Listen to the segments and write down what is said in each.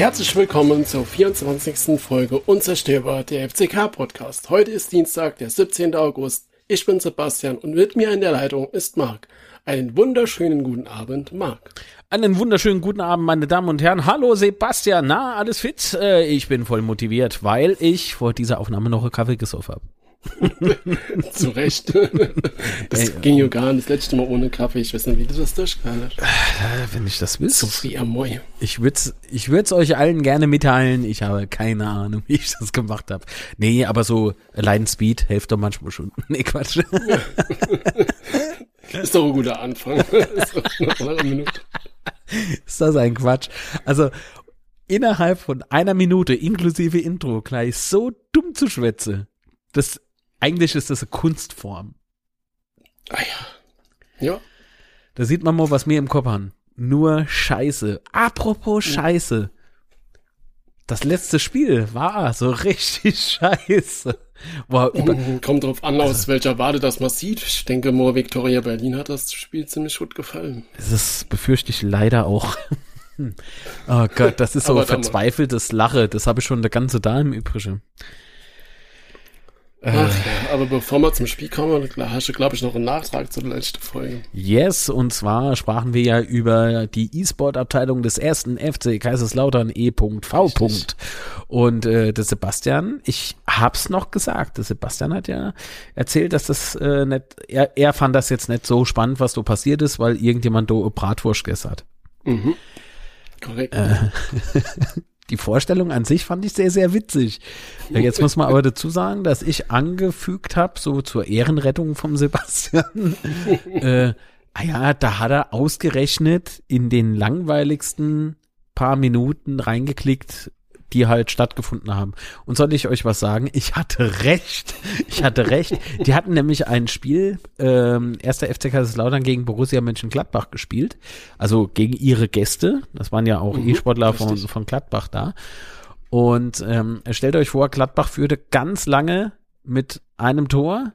Herzlich willkommen zur 24. Folge Unzerstörbar, der FCK-Podcast. Heute ist Dienstag, der 17. August. Ich bin Sebastian und mit mir in der Leitung ist Marc. Einen wunderschönen guten Abend, Marc. Einen wunderschönen guten Abend, meine Damen und Herren. Hallo Sebastian, na, alles fit? Äh, ich bin voll motiviert, weil ich vor dieser Aufnahme noch Kaffee gesoffen habe. Zu Recht. Das Ey, ging ja gar nicht. Das letzte Mal ohne Kaffee. Ich weiß nicht, wie du das durchgehalten hast. Wenn ich das wüsste. Sophia Moy. Ich würde es ich würd's euch allen gerne mitteilen. Ich habe keine Ahnung, wie ich das gemacht habe. Nee, aber so Line Speed hilft doch manchmal schon. Nee, Quatsch. Ist doch ein guter Anfang. Ist, Ist das ein Quatsch? Also, innerhalb von einer Minute inklusive Intro gleich so dumm zu schwätze. Das eigentlich ist das eine Kunstform. Ah ja. Ja. Da sieht man mal, was wir im Kopf haben. Nur Scheiße. Apropos Scheiße. Das letzte Spiel war so richtig scheiße. War über Kommt drauf an, aus also, welcher Warte das man sieht. Ich denke mal, Victoria Berlin hat das Spiel ziemlich gut gefallen. Das befürchte ich leider auch. oh Gott, das ist so verzweifeltes Lache. Das habe ich schon der ganze da im Übrigen. Ach ja, aber bevor wir zum Spiel kommen, hast du, glaube ich, noch einen Nachtrag zu der letzten Folge. Yes, und zwar sprachen wir ja über die E-Sport-Abteilung des ersten FC Kaiserslautern E.V. Und äh, der Sebastian, ich hab's noch gesagt, der Sebastian hat ja erzählt, dass das äh, nicht, er, er fand das jetzt nicht so spannend, was so passiert ist, weil irgendjemand do Bratwurst gegessen hat. Mhm. Korrekt. Äh, die Vorstellung an sich fand ich sehr, sehr witzig. Jetzt muss man aber dazu sagen, dass ich angefügt habe, so zur Ehrenrettung vom Sebastian, äh, ah ja, da hat er ausgerechnet in den langweiligsten paar Minuten reingeklickt, die halt stattgefunden haben. Und soll ich euch was sagen? Ich hatte recht. Ich hatte recht. Die hatten nämlich ein Spiel, ähm, erster FC Kaiserslautern gegen Borussia Mönchengladbach gespielt. Also gegen ihre Gäste. Das waren ja auch mhm, E-Sportler von, von Gladbach da. Und ähm, stellt euch vor, Gladbach führte ganz lange mit einem Tor.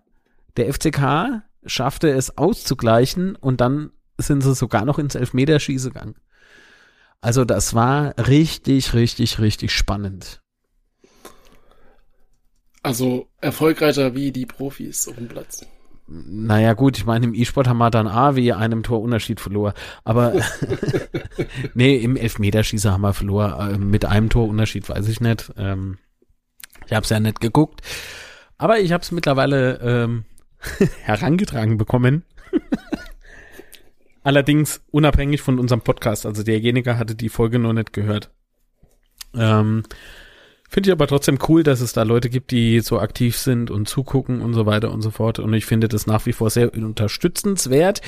Der FCK schaffte es auszugleichen und dann sind sie sogar noch ins Elfmeterschießen gegangen. Also das war richtig, richtig, richtig spannend. Also erfolgreicher wie die Profis auf dem Platz. Naja, gut, ich meine, im E-Sport haben wir dann A wie einem Tor Unterschied verloren. Aber nee, im Elfmeterschießer haben wir verloren. Äh, mit einem Tor Unterschied weiß ich nicht. Ähm, ich habe es ja nicht geguckt. Aber ich habe es mittlerweile ähm, herangetragen bekommen. Allerdings unabhängig von unserem Podcast. Also derjenige hatte die Folge noch nicht gehört. Ähm, finde ich aber trotzdem cool, dass es da Leute gibt, die so aktiv sind und zugucken und so weiter und so fort. Und ich finde das nach wie vor sehr unterstützenswert.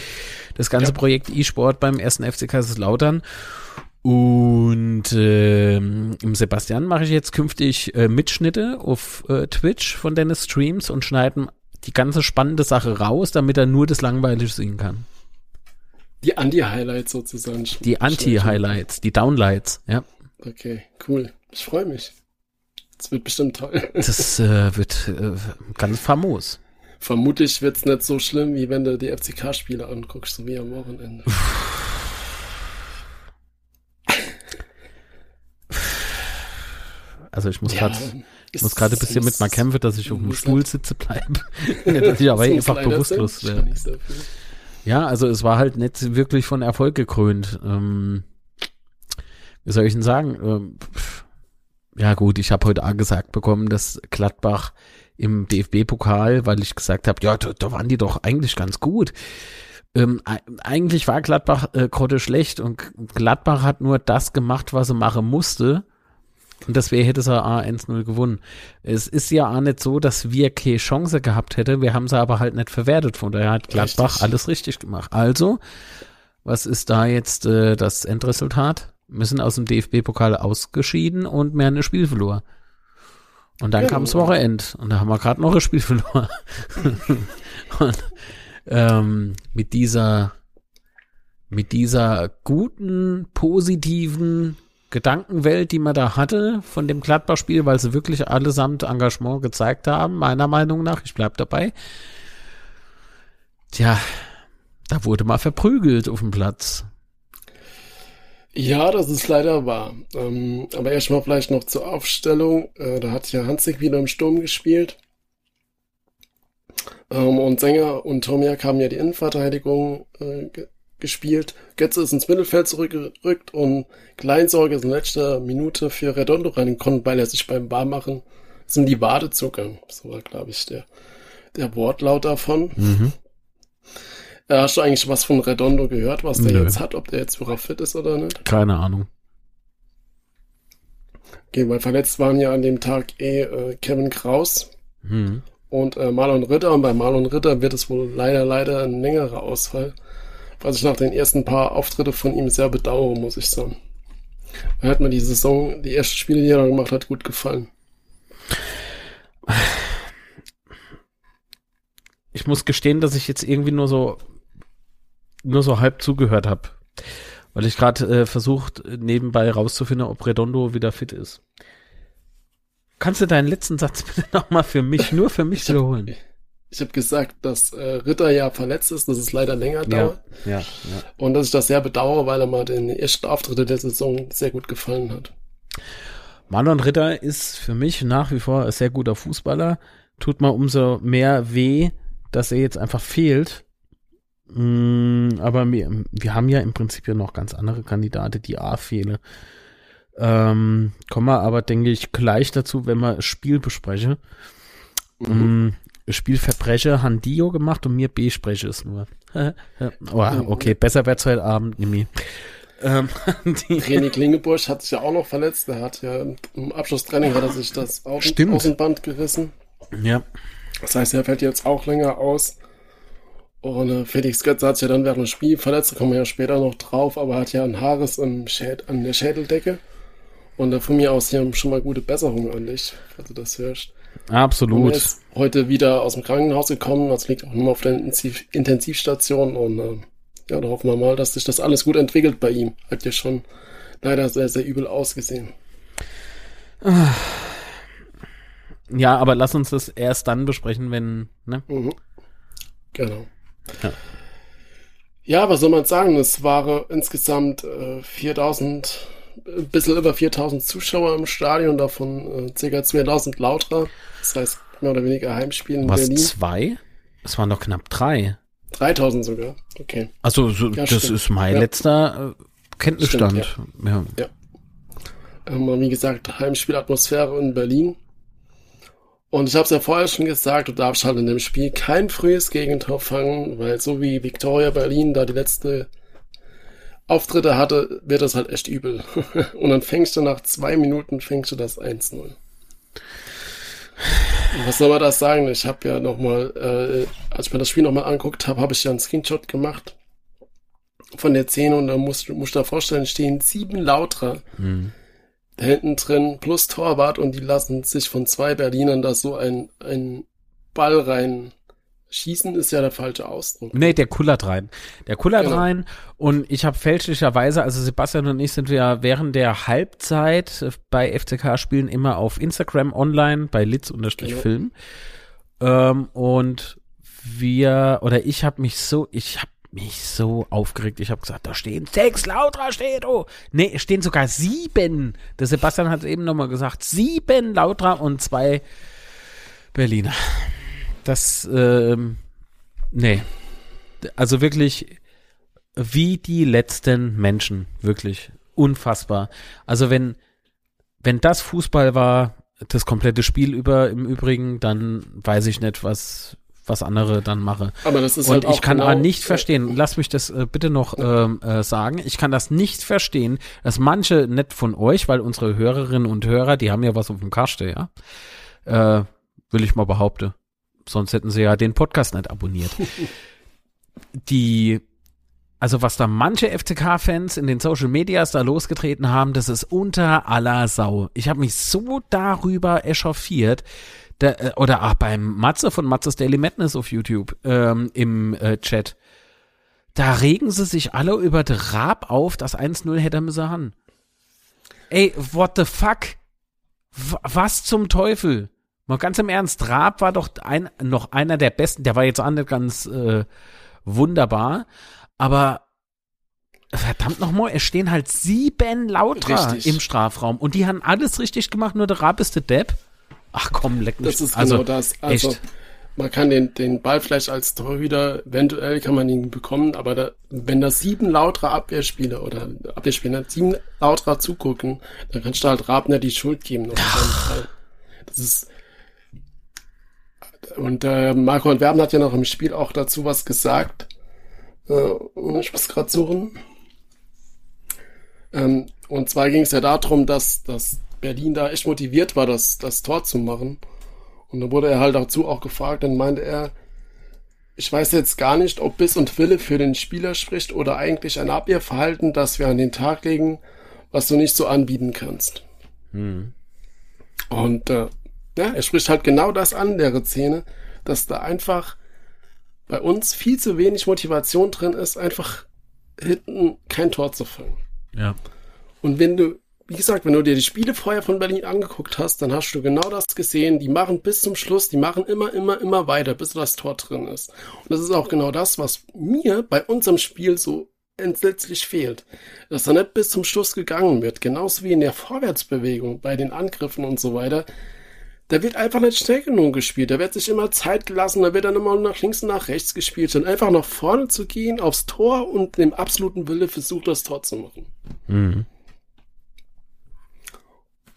Das ganze ja. Projekt E-Sport beim ersten FC Kaiserslautern. Und äh, im Sebastian mache ich jetzt künftig äh, Mitschnitte auf äh, Twitch von deines Streams und schneiden die ganze spannende Sache raus, damit er nur das langweilig sehen kann. Die Anti-Highlights sozusagen. Die Anti-Highlights, die Downlights, ja. Okay, cool. Ich freue mich. Das wird bestimmt toll. Das äh, wird äh, ganz famos. Vermutlich wird es nicht so schlimm, wie wenn du die FCK-Spiele anguckst, so wie am Wochenende. Also ich muss ja, gerade ich ein bisschen mit mal kämpfen, dass ich auf dem Stuhl sitze bleibe. dass ich aber einfach bewusstlos werde. Ja, also es war halt nicht wirklich von Erfolg gekrönt. Ähm, wie soll ich denn sagen? Ähm, ja gut, ich habe heute auch gesagt bekommen, dass Gladbach im DFB-Pokal, weil ich gesagt habe, ja, da, da, waren die doch eigentlich ganz gut. Ähm, eigentlich war Gladbach äh, Grotte schlecht und Gladbach hat nur das gemacht, was er machen musste. Und deswegen hätte es A 1-0 gewonnen. Es ist ja auch nicht so, dass wir keine Chance gehabt hätten. Wir haben sie aber halt nicht verwertet. Von daher hat Gladbach richtig. alles richtig gemacht. Also, was ist da jetzt äh, das Endresultat? Wir sind aus dem DFB-Pokal ausgeschieden und mehr ein Spiel verloren. Und dann ja, kam das Wochenend und da haben wir gerade noch ein Spiel verloren. und ähm, mit dieser mit dieser guten, positiven Gedankenwelt, die man da hatte von dem Gladbach-Spiel, weil sie wirklich allesamt Engagement gezeigt haben, meiner Meinung nach. Ich bleib dabei. Tja, da wurde mal verprügelt auf dem Platz. Ja, das ist leider wahr. Ähm, aber erstmal vielleicht noch zur Aufstellung. Äh, da hat ja Hansig wieder im Sturm gespielt. Ähm, und Sänger und Tomiak haben ja die Innenverteidigung äh, gespielt. Götze ist ins Mittelfeld zurückgerückt und Kleinsorge ist in letzter Minute für Redondo reingekommen, weil er sich beim Barmachen sind die Wade zugegangen. So war, glaube ich, der, der Wortlaut davon. Mhm. Äh, hast du eigentlich was von Redondo gehört, was der Nö. jetzt hat, ob der jetzt wieder fit ist oder nicht? Keine Ahnung. Okay, weil verletzt waren ja an dem Tag eh äh, Kevin Kraus mhm. und äh, Marlon Ritter. Und bei Marlon Ritter wird es wohl leider, leider ein längerer Ausfall was ich nach den ersten paar Auftritte von ihm sehr bedauere, muss ich sagen. Er hat mir die Saison, die ersten Spiele, die er gemacht hat, gut gefallen. Ich muss gestehen, dass ich jetzt irgendwie nur so nur so halb zugehört habe, weil ich gerade äh, versucht nebenbei rauszufinden, ob Redondo wieder fit ist. Kannst du deinen letzten Satz bitte nochmal für mich, nur für mich wiederholen? Ich habe gesagt, dass äh, Ritter ja verletzt ist, dass es leider länger dauert. Ja, ja, ja. Und dass ich das sehr bedauere, weil er mal den ersten Auftritte der Saison sehr gut gefallen hat. Marlon Ritter ist für mich nach wie vor ein sehr guter Fußballer. Tut mal umso mehr weh, dass er jetzt einfach fehlt. Mm, aber wir, wir haben ja im Prinzip ja noch ganz andere Kandidaten, die A fehlen. Ähm, kommen wir aber, denke ich, gleich dazu, wenn wir Spiel besprechen. Mhm. Spielverbrecher haben Dio gemacht und mir B-Spreche es nur. oh, okay, besser wird's heute Abend, Nimi. Ähm, René Klingebusch hat sich ja auch noch verletzt. Er hat ja im Abschlusstraining hat er sich das Außen Außenband gerissen. Ja. Das heißt, er fällt jetzt auch länger aus. Und äh, Felix Götze hat sich ja dann während dem Spiel verletzt, da kommen wir ja später noch drauf, aber hat ja ein Haares an der Schädeldecke. Und äh, von mir aus hier schon mal gute Besserung an dich, falls du das hörst. Absolut. Er ist heute wieder aus dem Krankenhaus gekommen. Das liegt auch nur auf der Intensiv Intensivstation. Und äh, ja, da hoffen wir mal, dass sich das alles gut entwickelt bei ihm. Hat ja schon leider sehr, sehr übel ausgesehen. Ja, aber lass uns das erst dann besprechen, wenn, ne? Mhm. Genau. Ja. ja, was soll man sagen? Es waren insgesamt äh, 4000 ein bisschen über 4000 Zuschauer im Stadion, davon äh, ca. 2000 Lauter. Das heißt, mehr oder weniger Heimspiel in Was, Berlin. zwei? Es waren doch knapp drei. 3000 sogar, okay. Also so, ja, das stimmt. ist mein ja. letzter äh, Kenntnisstand. Stimmt, ja. ja. ja. Ähm, wie gesagt, Heimspielatmosphäre in Berlin. Und ich habe es ja vorher schon gesagt, du darfst halt in dem Spiel kein frühes Gegentor fangen, weil so wie Victoria Berlin da die letzte Auftritte hatte, wird das halt echt übel. Und dann fängst du nach zwei Minuten fängst du das 1-0. Was soll man da sagen? Ich habe ja nochmal, äh, als ich mir das Spiel nochmal anguckt habe, habe ich ja einen Screenshot gemacht von der Szene und da musst du musst da vorstellen, stehen sieben Lauter mhm. da hinten drin plus Torwart und die lassen sich von zwei Berlinern da so ein, ein Ball rein Schießen ist ja der falsche Ausdruck. Nee, der kullert rein. Der kullert genau. rein und ich habe fälschlicherweise, also Sebastian und ich sind ja während der Halbzeit bei FCK-Spielen immer auf Instagram online bei litz-film. Genau. Ähm, und wir, oder ich habe mich so, ich habe mich so aufgeregt. Ich habe gesagt, da stehen sechs, Lautra steht, oh. Nee, stehen sogar sieben. Der Sebastian hat eben nochmal gesagt, sieben Lautra und zwei Berliner. Das, ähm, nee. Also wirklich wie die letzten Menschen. Wirklich. Unfassbar. Also wenn, wenn das Fußball war, das komplette Spiel über im Übrigen, dann weiß ich nicht, was, was andere dann mache. Aber das ist Und halt ich kann genau, nicht verstehen, lass mich das äh, bitte noch ähm, äh, sagen, ich kann das nicht verstehen, dass manche nicht von euch, weil unsere Hörerinnen und Hörer, die haben ja was auf dem Kaste, ja, äh, will ich mal behaupten. Sonst hätten sie ja den Podcast nicht abonniert. Die, also was da manche FCK-Fans in den Social Medias da losgetreten haben, das ist unter aller Sau. Ich habe mich so darüber echauffiert, da, äh, oder auch beim Matze von Matzes Daily Madness auf YouTube ähm, im äh, Chat. Da regen sie sich alle über den Rab auf, das 1-0 hätte müssen haben. Ey, what the fuck? W was zum Teufel? Mal ganz im Ernst, Raab war doch ein, noch einer der besten, der war jetzt auch nicht ganz äh, wunderbar, aber verdammt nochmal, es stehen halt sieben Lauter richtig. im Strafraum und die haben alles richtig gemacht, nur der Rab ist der Depp. Ach komm, leck mich. Das ist also, genau das. Also, echt? man kann den, den Ball vielleicht als Torhüter, eventuell kann man ihn bekommen, aber da, wenn da sieben lautere Abwehrspieler oder Abwehrspieler sieben lauterer zugucken, dann kannst du halt Rabner die Schuld geben. Das ist, und äh, Marco und Werben hat ja noch im Spiel auch dazu was gesagt. Äh, ich muss gerade suchen. Ähm, und zwar ging es ja darum, dass, dass Berlin da echt motiviert war, das, das Tor zu machen. Und dann wurde er halt dazu auch gefragt, dann meinte er, ich weiß jetzt gar nicht, ob Biss und Wille für den Spieler spricht oder eigentlich ein Abwehrverhalten, das wir an den Tag legen, was du nicht so anbieten kannst. Hm. Und äh, ja, er spricht halt genau das an, der Szene, dass da einfach bei uns viel zu wenig Motivation drin ist, einfach hinten kein Tor zu fangen. Ja. Und wenn du wie gesagt, wenn du dir die Spiele vorher von Berlin angeguckt hast, dann hast du genau das gesehen. Die machen bis zum Schluss, die machen immer, immer, immer weiter, bis das Tor drin ist. Und das ist auch genau das, was mir bei unserem Spiel so entsetzlich fehlt. Dass da nicht bis zum Schluss gegangen wird. Genauso wie in der Vorwärtsbewegung, bei den Angriffen und so weiter. Da wird einfach nicht schnell genug gespielt. Da wird sich immer Zeit gelassen, da wird dann immer nach links und nach rechts gespielt. Und einfach nach vorne zu gehen, aufs Tor und dem absoluten Wille versucht, das Tor zu machen. Mhm.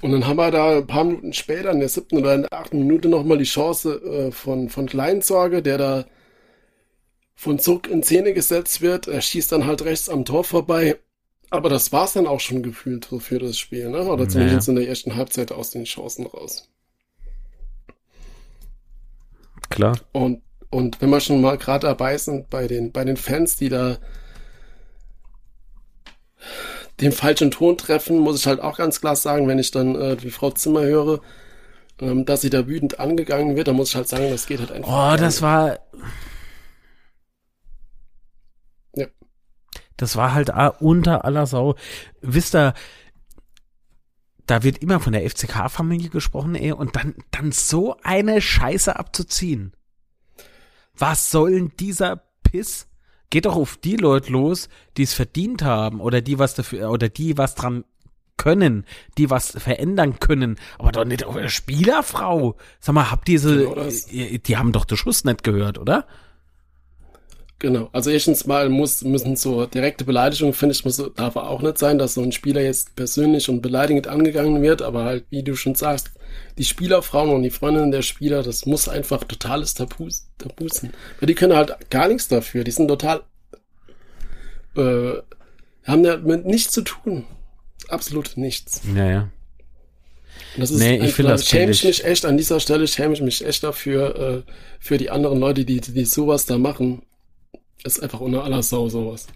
Und dann haben wir da ein paar Minuten später, in der siebten oder in der achten Minute, nochmal die Chance äh, von, von Kleinsorge, der da von Zuck in Szene gesetzt wird. Er schießt dann halt rechts am Tor vorbei. Aber das war's dann auch schon gefühlt für das Spiel, ne? Oder zumindest naja. in der ersten Halbzeit aus den Chancen raus. Klar. Und, und wenn wir schon mal gerade dabei sind bei den, bei den Fans, die da den falschen Ton treffen, muss ich halt auch ganz klar sagen, wenn ich dann äh, die Frau Zimmer höre, ähm, dass sie da wütend angegangen wird, dann muss ich halt sagen, das geht halt einfach. Oh, das war. Ja. Das war halt unter aller Sau. Wisst ihr, da wird immer von der FCK-Familie gesprochen, ey, und dann, dann so eine Scheiße abzuziehen. Was soll denn dieser Piss? geht doch auf die Leute los, die es verdient haben oder die was dafür oder die was dran können, die was verändern können, aber doch nicht auf eine Spielerfrau. Sag mal, habt diese, genau die haben doch den Schuss nicht gehört, oder? Genau. Also erstens mal muss, müssen so direkte Beleidigungen, finde ich, muss, darf auch nicht sein, dass so ein Spieler jetzt persönlich und beleidigend angegangen wird, aber halt, wie du schon sagst, die Spielerfrauen und die Freundinnen der Spieler, das muss einfach totales Tabu, Tabu sein. Weil die können halt gar nichts dafür. Die sind total, äh, haben damit nichts zu tun. Absolut nichts. Naja. Und das ist nee, ich finde das schäme ich mich echt an dieser Stelle schäme ich mich echt dafür äh, für die anderen Leute, die die sowas da machen. Ist einfach unter aller Sau sowas.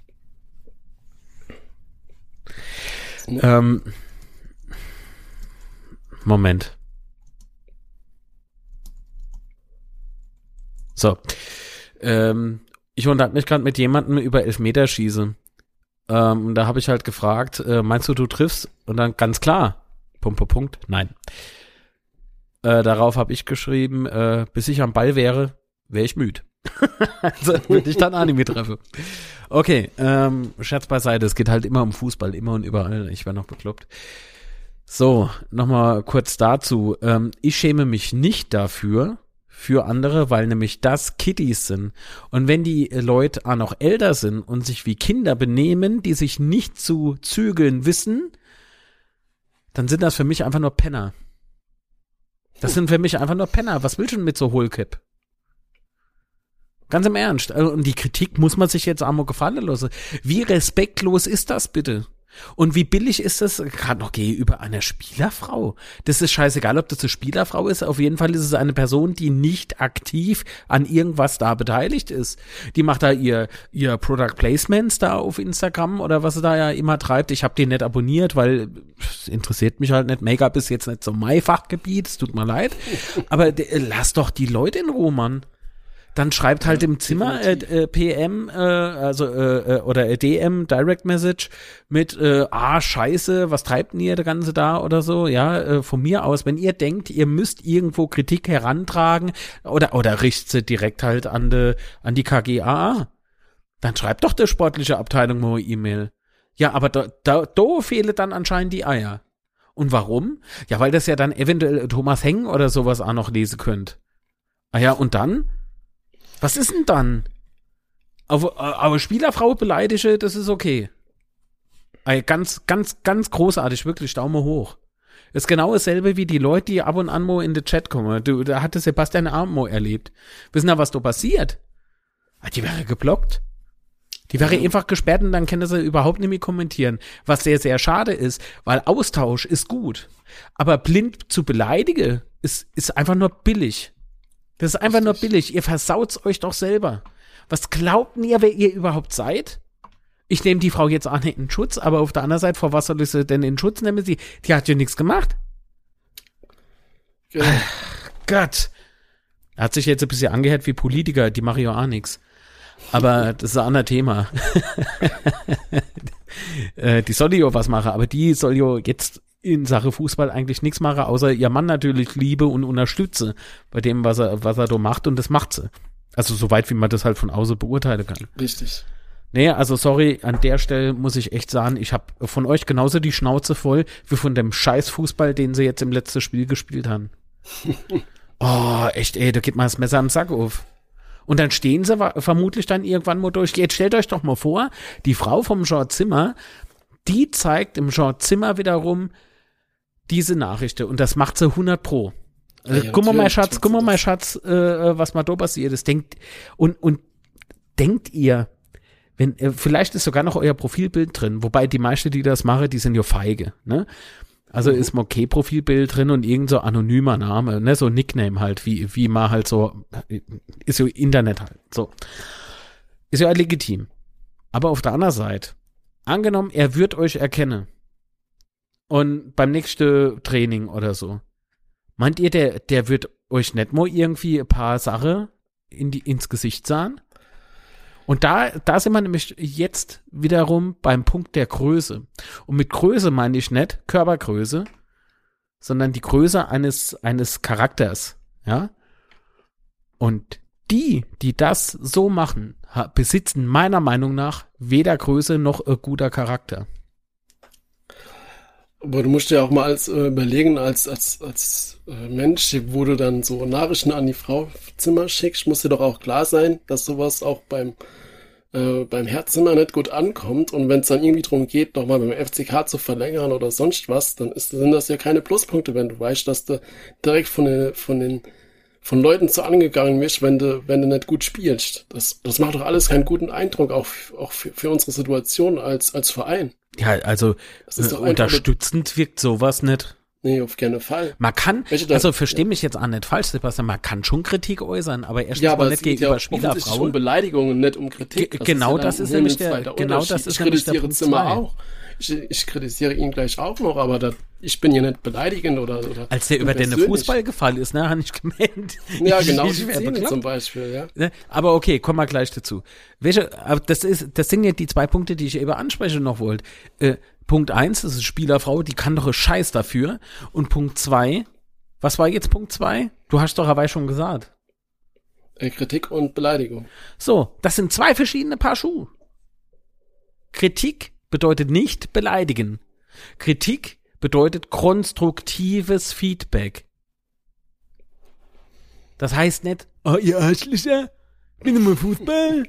Ähm, Moment. So. Ähm, ich unterhalte mich gerade mit jemandem über Elfmeterschieße. Ähm, da habe ich halt gefragt, äh, meinst du, du triffst? Und dann ganz klar, Punkt, Punkt, Punkt, nein. Äh, darauf habe ich geschrieben, äh, bis ich am Ball wäre, wäre ich müde. Also würde ich dann Anime treffe. Okay, ähm, Scherz beiseite, es geht halt immer um Fußball, immer und überall. Ich wäre noch bekloppt. So, nochmal kurz dazu. Ähm, ich schäme mich nicht dafür, für andere, weil nämlich das Kitties sind. Und wenn die Leute auch noch älter sind und sich wie Kinder benehmen, die sich nicht zu zügeln wissen, dann sind das für mich einfach nur Penner. Das sind für mich einfach nur Penner. Was willst du denn mit so Hohlkipp? Ganz im Ernst. Also, und die Kritik muss man sich jetzt einmal gefallen lassen. Wie respektlos ist das bitte? Und wie billig ist das gerade noch gegenüber einer Spielerfrau? Das ist scheißegal, ob das eine Spielerfrau ist. Auf jeden Fall ist es eine Person, die nicht aktiv an irgendwas da beteiligt ist. Die macht da ihr, ihr Product Placements da auf Instagram oder was sie da ja immer treibt. Ich habe den nicht abonniert, weil es interessiert mich halt nicht. Make-up ist jetzt nicht so mein Fachgebiet. Es tut mir leid. Aber lass doch die Leute in Ruhe, Mann dann schreibt halt im Zimmer äh, äh, PM, äh, also äh, äh oder DM Direct Message mit äh, ah Scheiße, was treibt denn ihr der ganze da oder so? Ja, äh, von mir aus, wenn ihr denkt, ihr müsst irgendwo Kritik herantragen oder oder richtet sie direkt halt an de, an die KGA, dann schreibt doch der sportliche Abteilung mal E-Mail. Ja, aber da, da, da fehlen dann anscheinend die Eier. Und warum? Ja, weil das ja dann eventuell Thomas Heng oder sowas auch noch lesen könnt. Ah ja, und dann? Was ist denn dann? Aber, aber Spielerfrau beleidige, das ist okay. Ey, ganz, ganz, ganz großartig, wirklich Daumen hoch. ist genau dasselbe wie die Leute, die ab und an mal in den Chat kommen. Du, da hatte Sebastian Armo erlebt. Wissen da, was da passiert? Ah, die wäre geblockt. Die wäre einfach gesperrt und dann könnte sie überhaupt nicht mehr kommentieren. Was sehr, sehr schade ist, weil Austausch ist gut. Aber blind zu beleidigen ist, ist einfach nur billig. Das ist einfach nur billig. Ihr versaut's euch doch selber. Was glaubt ihr, wer ihr überhaupt seid? Ich nehme die Frau jetzt auch nicht in Schutz, aber auf der anderen Seite, vor was soll ich sie denn in Schutz nehmen? Sie, die hat ja nichts gemacht. Ja. Ach, Gott. Er hat sich jetzt ein bisschen angehört wie Politiker, die machen ja auch nichts. Aber das ist ein anderes Thema. Äh, die soll ja was machen, aber die soll ja jetzt in Sache Fußball eigentlich nichts machen, außer ihr Mann natürlich liebe und unterstütze bei dem, was er, was er da macht und das macht sie. Also soweit, wie man das halt von außen beurteilen kann. Richtig. Nee, also sorry, an der Stelle muss ich echt sagen, ich habe von euch genauso die Schnauze voll wie von dem scheiß Fußball, den sie jetzt im letzten Spiel gespielt haben. oh, echt, ey, da geht mal das Messer am Sack auf. Und dann stehen sie vermutlich dann irgendwann mal durch. Jetzt stellt euch doch mal vor, die Frau vom Jean Zimmer, die zeigt im Jean Zimmer wiederum diese Nachrichten und das macht sie 100 pro. Also, ja, guck mal, mein Schatz, guck mal, mein Schatz, äh, äh, was mal da passiert ist. Denkt, und, und denkt ihr, wenn, äh, vielleicht ist sogar noch euer Profilbild drin, wobei die meisten, die das machen, die sind ja feige, ne? Also mhm. ist okay Profilbild drin und irgend so anonymer Name, ne, so Nickname halt, wie, wie man halt so, ist so Internet halt, so. Ist ja legitim. Aber auf der anderen Seite, angenommen, er wird euch erkennen und beim nächsten Training oder so, meint ihr, der, der wird euch nicht mal irgendwie ein paar Sachen in die, ins Gesicht sahen? Und da, da sind wir nämlich jetzt wiederum beim Punkt der Größe. Und mit Größe meine ich nicht Körpergröße, sondern die Größe eines, eines Charakters, ja. Und die, die das so machen, besitzen meiner Meinung nach weder Größe noch guter Charakter. Aber du musst ja auch mal als äh, überlegen, als, als, als äh, Mensch, wo du dann so Nachrichten an die Frau Zimmer schickst, muss dir doch auch klar sein, dass sowas auch beim, äh, beim Herzzimmer nicht gut ankommt. Und wenn es dann irgendwie darum geht, nochmal beim FCK zu verlängern oder sonst was, dann ist, sind das ja keine Pluspunkte, wenn du weißt, dass du direkt von den, von den von Leuten zu angegangen wirst, wenn du, wenn du nicht gut spielst. Das, das macht doch alles keinen guten Eindruck, auch, auch für, für unsere Situation als, als Verein. Ja, also äh, unterstützend wirkt sowas nicht. Nee, auf keinen Fall. Man kann, also verstehe mich jetzt auch nicht falsch, Sebastian, man kann schon Kritik äußern, aber erstens ja, aber mal nicht gegenüber ja Spielerfrauen. um Beleidigungen, nicht um Kritik. Ge genau das ist, ja das ist nämlich der, genau das ist nämlich der Punkt Zimmer zwei. auch. Ich, ich kritisiere ihn gleich auch noch, aber das, ich bin ja nicht beleidigend oder, oder Als der über den Fußball gefallen ist, ne, habe ich gemeint. Ja, genau, die Szene zum Beispiel, ja. Ne, aber okay, kommen wir gleich dazu. Welche, aber das ist, das sind ja die zwei Punkte, die ich eben ansprechen noch wollte. Äh, Punkt eins, das ist Spielerfrau, die kann doch einen Scheiß dafür. Und Punkt zwei, was war jetzt Punkt zwei? Du hast doch aber schon gesagt. Äh, Kritik und Beleidigung. So, das sind zwei verschiedene Paar Schuhe. Kritik bedeutet nicht beleidigen. Kritik bedeutet konstruktives Feedback. Das heißt nicht, oh, ihr Arschlöcher, bin immer Fußball.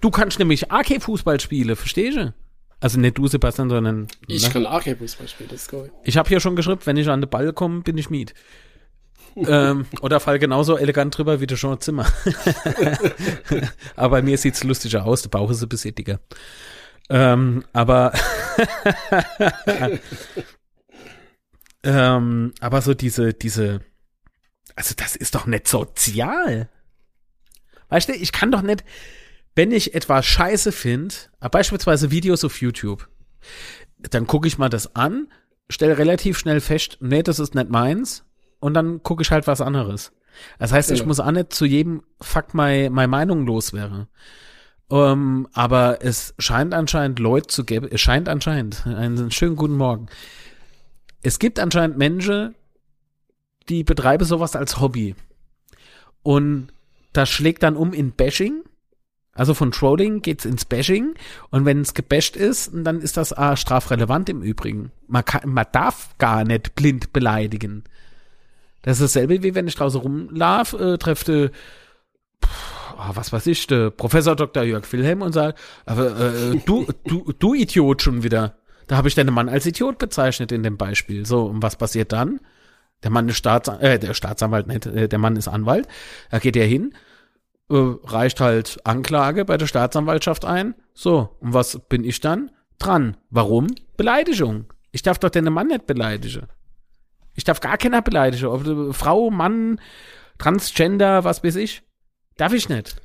Du kannst nämlich AK-Fußball spielen, verstehst du? Also nicht du, Sebastian, sondern. Ich ne? kann AK-Fußball spielen, das ist cool. Ich habe hier schon geschrieben, wenn ich an den Ball komme, bin ich Miet. ähm, oder fall genauso elegant drüber wie der Jean Zimmer. Aber bei mir sieht's lustiger aus, der Bauch ist ein bisschen dicker. Ähm, aber ähm, aber so diese, diese, also das ist doch nicht sozial. Weißt du, ich kann doch nicht, wenn ich etwas scheiße finde, beispielsweise Videos auf YouTube, dann gucke ich mal das an, stelle relativ schnell fest, nee, das ist nicht meins, und dann gucke ich halt was anderes. Das heißt, ich ja. muss auch nicht zu jedem Fakt meine Meinung loswerden. Um, ähm, aber es scheint anscheinend Leute zu geben, es scheint anscheinend, einen schönen guten Morgen. Es gibt anscheinend Menschen, die betreiben sowas als Hobby. Und das schlägt dann um in Bashing Also von Trolling geht's ins Bashing und wenn es gebasht ist, dann ist das äh, strafrelevant im Übrigen. Man, kann, man darf gar nicht blind beleidigen. Das ist dasselbe wie wenn ich draußen rumlauf, äh, treffe oh, was weiß ich, der Professor Dr. Jörg Wilhelm und sagt, äh, du, du, du Idiot schon wieder. Da habe ich deinen Mann als Idiot bezeichnet in dem Beispiel. So, und was passiert dann? Der Mann ist Staats äh, der Staatsanwalt nicht, äh, der Mann ist Anwalt. Da geht er hin, äh, reicht halt Anklage bei der Staatsanwaltschaft ein. So, und was bin ich dann? Dran. Warum? Beleidigung. Ich darf doch den Mann nicht beleidigen. Ich darf gar keiner beleidigen. Ob Frau, Mann, Transgender, was weiß ich. Darf ich nicht.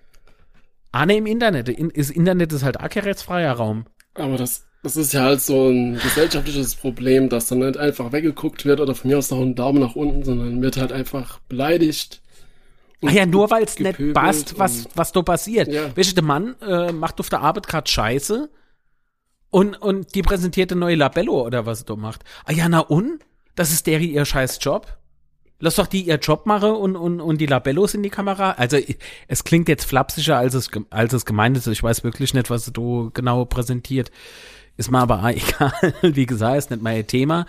Ah, ne, im Internet. In, das Internet ist halt auch kein rechtsfreier Raum. Aber das, das ist ja halt so ein gesellschaftliches Problem, dass dann nicht einfach weggeguckt wird oder von mir aus noch ein Daumen nach unten, sondern wird halt einfach beleidigt. Ach ja, nur weil es nicht passt, was, was da passiert. Ja. Weißt du, der Mann äh, macht auf der Arbeit gerade Scheiße und, und die präsentiert eine neue Labello oder was er da macht. Ah ja, na und? Das ist der ihr scheiß Job? Lass doch die ihr Job machen und, und, und die Labellos in die Kamera. Also es klingt jetzt flapsischer, als es, als es gemeint ist. Ich weiß wirklich nicht, was du genau präsentiert. Ist mir aber egal. Wie gesagt, ist nicht mein Thema.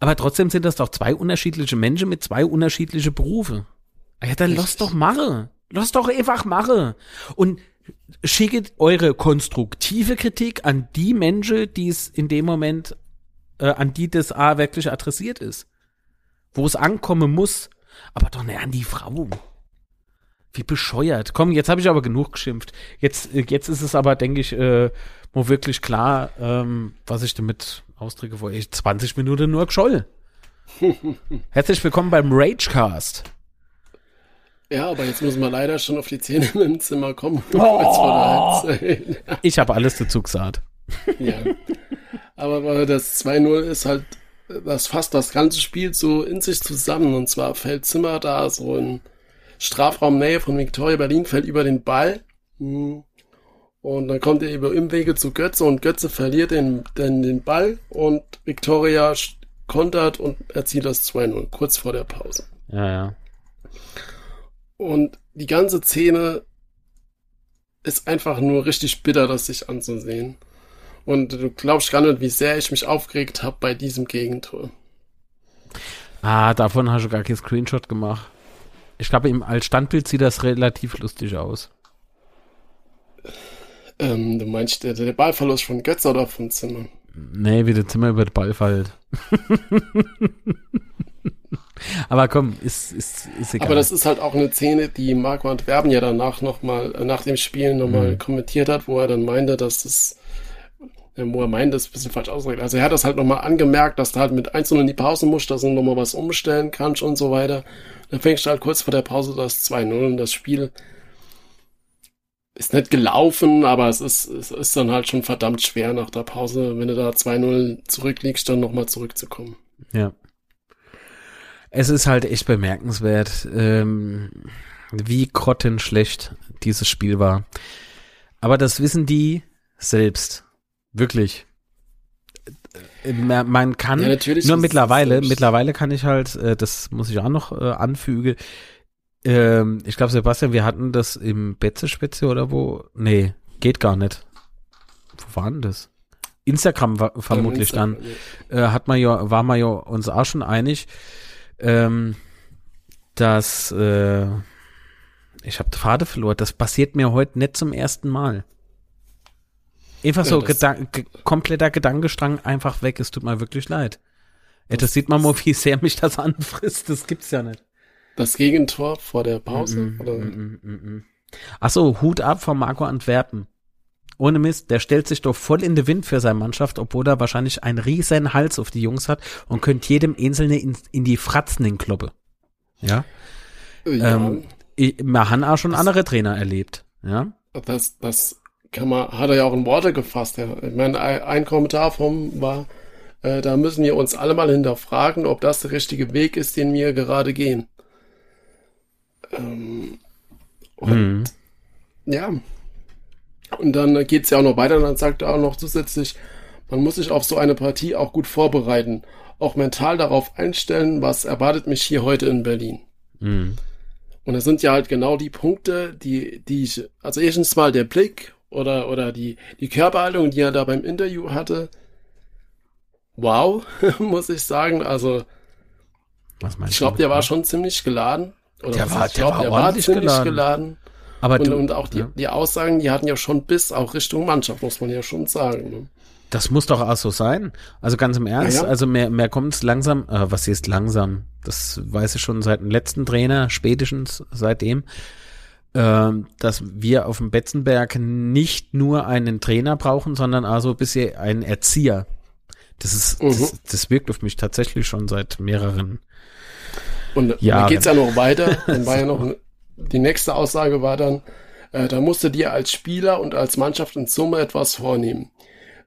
Aber trotzdem sind das doch zwei unterschiedliche Menschen mit zwei unterschiedlichen Berufe. Ah ja, dann lass doch mache. Lass doch einfach mache. Und schickt eure konstruktive Kritik an die Menschen, die es in dem Moment, äh, an die das A wirklich adressiert ist wo es ankommen muss, aber doch nicht an die Frau. Wie bescheuert. Komm, jetzt habe ich aber genug geschimpft. Jetzt, jetzt ist es aber, denke ich, äh, wo wirklich klar, ähm, was ich damit ausdrücke, wo ich 20 Minuten nur gescholl. Herzlich willkommen beim Ragecast. Ja, aber jetzt müssen wir leider schon auf die Zähne im Zimmer kommen. Oh. ich habe alles dazu gesagt. ja. Aber das 2-0 ist halt das fasst das ganze Spiel so in sich zusammen. Und zwar fällt Zimmer da so in Strafraumnähe von Victoria Berlin, fällt über den Ball. Hm. Und dann kommt er über Umwege zu Götze und Götze verliert den, den, den Ball und Victoria kontert und erzielt das 2-0, kurz vor der Pause. Ja, ja. Und die ganze Szene ist einfach nur richtig bitter, das sich anzusehen. Und du glaubst gar nicht, wie sehr ich mich aufgeregt habe bei diesem Gegentor. Ah, davon hast du gar keinen Screenshot gemacht. Ich glaube, als Standbild sieht das relativ lustig aus. Ähm, du meinst der, der Ballverlust von Götze oder von Zimmer? Nee, wie der Zimmer über den Ball fällt. Aber komm, ist, ist, ist egal. Aber das ist halt auch eine Szene, die Marco Antwerpen ja danach nochmal, nach dem Spiel nochmal mhm. kommentiert hat, wo er dann meinte, dass das wo er meint, das ist ein bisschen falsch ausgedrückt. Also er hat das halt nochmal angemerkt, dass du halt mit 1 in die Pause musst, dass du nochmal was umstellen kannst und so weiter. Dann fängst du halt kurz vor der Pause das 2-0 und das Spiel ist nicht gelaufen, aber es ist, es ist dann halt schon verdammt schwer nach der Pause, wenn du da 2-0 zurückliegst, dann nochmal zurückzukommen. Ja. Es ist halt echt bemerkenswert, ähm, wie grottenschlecht dieses Spiel war. Aber das wissen die selbst. Wirklich. Äh, man kann ja, nur mittlerweile, mittlerweile kann ich halt, äh, das muss ich auch noch äh, anfügen. Ähm, ich glaube, Sebastian, wir hatten das im Betze-Spitze oder wo? Nee, geht gar nicht. Wo war denn das? Instagram war, vermutlich Instagram, dann. Ja. Äh, hat man ja, war man ja uns auch schon einig, ähm, dass äh, ich habe Pfade verloren. Das passiert mir heute nicht zum ersten Mal. Einfach so, ja, Gedan kompletter Gedankenstrang einfach weg. Es tut mir wirklich leid. Das, das sieht man mal, wie sehr mich das anfrisst. Das gibt's ja nicht. Das Gegentor vor der Pause? Mm -mm, mm, mm, mm Ach so, Hut ab von Marco Antwerpen. Ohne Mist, der stellt sich doch voll in den Wind für seine Mannschaft, obwohl er wahrscheinlich einen riesen Hals auf die Jungs hat und könnt jedem Einzelne in, in die Fratzen Kloppe. Ja. ja. Ähm, ich, wir haben auch schon andere Trainer erlebt. Ja. Das, das kann man, hat er ja auch in Worte gefasst. Ja. Ich meine, ein Kommentar vom war, äh, da müssen wir uns alle mal hinterfragen, ob das der richtige Weg ist, den wir gerade gehen. Ähm, und mhm. ja, und dann geht's ja auch noch weiter und dann sagt er auch noch zusätzlich, man muss sich auf so eine Partie auch gut vorbereiten, auch mental darauf einstellen, was erwartet mich hier heute in Berlin. Mhm. Und das sind ja halt genau die Punkte, die, die ich, also erstens mal der Blick oder, oder die, die Körperhaltung, die er da beim Interview hatte. Wow, muss ich sagen. Also, ich glaube, der war schon ziemlich geladen. Oder der war, ich glaube, der, der war ziemlich geladen. geladen. Aber und, du, und auch die, ja. die Aussagen, die hatten ja schon bis auch Richtung Mannschaft, muss man ja schon sagen. Ne? Das muss doch auch so sein. Also ganz im Ernst, ja, ja. also mehr, mehr kommt es langsam, äh, was ist langsam? Das weiß ich schon seit dem letzten Trainer, spätestens seitdem, dass wir auf dem Betzenberg nicht nur einen Trainer brauchen, sondern also bisher einen Erzieher. Das ist, mhm. das, das wirkt auf mich tatsächlich schon seit mehreren und Jahren. dann geht's ja noch weiter. Dann war ja noch die nächste Aussage war dann, äh, da musst du dir als Spieler und als Mannschaft in Summe etwas vornehmen.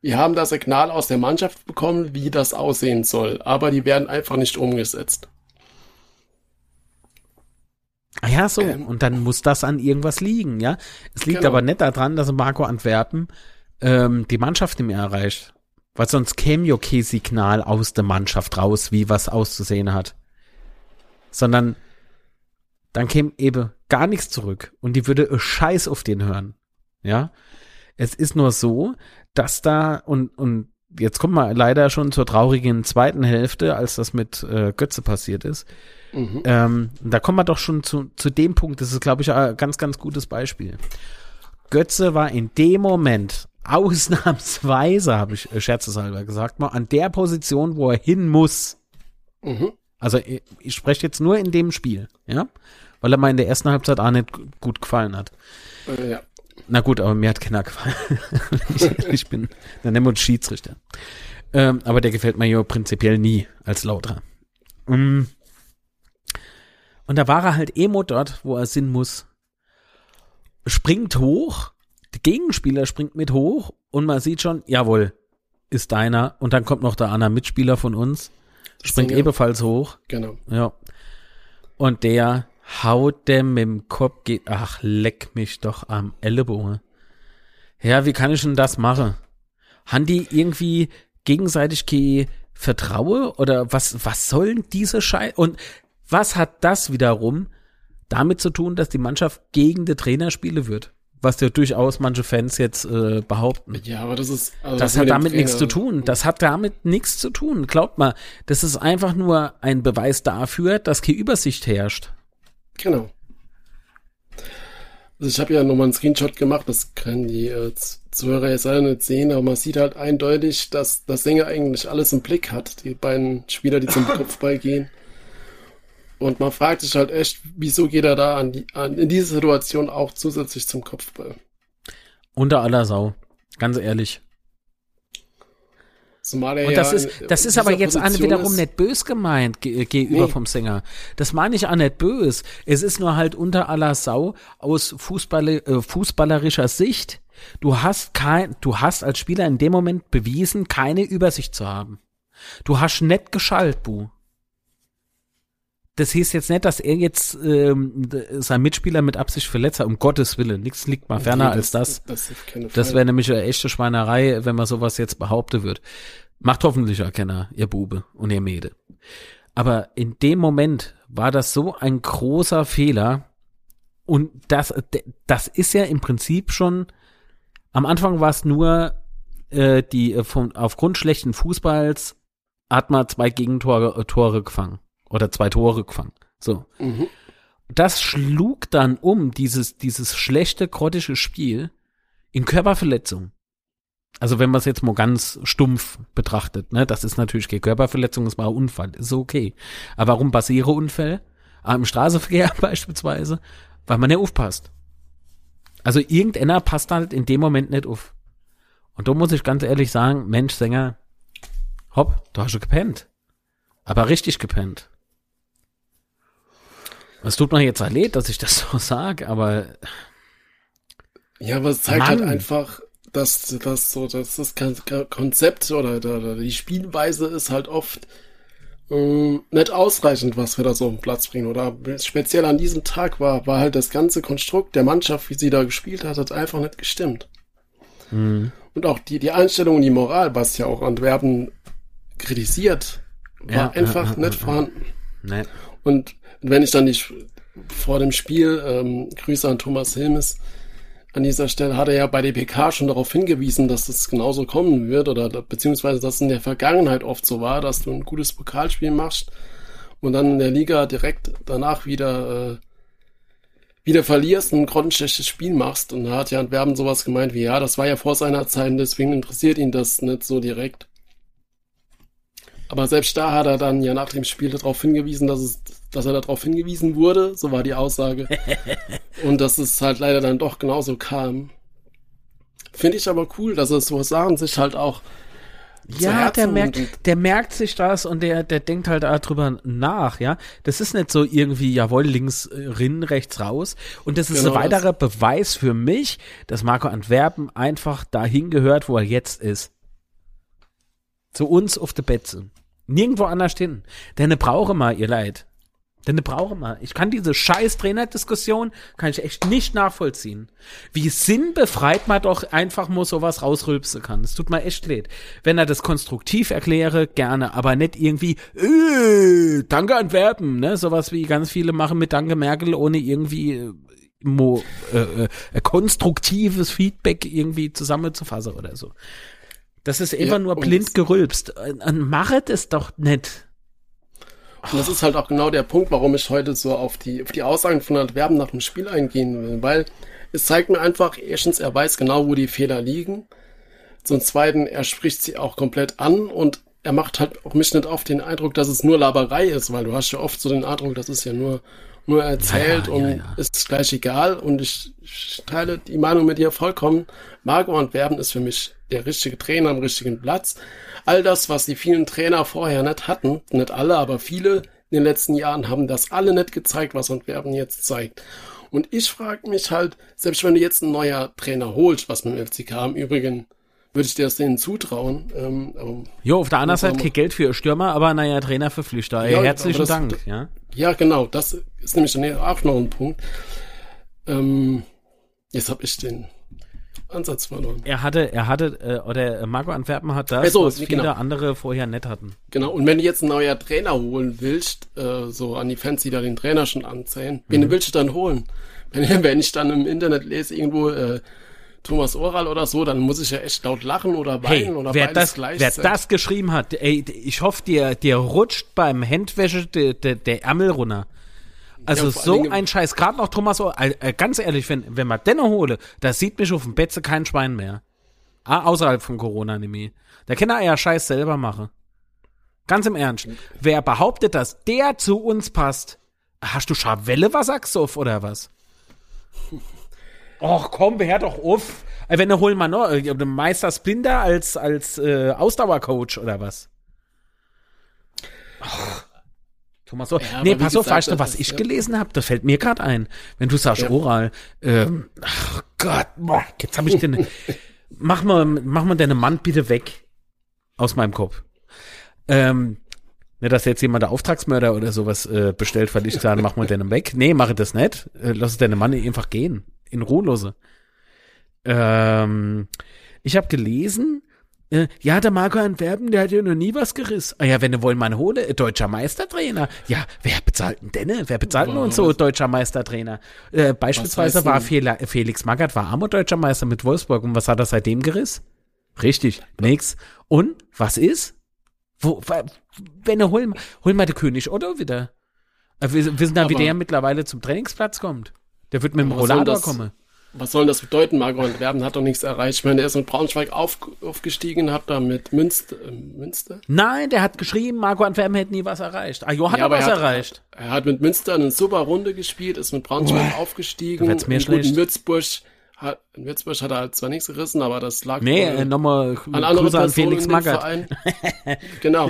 Wir haben das Signal aus der Mannschaft bekommen, wie das aussehen soll, aber die werden einfach nicht umgesetzt. Ah ja, so. Ähm, und dann muss das an irgendwas liegen, ja. Es liegt genau. aber nicht daran, dass Marco Antwerpen ähm, die Mannschaft nicht mehr erreicht. Weil sonst käme ja kein Signal aus der Mannschaft raus, wie was auszusehen hat. Sondern dann käme eben gar nichts zurück und die würde Scheiß auf den hören. Ja. Es ist nur so, dass da und, und jetzt kommt man leider schon zur traurigen zweiten Hälfte, als das mit äh, Götze passiert ist. Mhm. Ähm, da kommen wir doch schon zu, zu dem Punkt, das ist, glaube ich, ein ganz, ganz gutes Beispiel. Götze war in dem Moment ausnahmsweise, habe ich äh, scherzeshalber gesagt, mal an der Position, wo er hin muss. Mhm. Also ich, ich spreche jetzt nur in dem Spiel, ja, weil er mal in der ersten Halbzeit auch nicht gut gefallen hat. Äh, ja. Na gut, aber mir hat keiner gefallen. ich, ich, bin, dann nennen wir uns Schiedsrichter. Ähm, aber der gefällt mir ja prinzipiell nie als Lauter. Um, und da war er halt emo dort, wo er sind muss. Springt hoch, der Gegenspieler springt mit hoch und man sieht schon, jawohl, ist deiner. Und dann kommt noch der andere Mitspieler von uns, springt ebenfalls hoch. Genau. Ja. Und der haut dem mit dem Kopf, geht, ach, leck mich doch am Ellenbogen. Ja, wie kann ich denn das machen? Haben die irgendwie gegenseitig ke Vertraue oder was, was sollen diese Scheiße? Und was hat das wiederum damit zu tun, dass die Mannschaft gegen den Trainer spielen wird? Was ja durchaus manche Fans jetzt äh, behaupten. Ja, aber das ist. Also das, das hat damit nichts zu tun. Das hat damit nichts zu tun. Glaubt mal, das ist einfach nur ein Beweis dafür, dass keine Übersicht herrscht. Genau. Also ich habe ja nochmal einen Screenshot gemacht, das können die äh, Zuhörer jetzt alle nicht sehen, aber man sieht halt eindeutig, dass das Sänger eigentlich alles im Blick hat, die beiden Spieler, die zum Kopfball gehen. Und man fragt sich halt echt, wieso geht er da an die, an, in diese Situation auch zusätzlich zum Kopfball? Unter aller Sau, ganz ehrlich. Zumal er und das ja ist, das ist aber jetzt an, wiederum ist. nicht bös gemeint gegenüber nee. vom Sänger. Das meine ich auch nicht bös. Es ist nur halt unter aller Sau aus Fußball, äh, fußballerischer Sicht. Du hast kein, du hast als Spieler in dem Moment bewiesen, keine Übersicht zu haben. Du hast nicht geschallt, Bu. Das hieß jetzt nicht, dass er jetzt ähm, sein Mitspieler mit Absicht verletzt hat, um Gottes Willen. Nichts liegt mal ferner nee, das, als das. Das, das wäre nämlich eine echte Schweinerei, wenn man sowas jetzt behaupten wird. Macht hoffentlich Erkenner, ihr Bube und ihr Mäde. Aber in dem Moment war das so ein großer Fehler. Und das, das ist ja im Prinzip schon, am Anfang war es nur, äh, die, äh, von, aufgrund schlechten Fußballs hat man zwei Gegentore äh, Tore gefangen oder zwei Tore gefangen. So. Mhm. Das schlug dann um, dieses, dieses schlechte, grottische Spiel, in Körperverletzung. Also wenn man es jetzt mal ganz stumpf betrachtet, ne, das ist natürlich keine Körperverletzung, das war ein Unfall, ist okay. Aber warum passieren Unfälle? Ah, Im Straßenverkehr beispielsweise, weil man nicht aufpasst. Also irgendeiner passt halt in dem Moment nicht auf. Und da muss ich ganz ehrlich sagen, Mensch, Sänger, hopp, du hast schon gepennt. Aber richtig gepennt. Es tut mir jetzt leid, dass ich das so sage, aber. Ja, aber es zeigt halt Mann. halt einfach, dass, dass so, dass das Konzept oder, oder die Spielweise ist halt oft ähm, nicht ausreichend, was wir da so auf den Platz bringen. Oder speziell an diesem Tag war, war halt das ganze Konstrukt der Mannschaft, wie sie da gespielt hat, hat einfach nicht gestimmt. Mhm. Und auch die, die Einstellung und die Moral, was ja auch Antwerpen kritisiert, war ja, einfach ja, ja, nicht vorhanden. Nee. Und wenn ich dann die, vor dem Spiel, ähm, Grüße an Thomas Hilmes, an dieser Stelle hat er ja bei der PK schon darauf hingewiesen, dass das genauso kommen wird oder beziehungsweise dass in der Vergangenheit oft so war, dass du ein gutes Pokalspiel machst und dann in der Liga direkt danach wieder äh, wieder verlierst und ein grottenschlechtes Spiel machst. Und da hat ja Antwerpen sowas gemeint wie, ja, das war ja vor seiner Zeit und deswegen interessiert ihn das nicht so direkt. Aber selbst da hat er dann ja nach dem Spiel darauf hingewiesen, dass es, dass er darauf hingewiesen wurde, so war die Aussage. und dass es halt leider dann doch genauso kam. Finde ich aber cool, dass er so Sachen sich halt auch ja, der merkt, der merkt sich das und der, der denkt halt darüber nach, ja. Das ist nicht so irgendwie, jawohl, links äh, rin, rechts raus. Und das ist genau ein weiterer. Beweis für mich, dass Marco Antwerpen einfach dahin gehört, wo er jetzt ist. Zu uns auf der Betze. Nirgendwo anders hin. Denn er brauche mal, ihr Leid. Denn eine brauche man. Ich kann diese scheiß Trainerdiskussion, kann ich echt nicht nachvollziehen. Wie sinnbefreit man doch einfach nur sowas rausrülpsen kann. Es tut mir echt leid. Wenn er das konstruktiv erkläre, gerne, aber nicht irgendwie, äh, danke Antwerpen, ne? Sowas wie ganz viele machen mit Danke Merkel, ohne irgendwie äh, mo, äh, äh, konstruktives Feedback irgendwie zusammenzufassen oder so. Das ist immer ja, nur blind gerülpst. Äh, machet es doch nicht. Und das ist halt auch genau der Punkt, warum ich heute so auf die, auf die Aussagen von Antwerpen nach dem Spiel eingehen will, weil es zeigt mir einfach, erstens, er weiß genau, wo die Fehler liegen. Zum Zweiten, er spricht sie auch komplett an und er macht halt auch mich nicht auf den Eindruck, dass es nur Laberei ist, weil du hast ja oft so den Eindruck, das ist ja nur, nur erzählt ja, ja, und ja, ist gleich egal und ich, ich teile die Meinung mit dir vollkommen. Marco Antwerpen ist für mich der richtige Trainer am richtigen Platz all das, was die vielen Trainer vorher nicht hatten, nicht alle, aber viele in den letzten Jahren haben das alle nicht gezeigt, was Antwerpen jetzt zeigt. Und ich frage mich halt, selbst wenn du jetzt ein neuer Trainer holst, was mit dem FCK im Übrigen würde ich dir das denen zutrauen. Ähm, jo, auf der anderen Seite kein Geld für Stürmer, aber naja, Trainer für Flüchter. Ja, Herzlichen das, Dank. Ja? ja, genau. Das ist nämlich dann auch noch ein Punkt. Ähm, jetzt habe ich den Ansatz verloren. Er hatte, er hatte, äh, oder Marco Antwerpen hat das, so, was viele genau. andere vorher nicht hatten. Genau, und wenn du jetzt ein neuer Trainer holen willst, äh, so an die Fans, die da den Trainer schon anzählen, mhm. wen willst du dann holen? Wenn, wenn ich dann im Internet lese, irgendwo, äh, Thomas Oral oder so, dann muss ich ja echt laut lachen oder weinen hey, oder wer das, Wer das geschrieben hat, ey, ich hoffe, dir, dir rutscht beim Handwäsche der, der, der Ärmel runter. Also ja, so ein Scheiß, gerade noch Thomas, äh, ganz ehrlich, wenn, wenn man den hole, da sieht mich auf dem Betze kein Schwein mehr. Ah, außerhalb von Corona nämlich. Da kann er ja Scheiß selber machen. Ganz im Ernst. Wer behauptet, dass der zu uns passt, hast du Scharwelle was sagst du oder was? Och komm, wer doch auf. Äh, wenn er holen mal noch, äh, Meister Splinter als, als äh, Ausdauercoach oder was? Och. Thomas so. Ja, nee, pass auf, weißt du, was ich ja. gelesen habe? Das fällt mir gerade ein. Wenn du sagst ja. oral, ähm, ach Gott, boah, jetzt habe ich den. mach mal, mach mal deine Mann bitte weg aus meinem Kopf. Ähm, nicht, dass jetzt jemand der Auftragsmörder oder sowas äh, bestellt, weil ich sage, mach mal deinen weg. Nee, mache das nicht. Äh, lass deine Mann einfach gehen. In Ruhelose. Ähm, ich habe gelesen, äh, ja, der Marco Antwerpen, der hat ja noch nie was gerissen. Ah ja, wenn du wollen mal hole, äh, deutscher Meistertrainer. Ja, wer bezahlt denn denn? Wer bezahlt denn uns so deutscher Meistertrainer? Äh, beispielsweise war Fel Felix Magath war Armer deutscher Meister mit Wolfsburg. Und was hat er seitdem gerissen? Richtig, nix. Und, was ist? Wo, wenn er hol, hol mal den König Otto wieder. Äh, wir wissen dann, wie der mittlerweile zum Trainingsplatz kommt. Der wird mit dem Rollator kommen was soll das bedeuten? Marco Antwerpen hat doch nichts erreicht. Ich meine, er ist mit Braunschweig auf, aufgestiegen, hat da mit Münster, äh, Münster? Nein, der hat geschrieben, Marco Antwerpen hätte nie was erreicht. Ah, Jo hat ja, was er erreicht. Er hat mit Münster eine super Runde gespielt, ist mit Braunschweig Uah, aufgestiegen. Da mir schlecht. Würzburg hat, in Würzburg hat er halt zwar nichts gerissen, aber das lag nee, äh, nochmal an andere Personen Felix Magath. genau.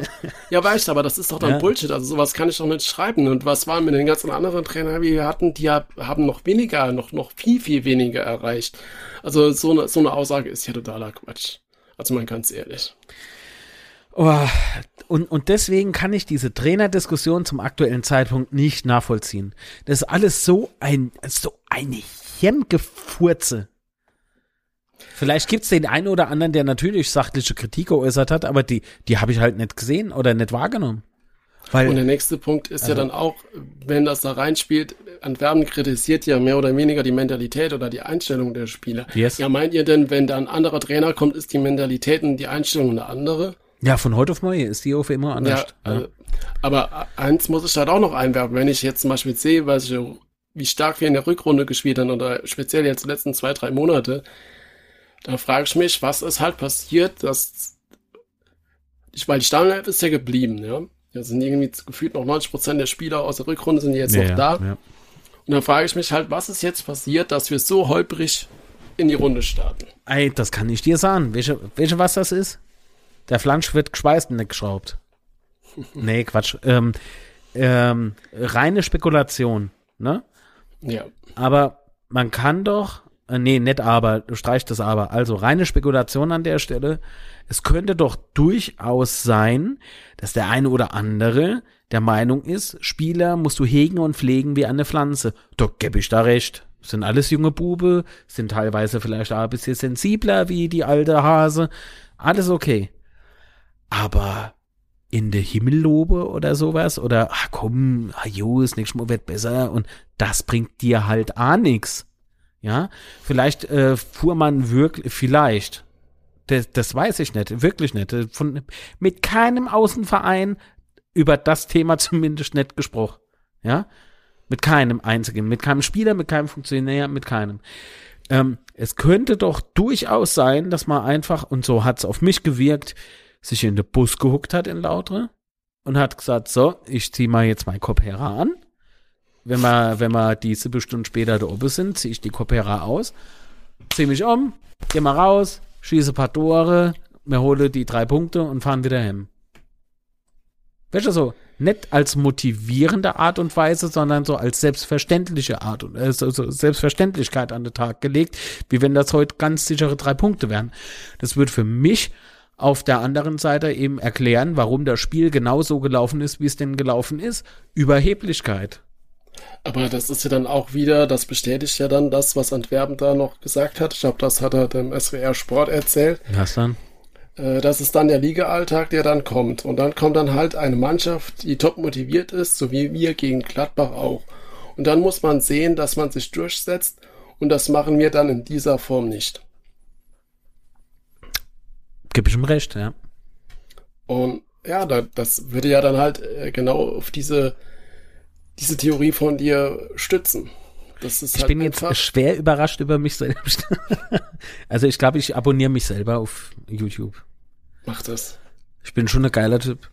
Ja, weißt du, aber das ist doch dann ja. Bullshit. Also sowas kann ich doch nicht schreiben. Und was waren mit den ganzen anderen Trainern, die wir hatten, die haben noch weniger, noch, noch viel, viel weniger erreicht. Also so eine, so eine Aussage ist ja totaler Quatsch. Also man ganz ehrlich. Oh, und, und deswegen kann ich diese Trainerdiskussion zum aktuellen Zeitpunkt nicht nachvollziehen. Das ist alles so ein, so eine Hemmgefurze. Vielleicht gibt's den einen oder anderen, der natürlich sachliche Kritik geäußert hat, aber die, die habe ich halt nicht gesehen oder nicht wahrgenommen. Weil, und der nächste Punkt ist also, ja dann auch, wenn das da reinspielt, Antwerpen kritisiert ja mehr oder weniger die Mentalität oder die Einstellung der Spieler. Yes. Ja, meint ihr denn, wenn da ein anderer Trainer kommt, ist die Mentalität und die Einstellung eine andere? Ja, von heute auf morgen ist die auf immer anders. Ja, ja. Also, aber eins muss ich halt auch noch einwerfen, wenn ich jetzt zum Beispiel sehe, was ich, wie stark wir in der Rückrunde gespielt haben oder speziell jetzt die letzten zwei, drei Monate, da frage ich mich, was ist halt passiert, dass ich, weil die Stammelf ist ja geblieben, ja. Da sind irgendwie gefühlt noch 90 Prozent der Spieler aus der Rückrunde sind jetzt ja, noch da. Ja. Und dann frage ich mich halt, was ist jetzt passiert, dass wir so holprig in die Runde starten? Ey, das kann ich dir sagen. Welche, welche was das ist? Der Flansch wird geschweißt und nicht geschraubt. nee, Quatsch. Ähm, ähm, reine Spekulation, ne? Ja. Aber man kann doch, äh, nee, nicht aber, du streichst das aber. Also reine Spekulation an der Stelle es könnte doch durchaus sein, dass der eine oder andere der Meinung ist, Spieler musst du hegen und pflegen wie eine Pflanze. Doch gebe ich da recht. Sind alles junge Bube, sind teilweise vielleicht auch ein bisschen sensibler wie die alte Hase. Alles okay. Aber in der Himmellobe oder sowas oder ach komm, jo, ist nichts mehr wird besser und das bringt dir halt auch nix. Ja, vielleicht äh, fuhr man wirklich, vielleicht, das, das weiß ich nicht, wirklich nicht. Von, mit keinem Außenverein über das Thema zumindest nicht gesprochen. Ja? Mit keinem einzigen, mit keinem Spieler, mit keinem Funktionär, mit keinem. Ähm, es könnte doch durchaus sein, dass man einfach, und so hat es auf mich gewirkt, sich in den Bus gehuckt hat in Lautre und hat gesagt, so, ich zieh mal jetzt mein Kopera an. Wenn wir, wenn wir die sieben Stunden später da oben sind, ziehe ich die Kopera aus, zieh mich um, geh mal raus, schieße ein paar Tore, wir holen die drei Punkte und fahren wieder hin. Weißt du so, nicht als motivierende Art und Weise, sondern so als selbstverständliche Art und äh, so, so Selbstverständlichkeit an den Tag gelegt, wie wenn das heute ganz sichere drei Punkte wären. Das wird für mich auf der anderen Seite eben erklären, warum das Spiel genauso gelaufen ist, wie es denn gelaufen ist. Überheblichkeit. Aber das ist ja dann auch wieder, das bestätigt ja dann das, was Antwerpen da noch gesagt hat. Ich glaube, das hat er dem SWR Sport erzählt. Was dann? Äh, das ist dann der Liga-Alltag, der dann kommt. Und dann kommt dann halt eine Mannschaft, die top motiviert ist, so wie wir gegen Gladbach auch. Und dann muss man sehen, dass man sich durchsetzt. Und das machen wir dann in dieser Form nicht. Gib ich ihm recht, ja. Und ja, das würde ja dann halt äh, genau auf diese diese Theorie von dir stützen. Ich halt bin jetzt schwer überrascht über mich selbst. also ich glaube, ich abonniere mich selber auf YouTube. Mach das. Ich bin schon ein geiler Typ.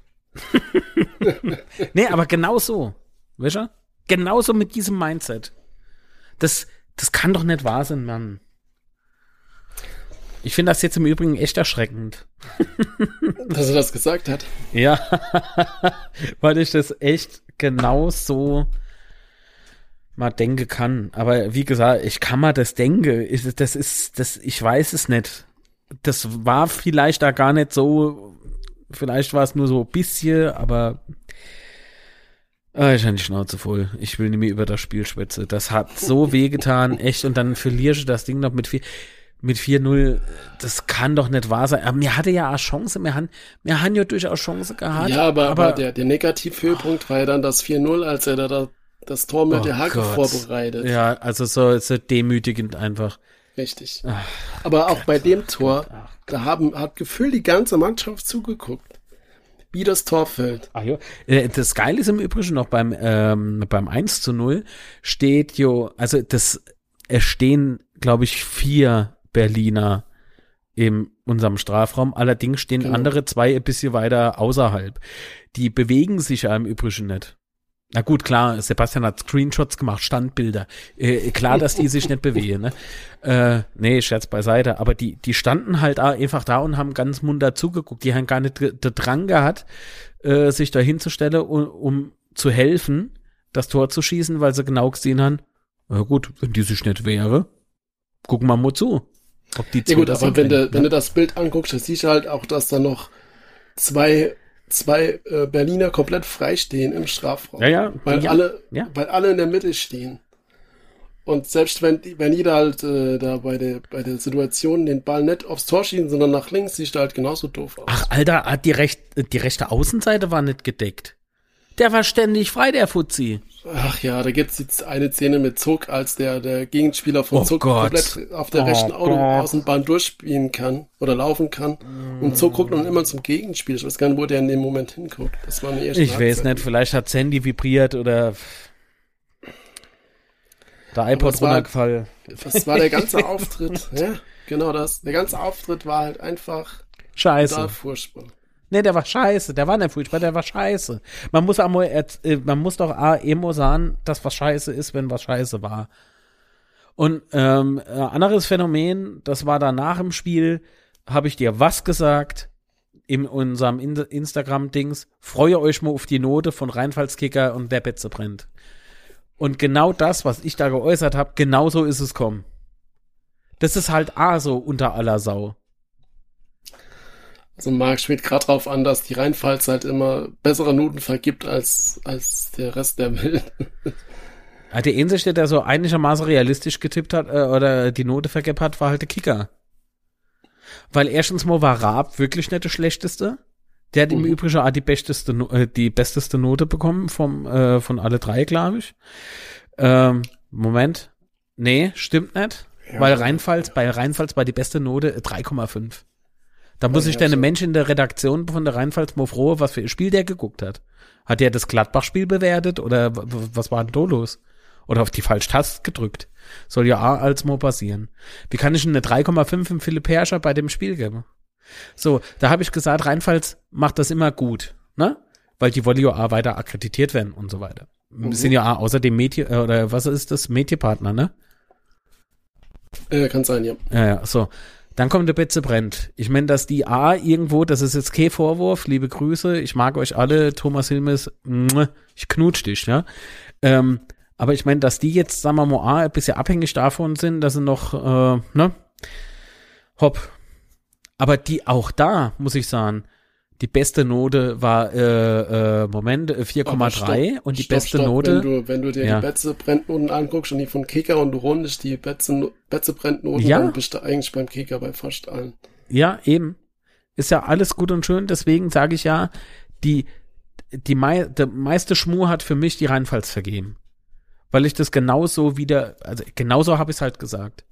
nee, aber genau so. Weißt du? Genauso mit diesem Mindset. Das, das kann doch nicht wahr sein, Mann. Ich finde das jetzt im Übrigen echt erschreckend. Dass er das gesagt hat. Ja, weil ich das echt genau so mal denken kann. Aber wie gesagt, ich kann mal das denken. Das ist, das, ich weiß es nicht. Das war vielleicht da gar nicht so, vielleicht war es nur so ein bisschen, aber Ah, ich habe die Schnauze voll. Ich will nicht mehr über das Spiel schwätzen. Das hat so wehgetan, echt. Und dann verlierst du das Ding noch mit viel mit 4-0, das kann doch nicht wahr sein. Aber mir hatte ja auch Chance, wir haben, wir haben ja durchaus Chance gehabt. Ja, aber, aber, aber der, der Negativhöhepunkt war ja dann das 4-0, als er da das Tor mit oh der Hacke Gott. vorbereitet. Ja, also so, so demütigend einfach. Richtig. Ach, aber auch Gott, bei dem Tor, Ach, da haben, hat gefühlt die ganze Mannschaft zugeguckt wie das Tor fällt. Ach ja. Äh, das Geile ist im Übrigen noch beim, ähm, beim 1 zu 0 steht jo, also das, es stehen, glaube ich, vier Berliner in unserem Strafraum. Allerdings stehen genau. andere zwei ein bisschen weiter außerhalb. Die bewegen sich ja im Übrigen nicht. Na gut, klar, Sebastian hat Screenshots gemacht, Standbilder. Äh, klar, dass die sich nicht bewegen. Ne? Äh, nee, Scherz beiseite. Aber die, die standen halt einfach da und haben ganz munter zugeguckt. Die haben gar nicht den Drang gehabt, äh, sich da hinzustellen, um, um zu helfen, das Tor zu schießen, weil sie genau gesehen haben, na gut, wenn die sich nicht wäre, gucken wir mal zu. Ob die ja gut, aber wenn du, wenn du das Bild anguckst, dann siehst du halt auch, dass da noch zwei, zwei äh, Berliner komplett frei stehen im Strafraum. Ja, ja. Weil ja, alle, ja. weil alle in der Mitte stehen. Und selbst wenn, wenn jeder halt äh, da bei der, bei der Situation den Ball nicht aufs Tor schießen, sondern nach links, sieht er halt genauso doof aus. Ach, Alter, die, recht, die rechte Außenseite war nicht gedeckt. Der war ständig frei, der Fuzzi. Ach ja, da gibt's jetzt eine Szene mit Zuck, als der, der Gegenspieler von Oh Zuck Gott. komplett auf der Oh rechten Auto Gott. Außenbahn durchspielen kann oder laufen kann. Und Zuck guckt dann immer zum Gegenspieler. Ich weiß gar nicht, wo der in dem Moment hinguckt. Das war eine erste Ich weiß nicht, vielleicht hat Sandy vibriert oder der iPod es war- runtergefallen. Das war der ganze Auftritt. ja, genau das. Der ganze Auftritt war halt einfach Scheiße. total furchtbar. Nee, der war scheiße. Der war nicht furchtbar, der war scheiße. Man muss auch äh, man muss doch immer sagen, dass was scheiße ist, wenn was scheiße war. Und ähm, äh, anderes Phänomen, das war danach im Spiel, habe ich dir was gesagt in unserem In Instagram-Dings. Freue euch mal auf die Note von Rheinfallskicker und wer Betze brennt. Und genau das, was ich da geäußert habe, genauso ist es kommen. Das ist halt A so unter aller Sau. Also Marc spielt gerade drauf an, dass die Rheinpfalz halt immer bessere Noten vergibt als, als der Rest der Welt. Ja, der Einzige, der so einigermaßen realistisch getippt hat äh, oder die Note vergeben hat, war halt der Kicker. Weil erstens mal war Raab wirklich nicht der schlechteste. Der hat im Mhm. Übrigen auch die besteste, äh, die besteste Note bekommen vom, äh, von alle drei, glaube ich. Ähm, Moment. Nee, stimmt nicht. Ja. Weil Rheinpfalz, bei Rheinpfalz war die beste Note äh, 3,5. Da muss sich der so. Mensch in der Redaktion von der Rheinpfalz mal froh, was für ein Spiel der geguckt hat. Hat der das Gladbach-Spiel bewertet oder was war denn da los? Oder auf die falsche Taste gedrückt? Soll ja auch als mal passieren. Wie kann ich denn eine 3,5 im Philipp Herrscher bei dem Spiel geben? So, da habe ich gesagt, Rheinpfalz macht das immer gut, ne? Weil die wollen ja auch weiter akkreditiert werden und so weiter. Sind ja auch außerdem Medien, äh, oder was ist das? Medienpartner, ne? Äh, kann sein, ja. Ja, ja, so. Dann kommt der Betze brennt. Ich meine, dass die A irgendwo, das ist jetzt kein Vorwurf, liebe Grüße, ich mag euch alle, Thomas Hilmes, ich knutsch dich, ja. Ähm, aber ich meine, dass die jetzt, sagen wir mal, A, ein bisschen abhängig davon sind, dass sie noch, äh, ne, hopp. Aber die auch da, muss ich sagen, die beste Note war, äh, äh, Moment, äh, Aber 4,3 stopp, und die stopp, beste stopp. Note. Wenn du, wenn du dir Ja. die Betze Brennnoten anguckst und die von Kicker und du rundest die Betze, Betze Brennnoten, Ja. dann bist du eigentlich beim Kicker bei fast allen. Ja, eben. Ist ja alles gut und schön, deswegen sage ich ja, die, die mei der meiste Schmur hat für mich die Rheinpfalz vergeben. Weil ich das genauso wieder, also genauso habe ich es halt gesagt.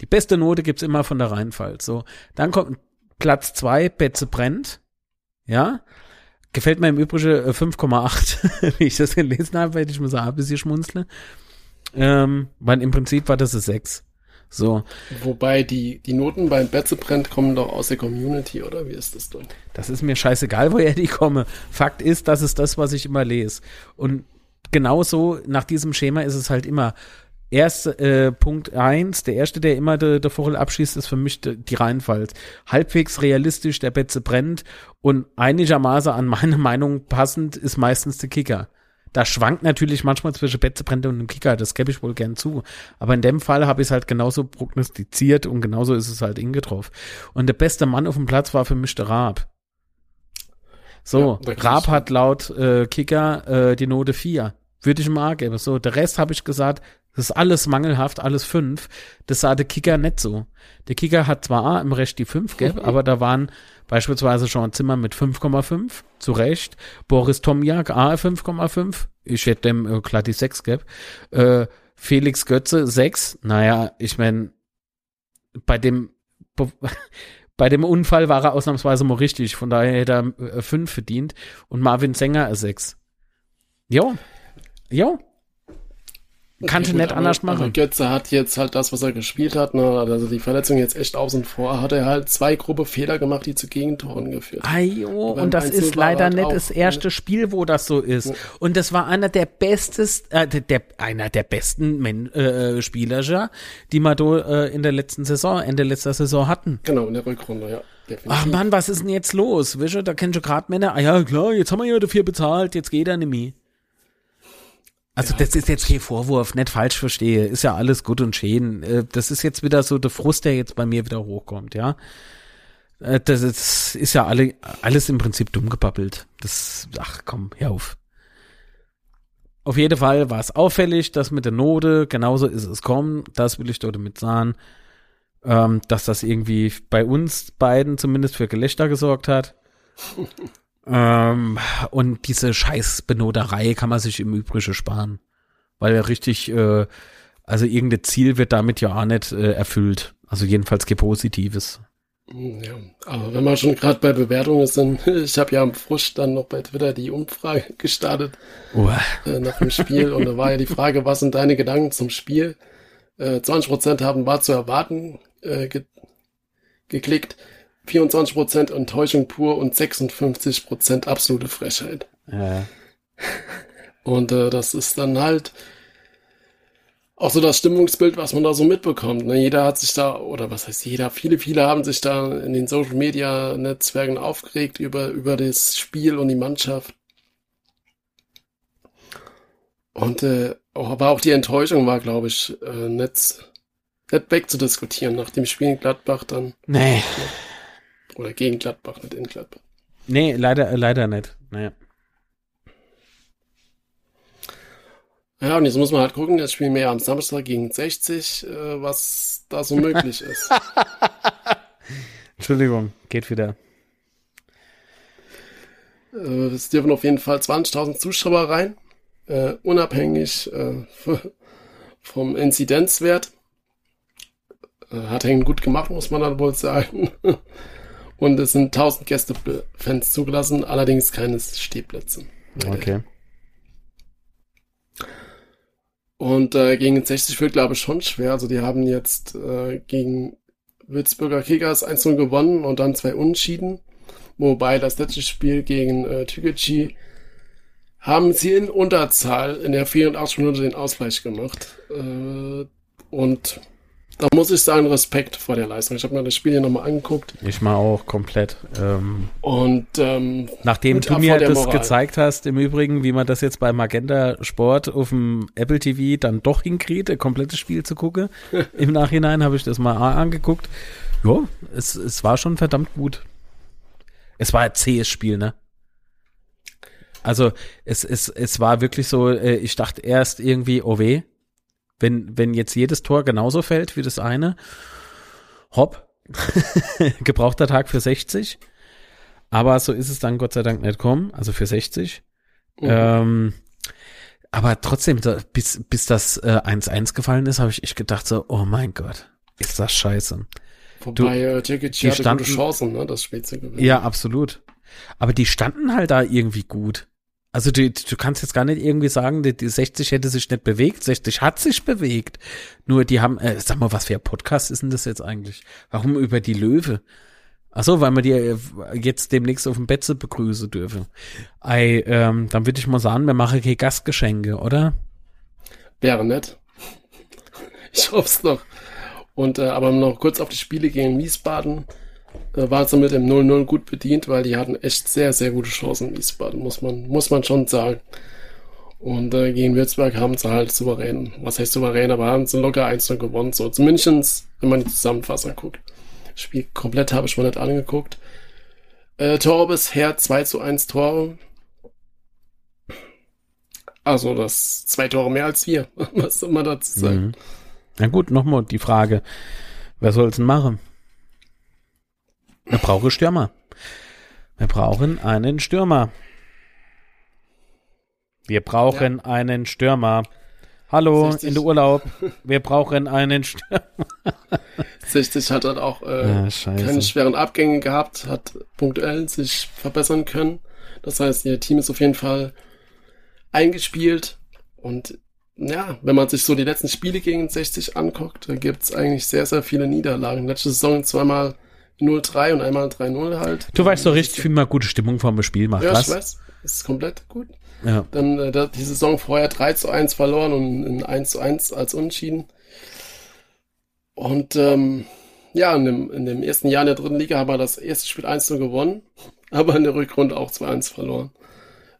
Die beste Note gibt's immer von der Rheinpfalz. So, dann kommt Platz zwei, Betze brennt. Ja. Gefällt mir im Übrigen äh, 5,8, wie ich das gelesen habe, weil ich mir so ein bisschen schmunzle. Ähm, weil im Prinzip war das eine 6. So, Wobei die, die Noten beim Betze brennt kommen doch aus der Community, oder wie ist das denn? Das ist mir scheißegal, woher die komme. Fakt ist, das ist das, was ich immer lese. Und genauso nach diesem Schema ist es halt immer. Erst äh, Punkt eins, der erste, der immer der de Vogel abschießt, ist für mich de, die Rheinpfalz. Halbwegs realistisch, der Betze brennt und einigermaßen an meine Meinung passend ist meistens der Kicker. Da schwankt natürlich manchmal zwischen Betze brennt und dem Kicker, das gebe ich wohl gern zu. Aber in dem Fall habe ich es halt genauso prognostiziert und genauso ist es halt ingetroffen. Und der beste Mann auf dem Platz war für mich der Raab. So, Ja, Raab hat laut äh, Kicker äh, die Note 4. Würde ich mal geben. So, der Rest habe ich gesagt, das ist alles mangelhaft, alles 5. Das sah der Kicker nicht so. Der Kicker hat zwar im Rest die 5 gegeben, aber da waren beispielsweise Jean Zimmer mit 5,5, zu Recht. Boris Tomjak, A 5,5. Ich hätte dem äh, klar die 6 gegeben. Äh, Felix Götze 6. Naja, ich meine, bei dem Be- bei dem Unfall war er ausnahmsweise mal richtig, von daher hätte er 5 verdient und Marvin Sänger 6. Jo. Jo. Kannst du Okay, nicht gut, anders Aber machen. Götze hat jetzt halt das, was er gespielt hat, ne, also die Verletzung jetzt echt außen vor, hat er halt zwei grobe Fehler gemacht, die zu Gegentoren geführt haben. Und das 1-0 ist leider halt nicht das erste Spiel, wo das so ist. Ja. Und das war einer der bestes, äh, der, einer der besten Men äh, Spieler, ja, die wir äh, in der letzten Saison, Ende letzter Saison hatten. Genau, in der Rückrunde, ja. Definitiv. Ach Mann, was ist denn jetzt los? Wische, da kennst du gerade Männer. Ah ja, klar, jetzt haben wir ja dafür bezahlt, jetzt geht er nicht mehr. Also Ja, das ist jetzt kein Vorwurf, nicht falsch verstehe. Ist ja alles gut und schön. Äh, Das ist jetzt wieder so der Frust, der jetzt bei mir wieder hochkommt, ja. Äh, Das ist, ist ja alle, alles im Prinzip dumm gebabbelt. Das, ach komm, hör auf. Auf jeden Fall war es auffällig, dass mit der Note, genauso ist es kommen, das will ich dort damit sagen, ähm, dass das irgendwie bei uns beiden zumindest für Gelächter gesorgt hat. Ähm, und diese Scheißbenoterei kann man sich im Übrigen sparen. Weil er richtig, äh, also irgendein Ziel wird damit ja auch nicht äh, erfüllt. Also jedenfalls kein Positives. Ja, aber wenn wir schon gerade bei Bewertungen sind, ich habe ja am Frisch dann noch bei Twitter die Umfrage gestartet oh. äh, nach dem Spiel und da war ja die Frage, was sind deine Gedanken zum Spiel? Äh, 20% haben war zu erwarten äh, ge geklickt, 24% Enttäuschung pur und 56% absolute Frechheit. Ja. Und äh, das ist dann halt auch so das Stimmungsbild, was man da so mitbekommt. Ne? Jeder hat sich da, oder was heißt jeder, viele, viele haben sich da in den Social Media Netzwerken aufgeregt über, über das Spiel und die Mannschaft. Und äh, aber auch die Enttäuschung war, glaube ich, äh, nicht, nicht wegzudiskutieren nach dem Spiel in Gladbach dann. Nee. Oder gegen Gladbach, nicht in Gladbach. Nee, leider, leider nicht. Naja. Ja, und jetzt muss man halt gucken, jetzt spielen wir ja am Samstag gegen 60, äh, was da so möglich ist. Entschuldigung, geht wieder. Äh, es dürfen auf jeden Fall 20.000 Zuschauer rein, äh, unabhängig äh, vom Inzidenzwert. Äh, hat Hengen gut gemacht, muss man dann wohl sagen. Und es sind 1000 Gästefans zugelassen, allerdings keine Stehplätze. Okay. Und äh, gegen 60 wird, glaube ich, schon schwer. Also die haben jetzt äh, gegen Würzburger Kickers 1 gewonnen und dann zwei Unschieden. Wobei das letzte Spiel gegen äh, Tügeci haben sie in Unterzahl in der 84 Minute den Ausgleich gemacht. Äh, und da muss ich sagen, Respekt vor der Leistung. Ich habe mir das Spiel hier nochmal angeguckt. Ich mal auch komplett. Ähm, und ähm, nachdem du mir das Moral. gezeigt hast, im Übrigen, wie man das jetzt bei Magenta Sport auf dem Apple TV dann doch hinkriegt, ein komplettes Spiel zu gucken. Im Nachhinein habe ich das mal angeguckt. Ja, es, es war schon verdammt gut. Es war ein zähes Spiel, ne? Also es, es, es war wirklich so, äh, ich dachte erst irgendwie, oh weh, wenn, wenn jetzt jedes Tor genauso fällt wie das eine, hopp, gebrauchter Tag für 60. Aber so ist es dann Gott sei Dank nicht kommen, also für 60. Mhm. Ähm, aber trotzdem, da, bis, bis das 1-1 äh, gefallen ist, habe ich echt gedacht so, oh mein Gott, ist das scheiße. Wobei äh, Djigic hatte standen, gute Chancen, ne, das Spiel zu gewinnen. Ja, absolut. Aber die standen halt da irgendwie gut. Also du, du kannst jetzt gar nicht irgendwie sagen, die, die 60 hätte sich nicht bewegt. 60 hat sich bewegt. Nur die haben, äh, sag mal, was für ein Podcast ist denn das jetzt eigentlich? Warum über die Löwe? Ach so, weil man die äh, jetzt demnächst auf dem Betze begrüßen dürfen. Ei, ähm, dann würde ich mal sagen, wir machen keine Gastgeschenke, oder? Wäre nett. Ich hoffe es noch. Und äh, aber noch kurz auf die Spiele gegen Wiesbaden war sie mit dem 0-0 gut bedient, weil die hatten echt sehr, sehr gute Chancen in Wiesbaden, muss man, muss man schon sagen. Und äh, gegen Würzburg haben sie halt souverän, was heißt souverän, aber haben sie locker 1 gewonnen. So, zumindest, wenn man die Zusammenfassung guckt. Das Spiel komplett habe ich mal nicht angeguckt. Äh, Tore bisher 2 zu 1 Tore. Also das zwei Tore mehr als wir. Was man dazu sagen? Mhm. Na gut, nochmal die Frage. Wer soll es denn machen? Wir brauchen Stürmer. Wir brauchen einen Stürmer. Wir brauchen ja. einen Stürmer. Hallo, 60. in der Urlaub. Wir brauchen einen Stürmer. 60 hat dann auch äh, ja, keine schweren Abgänge gehabt, hat punktuell sich verbessern können. Das heißt, ihr Team ist auf jeden Fall eingespielt. Und ja, wenn man sich so die letzten Spiele gegen 60 anguckt, da gibt's eigentlich sehr, sehr viele Niederlagen. Letzte Saison zweimal 0-3 und einmal 3-0 halt. Du weißt doch richtig, wie man gute Stimmung vor dem Spiel macht. Ja, was? ich weiß. Ist komplett gut. Ja. Dann äh, die Saison vorher 3 zu 1 verloren und in 1 zu 1 als Unentschieden. Und ähm, ja, in dem, in dem ersten Jahr in der dritten Liga haben wir das erste Spiel 1 zu gewonnen, aber in der Rückrunde auch 2-1 verloren.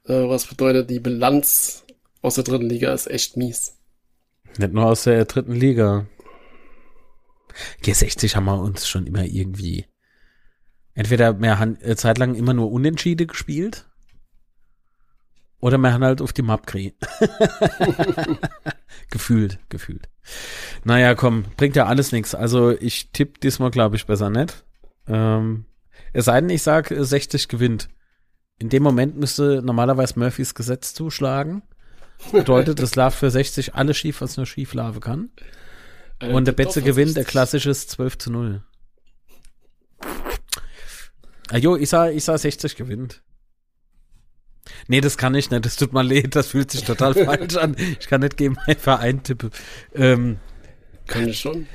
Äh, was bedeutet, die Bilanz aus der dritten Liga ist echt mies. Nicht nur aus der dritten Liga. G60 haben wir uns schon immer irgendwie entweder mehr äh, zeitlang immer nur Unentschiede gespielt oder wir haben halt auf die Map gekriegt. gefühlt, gefühlt. Naja, komm, bringt ja alles nichts. Also ich tippe diesmal, glaube ich, besser nicht. Ähm, es sei denn, ich sage, 60 gewinnt. In dem Moment müsste normalerweise Murphys Gesetz zuschlagen. Bedeutet, es läuft für 60 alles schief, was nur schief laufen kann. Und der Betze gewinnt, der klassisches 12 zu 0. Ah, jo, ich sah, ich sah 60 gewinnt. Nee, das kann ich nicht. Das tut mir leid. Das fühlt sich total falsch an. Ich kann nicht gegen meinen Verein tippen. Ähm, kann ich schon.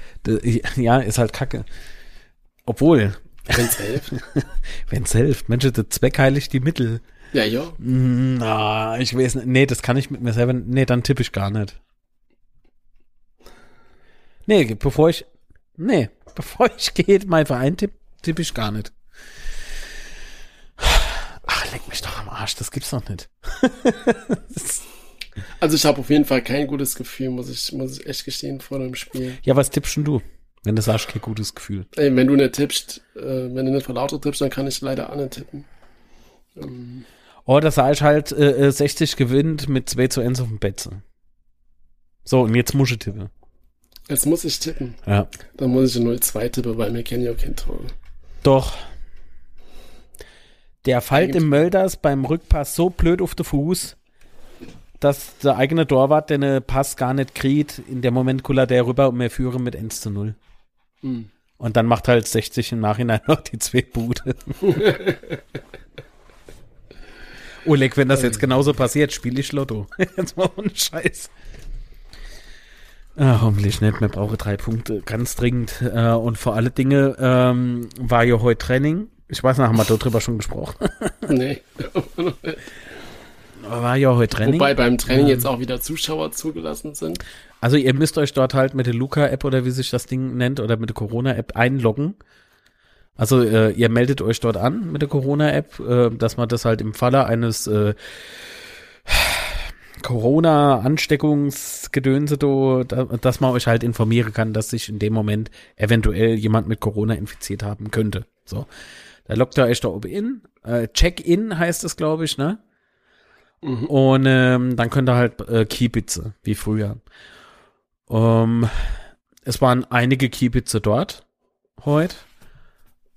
Ja, ist halt kacke. Obwohl. Wenn's hilft. Wenn's hilft. Mensch, der Zweck heiligt die Mittel. Ja, ja. Na, ich weiß nicht. Nee, das kann ich mit mir selber. Nee, dann tippe ich gar nicht. Nee, bevor ich. Nee, bevor ich gehe, mein Verein tippe, tippe ich gar nicht. Ach, leck mich doch am Arsch, das gibt's doch nicht. also ich habe auf jeden Fall kein gutes Gefühl, muss ich, muss ich echt gestehen, vor dem Spiel. Ja, was tippst denn du? Wenn du sagst, kein gutes Gefühl. Ey, wenn du nicht tippst, äh, wenn du nicht von Auto tippst, dann kann ich leider auch nicht tippen. Ähm. Oh, das sah ich halt, äh, 60 äh, gewinnt mit 2 zu 1 auf dem Betze. So, und jetzt muss ich tippen. Jetzt muss ich tippen. Ja. Dann muss ich 0-2 tippen, weil mir kennen ja kein Tor. Doch. Der fällt im Mölders beim Rückpass so blöd auf den Fuß, dass der eigene Torwart den Pass gar nicht kriegt. In dem Moment kullert der rüber und wir führen mit 1 zu 0. Mhm. Und dann macht halt 60 im Nachhinein noch die zwei Bude. Oleg, wenn das jetzt genauso passiert, spiele ich Lotto. jetzt mal ohne Scheiß. Ah, hoffentlich nicht. Wir brauchen drei Punkte, ganz dringend. Äh, und vor alle Dinge ähm, war ja heute Training. Ich weiß nicht, haben wir darüber schon gesprochen? nee. war ja heute Training. Wobei beim Training jetzt auch wieder Zuschauer zugelassen sind. Also ihr müsst euch dort halt mit der Luca-App oder wie sich das Ding nennt oder mit der Corona-App einloggen. Also äh, ihr meldet euch dort an mit der Corona-App, äh, dass man das halt im Falle eines äh, Corona-Ansteckungsgedönse, dass man euch halt informieren kann, dass sich in dem Moment eventuell jemand mit Corona infiziert haben könnte. So. Da lockt ihr euch da oben in. Äh, Check-in heißt es, glaube ich, ne? Mhm. Und ähm, dann könnt ihr halt äh, Kiebitze, wie früher. Ähm, es waren einige Kiebitze dort heute.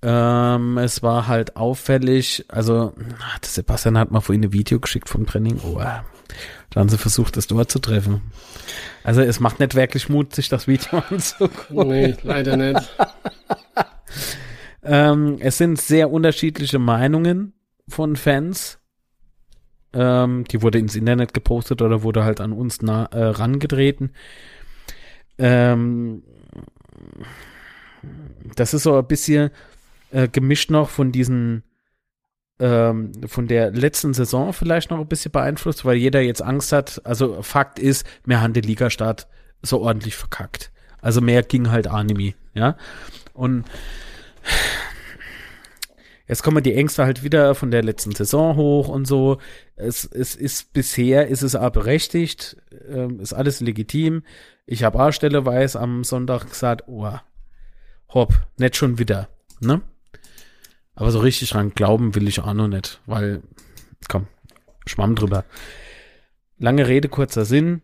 Ähm, es war halt auffällig, also Sebastian hat mal vorhin ein Video geschickt vom Training. Oh, da haben sie versucht, das dort zu treffen. Also es macht nicht wirklich Mut, sich das Video anzugucken. Nee, leider nicht. ähm, es sind sehr unterschiedliche Meinungen von Fans. Ähm, die wurde ins Internet gepostet oder wurde halt an uns nah, äh, rangetreten. Ähm, das ist so ein bisschen äh, gemischt noch von diesen ähm, von der letzten Saison vielleicht noch ein bisschen beeinflusst, weil jeder jetzt Angst hat. Also Fakt ist, mehr haben den Ligastart so ordentlich verkackt. Also mehr ging halt Anime, ja. Und jetzt kommen die Ängste halt wieder von der letzten Saison hoch und so. Es, es ist bisher, ist es aber berechtigt, äh, ist alles legitim. Ich habe auch stelleweise am Sonntag gesagt, oh, hopp, nicht schon wieder, ne? Aber so richtig dran glauben will ich auch noch nicht, weil, komm, schwamm drüber. Lange Rede, kurzer Sinn.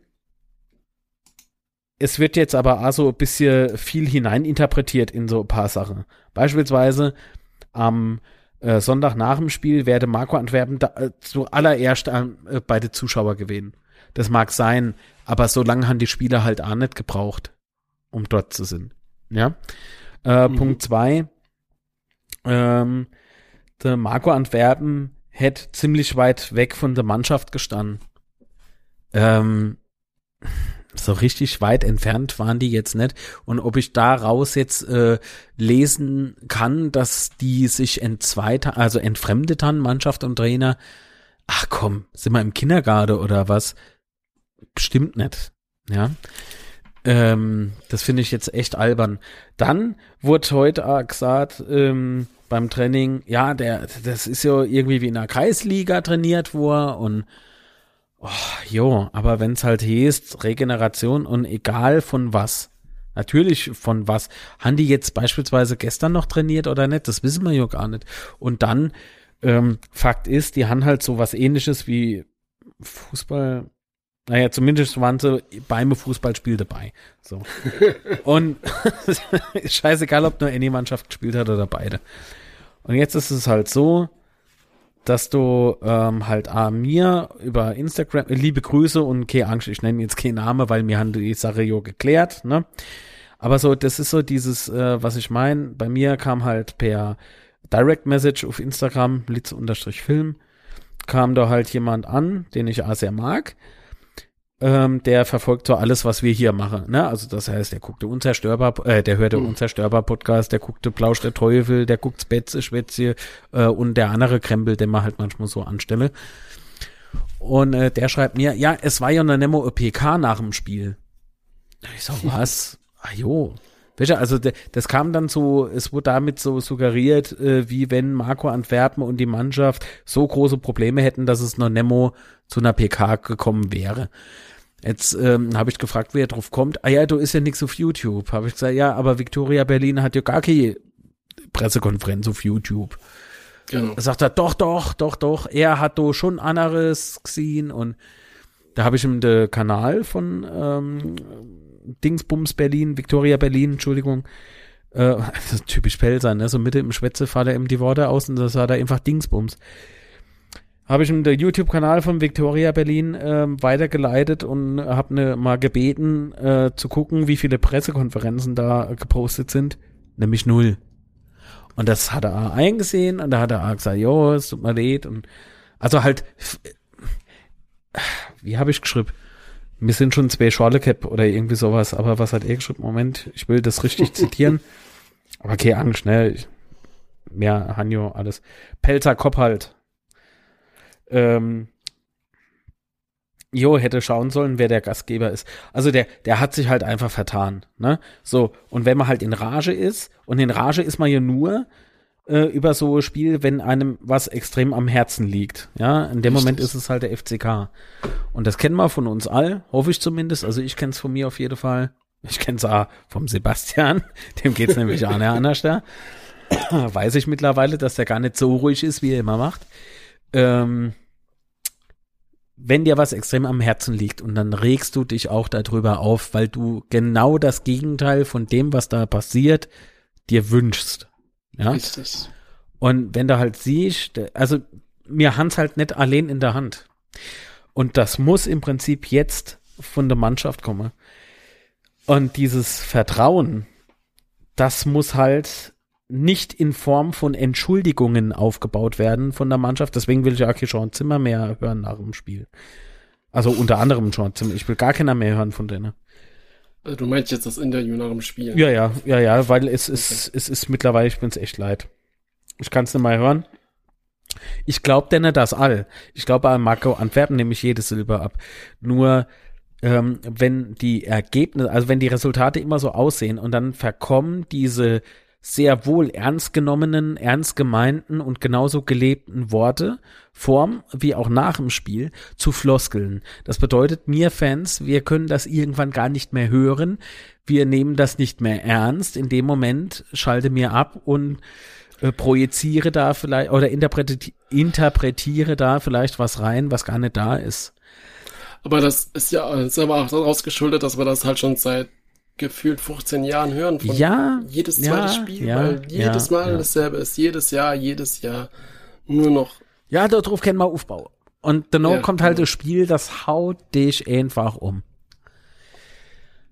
Es wird jetzt aber auch so ein bisschen viel hineininterpretiert in so ein paar Sachen. Beispielsweise am äh, Sonntag nach dem Spiel werde Marco Antwerpen da, äh, zuallererst äh, bei den Zuschauer gewinnen. Das mag sein, aber so lange haben die Spieler halt auch nicht gebraucht, um dort zu sein. Ja. Äh, mhm. Punkt zwei ähm, der Marco Antwerpen hätte ziemlich weit weg von der Mannschaft gestanden. Ähm, so richtig weit entfernt waren die jetzt nicht. Und ob ich daraus jetzt äh, lesen kann, dass die sich entzweit, also entfremdet haben, Mannschaft und Trainer, ach komm, sind wir im Kindergarten oder was? Bestimmt nicht. Ja. Ähm, das finde ich jetzt echt albern. Dann wurde heute gesagt, ähm, beim Training, ja, der, das ist ja irgendwie wie in der Kreisliga trainiert worden und oh, jo, aber wenn es halt heißt, Regeneration und egal von was, natürlich von was, haben die jetzt beispielsweise gestern noch trainiert oder nicht, das wissen wir ja gar nicht. Und dann, ähm, Fakt ist, die haben halt so was ähnliches wie Fußball, naja, zumindest waren sie beim Fußballspiel dabei. So. Und scheißegal, ob nur eine Mannschaft gespielt hat oder beide. Und jetzt ist es halt so, dass du ähm, halt A, mir über Instagram, äh, liebe Grüße und keine Angst, ich nenne jetzt keinen Namen, weil wir haben die Sache ja geklärt, ne? Aber so, das ist so dieses, äh, was ich meine. Bei mir kam halt per Direct Message auf Instagram, Litz-Film, kam da halt jemand an, den ich auch sehr mag ähm, der verfolgt so alles, was wir hier machen. Ne? Also das heißt, der guckte Unzerstörbar, äh, der hörte mhm. Unzerstörbar Podcast, der guckte Plausch der Teufel, der guckt Spätze, Schwätze äh, und der andere Krempel, den man halt manchmal so anstelle. Und äh, der schreibt mir, ja, es war ja eine Nemo PK nach dem Spiel. Ich so, was? ah jo. Also das kam dann so, es wurde damit so suggeriert, äh, wie wenn Marco Antwerpen und die Mannschaft so große Probleme hätten, dass es noch Nemo zu einer PK gekommen wäre. Jetzt ähm, habe ich gefragt, wer drauf kommt. Ah ja, du ist ja nichts auf YouTube. Habe ich gesagt, ja, aber Victoria Berlin hat ja gar keine Pressekonferenz auf YouTube. Genau. Da sagt er, doch, doch, doch, doch. Er hat do schon anderes gesehen und da habe ich ihm den Kanal von ähm, Dingsbums Berlin, Victoria Berlin, Entschuldigung, äh, typisch Pelzer, ne? So Mitte im Schwätze fahrt er ihm die Worte aus und das hat er einfach Dingsbums habe ich in der YouTube-Kanal von Victoria Berlin äh, weitergeleitet und habe ne, mal gebeten äh, zu gucken, wie viele Pressekonferenzen da gepostet sind. Nämlich null. Und das hat er eingesehen und da hat er gesagt, jo, es tut mir leid. Und also halt, wie habe ich geschrieben? Wir sind schon zwei Schorle Cap oder irgendwie sowas, aber was hat er geschrieben? Moment, ich will das richtig zitieren. Aber keine Angst, ne? Mehr Hanjo, alles. Pelzer Kopf halt ähm, Jo hätte schauen sollen, wer der Gastgeber ist. Also der, der hat sich halt einfach vertan. Ne? So, und wenn man halt in Rage ist, und in Rage ist man ja nur äh, über so ein Spiel, wenn einem was extrem am Herzen liegt. Ja, in dem Richtig. Moment ist es halt der FCK. Und das kennen wir von uns all, hoffe ich zumindest. Also ich kenne es von mir auf jeden Fall. Ich kenne es auch vom Sebastian, dem geht's nämlich an der anders da. Weiß ich mittlerweile, dass der gar nicht so ruhig ist, wie er immer macht. Ähm, wenn dir was extrem am Herzen liegt und dann regst du dich auch darüber auf, weil du genau das Gegenteil von dem, was da passiert, dir wünschst. Ja. Richtig. Und wenn du halt siehst, also mir Hans halt nicht allein in der Hand. Und das muss im Prinzip jetzt von der Mannschaft kommen. Und dieses Vertrauen, das muss halt nicht in Form von Entschuldigungen aufgebaut werden von der Mannschaft. Deswegen will ich auch Sean Zimmer mehr hören nach dem Spiel. Also unter anderem Sean Zimmer. Ich will gar keiner mehr hören von denen. Also du meinst jetzt das Interview nach dem Spiel? Ja, ja, ja, ja, weil es ist, okay. es ist mittlerweile, ich bin's echt leid. Ich kann's nicht mal hören. Ich glaube denn das all. Ich glaube, an Marco Antwerpen nehme ich jede Silber ab. Nur, ähm, wenn die Ergebnisse, also wenn die Resultate immer so aussehen und dann verkommen diese sehr wohl ernst genommenen, ernst gemeinten und genauso gelebten Worte, vorm wie auch nach dem Spiel, zu Floskeln. Das bedeutet, mir Fans, wir können das irgendwann gar nicht mehr hören. Wir nehmen das nicht mehr ernst. In dem Moment schalte mir ab und äh, projiziere da vielleicht oder interpreti interpretiere da vielleicht was rein, was gar nicht da ist. Aber das ist ja, ist aber auch daraus geschuldet, dass wir das halt schon seit gefühlt 15 Jahren hören von ja, jedes zweite ja, Spiel, ja, weil jedes Mal dasselbe ist, jedes Jahr, jedes Jahr nur noch. Ja, darauf kennen wir Aufbau. Und dann kommt halt genau. das Spiel, das haut dich einfach um.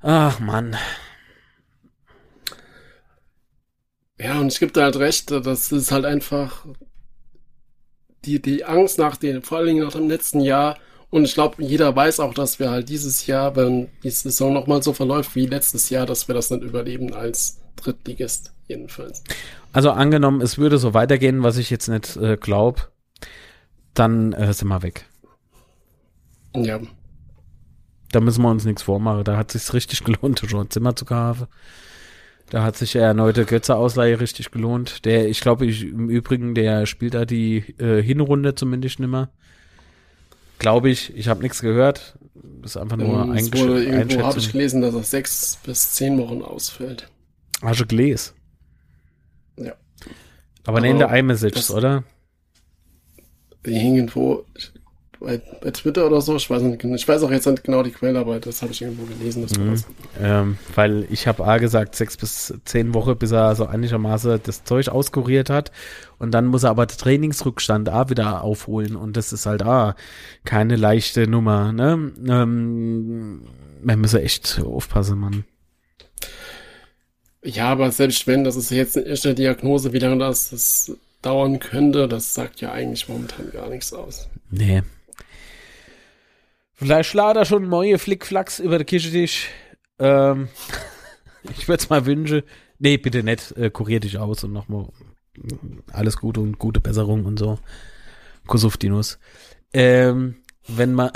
Ach Mann. Ja, und ich gebe da halt recht, das ist halt einfach die, die Angst nach den, vor allen Dingen nach dem letzten Jahr, und ich glaube, jeder weiß auch, dass wir halt dieses Jahr, wenn die Saison nochmal so verläuft wie letztes Jahr, dass wir das nicht überleben als Drittligist, jedenfalls. Also angenommen, es würde so weitergehen, was ich jetzt nicht äh, glaube, dann äh, sind wir weg. Ja. Da müssen wir uns nichts vormachen. Da hat sich's richtig gelohnt, schon ein Zimmer zu kaufen. Da hat sich der erneute Götze-Ausleihe richtig gelohnt. Der, ich glaube, ich, im Übrigen, der spielt da die äh, Hinrunde zumindest nimmer. Glaube ich, ich habe nichts gehört. Das ist einfach nur ähm, Eingesch wurde Irgendwo habe ich gelesen, dass er sechs bis zehn Wochen ausfällt. Hast du gelesen? Ja. Aber, Aber in der iMessage, oder? Irgendwo, bei, bei Twitter oder so. Ich weiß, nicht, ich weiß auch jetzt nicht genau die Quelle, aber das habe ich irgendwo gelesen. Das mhm. ähm, weil ich habe A gesagt, sechs bis zehn Wochen, bis er so einigermaßen das Zeug auskuriert hat. Und dann muss er aber den Trainingsrückstand A wieder aufholen. Und das ist halt A, keine leichte Nummer. Ne? Ähm, man muss echt aufpassen, Mann. Ja, aber selbst wenn, das ist jetzt eine erste Diagnose, wie lange das, das dauern könnte, das sagt ja eigentlich momentan gar nichts aus. Nee. Vielleicht schlagt er schon neue Flickflacks über den Küchentisch. Ähm, ich würde es mal wünschen. Nee, bitte nicht. Äh, kurier dich aus und nochmal alles Gute und gute Besserung und so. Kuss auf die Nuss. Ähm, wenn man.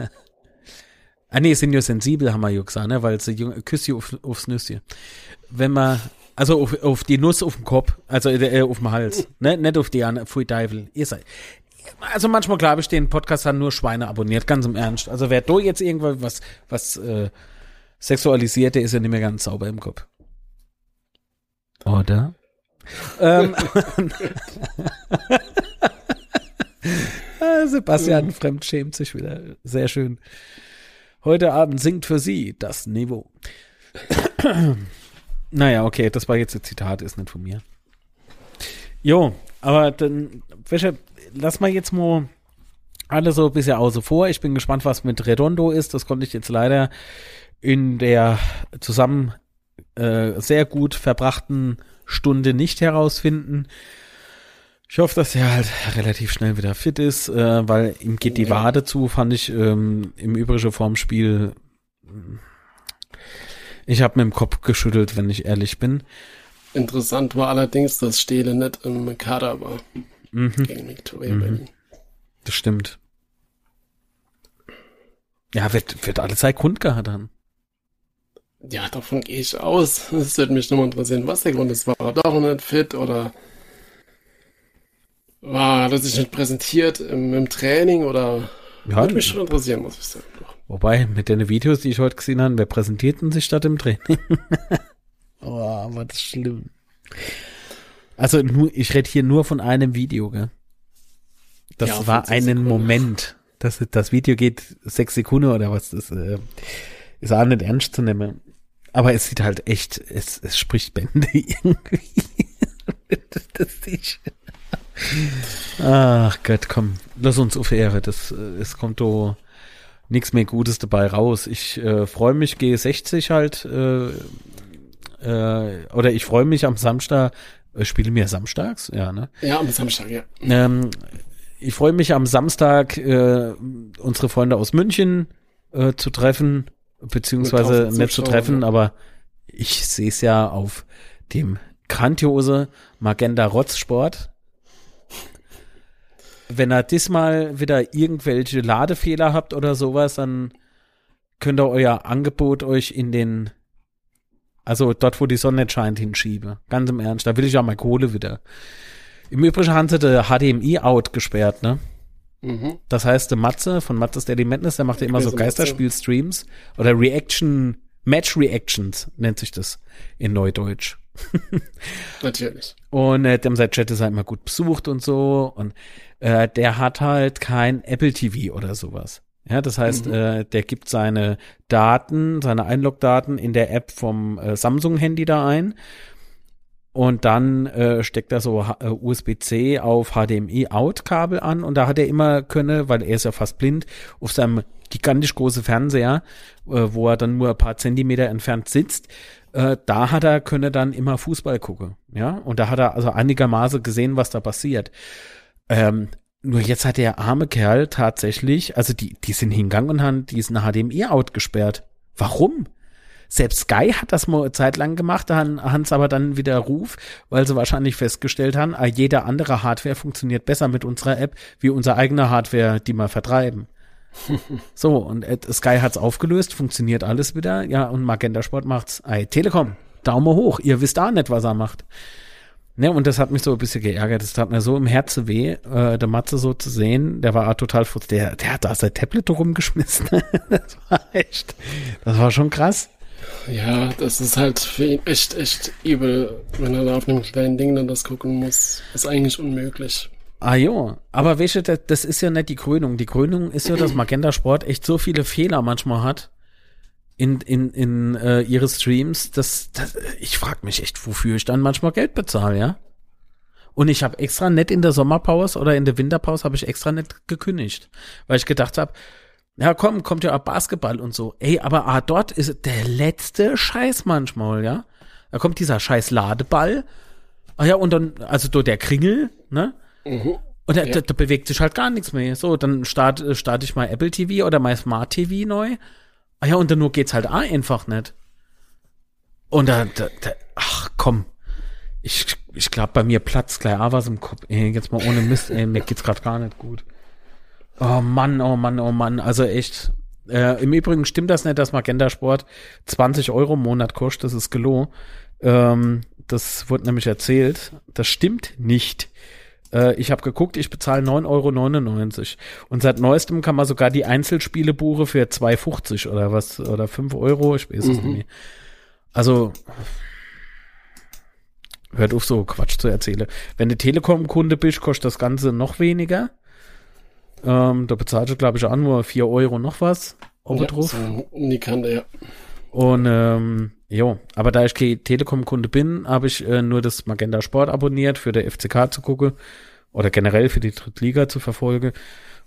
ah, nee, sind ja sensibel, haben wir ja gesagt, ne? Weil sie küsst auf, aufs Nüsschen. Wenn man also auf, auf die Nuss auf dem Kopf, also äh, auf dem Hals, ne? Nicht auf die Pfui Teufel. Ihr seid. Also manchmal glaube ich, den Podcast haben nur Schweine abonniert, ganz im Ernst. Also wer da jetzt irgendwas was, was äh, sexualisiert, der ist ja nicht mehr ganz sauber im Kopf. Oder? ähm, Sebastian Fremd schämt sich wieder. Sehr schön. Heute Abend singt für Sie das Niveau. Naja, okay, das war jetzt ein Zitat, ist nicht von mir. Jo, aber dann, welche, lass mal jetzt mal alle so ein bisschen außen vor. Ich bin gespannt, was mit Redondo ist. Das konnte ich jetzt leider in der zusammen äh, sehr gut verbrachten Stunde nicht herausfinden. Ich hoffe, dass er halt relativ schnell wieder fit ist, äh, weil ihm geht die Wade zu, fand ich ähm, im übrigen Formspiel ich habe mit dem Kopf geschüttelt, wenn ich ehrlich bin. Interessant war allerdings, dass Steele nicht im Kader war. Mhm. Gegen Victoria mhm. Berlin. Das stimmt. Ja, wird, wird alle Zeit Grund gehabt haben. Ja, davon gehe ich aus. Es würde mich nur interessieren, was der Grund ist. War er doch nicht fit oder war er sich nicht präsentiert im, im Training oder ja, würde mich schon interessieren, muss ich sagen. Wobei, mit den Videos, die ich heute gesehen habe, wer präsentierten sich statt im Training? oh, war das schlimm. Also nur, ich rede hier nur von einem Video, gell? Das ja, war einen Sekunden. Moment. Das, das Video geht sechs Sekunden oder was. Das äh, ist auch nicht ernst zu nehmen. Aber es sieht halt echt, es, es spricht Bände irgendwie. das, das ich. Ach Gott, komm, lass uns auf Ehre. Das, äh, es kommt doch nichts mehr Gutes dabei raus. Ich äh, freue mich, G60 halt, äh, äh, oder ich freue mich am Samstag, äh, spiele mir samstags, ja, ne? Ja, am Samstag, ja. Ähm, ich freue mich am Samstag, äh, unsere Freunde aus München äh, zu treffen, beziehungsweise nicht zu treffen, ja. aber ich sehe es ja auf dem grandiose Magenta Rotzsport wenn ihr diesmal wieder irgendwelche Ladefehler habt oder sowas, dann könnt ihr euer Angebot euch in den, also dort, wo die Sonne scheint, hinschieben. Ganz im Ernst, da will ich ja mal Kohle wieder. Im Übrigen haben sie der HDMI-Out gesperrt, ne? Mhm. Das heißt, der Matze von Matze's Daily Madness, der macht ja immer so Geisterspiel-Streams oder Reaction, Match-Reactions nennt sich das in Neudeutsch. Natürlich. Und äh, dem sein Chat ist halt immer gut besucht und so. Und äh, der hat halt kein Apple TV oder sowas. Ja, das heißt, mhm. äh, der gibt seine Daten, seine Einlogdaten in der App vom äh, Samsung-Handy da ein. Und dann äh, steckt er so äh, USB-C auf HDMI-Out-Kabel an und da hat er immer könne, weil er ist ja fast blind, auf seinem gigantisch großen Fernseher, äh, wo er dann nur ein paar Zentimeter entfernt sitzt, äh, da hat er könne dann immer Fußball gucken, ja, und da hat er also einigermaßen gesehen, was da passiert. Ähm, nur jetzt hat der arme Kerl tatsächlich, also die, die sind hingegangen und haben diesen HDMI-Out gesperrt. Warum? Selbst Sky hat das mal eine Zeit lang gemacht, da haben es aber dann wieder Ruf, weil sie wahrscheinlich festgestellt haben, ah, jede andere Hardware funktioniert besser mit unserer App wie unsere eigene Hardware, die wir vertreiben. so, und äh, Sky hat's aufgelöst, funktioniert alles wieder, ja, und Magenta Sport macht's. Ey, Telekom, Daumen hoch, ihr wisst auch nicht, was er macht. Ne, und das hat mich so ein bisschen geärgert. Das tat mir so im Herzen weh, äh, der Matze so zu sehen. Der war total futz. Der, der hat da sein Tablet rumgeschmissen. das war echt, das war schon krass. Ja, das ist halt für ihn echt, echt übel, wenn er da auf einem kleinen Ding dann das gucken muss. ist eigentlich unmöglich. Ah jo, aber weißt du, das, das ist ja nicht die Krönung. Die Krönung ist ja, dass Magenta Sport echt so viele Fehler manchmal hat in, in, in äh, ihre Streams, dass, dass ich frage mich echt, wofür ich dann manchmal Geld bezahle, ja? Und ich habe extra nicht in der Sommerpause oder in der Winterpause habe ich extra nicht gekündigt, weil ich gedacht habe, ja komm, kommt ja auch Basketball und so. Ey, aber ah, dort ist der letzte Scheiß manchmal, ja? Da kommt dieser scheiß Ladeball. Ah ja, und dann, also do der Kringel, ne? Mhm. Und da, ja. da, da, bewegt sich halt gar nichts mehr. So, dann starte start ich mal Apple TV oder mein Smart TV neu. Ah ja, und dann nur geht's halt auch einfach nicht. Und da, da, da ach komm. Ich, ich glaube, bei mir platzt gleich auch was im Kopf. Ey, jetzt mal ohne Mist, ey, mir geht's gerade gar nicht gut. Oh Mann, oh Mann, oh Mann. Also echt. Äh, Im Übrigen stimmt das nicht, dass Magenta Sport 20 Euro im Monat kostet. Das ist gelogen. Ähm, das wurde nämlich erzählt. Das stimmt nicht. Äh, ich habe geguckt, ich bezahle 9,99 Euro. Und seit neuestem kann man sogar die Einzelspiele buchen für 2,50 oder was, oder 5 Euro, ich weiß es mhm. nicht mehr. Also, hört auf so Quatsch zu erzählen. Wenn du Telekom-Kunde bist, kostet das Ganze noch weniger. Ähm, da bezahlst du, glaube ich, auch nur 4 Euro noch was. Ja. So um die Kante, ja. Und ähm, jo, aber da ich kein Telekom-Kunde bin, habe ich äh, nur das Magenta Sport abonniert, für der FCK zu gucken oder generell für die Drittliga zu verfolgen.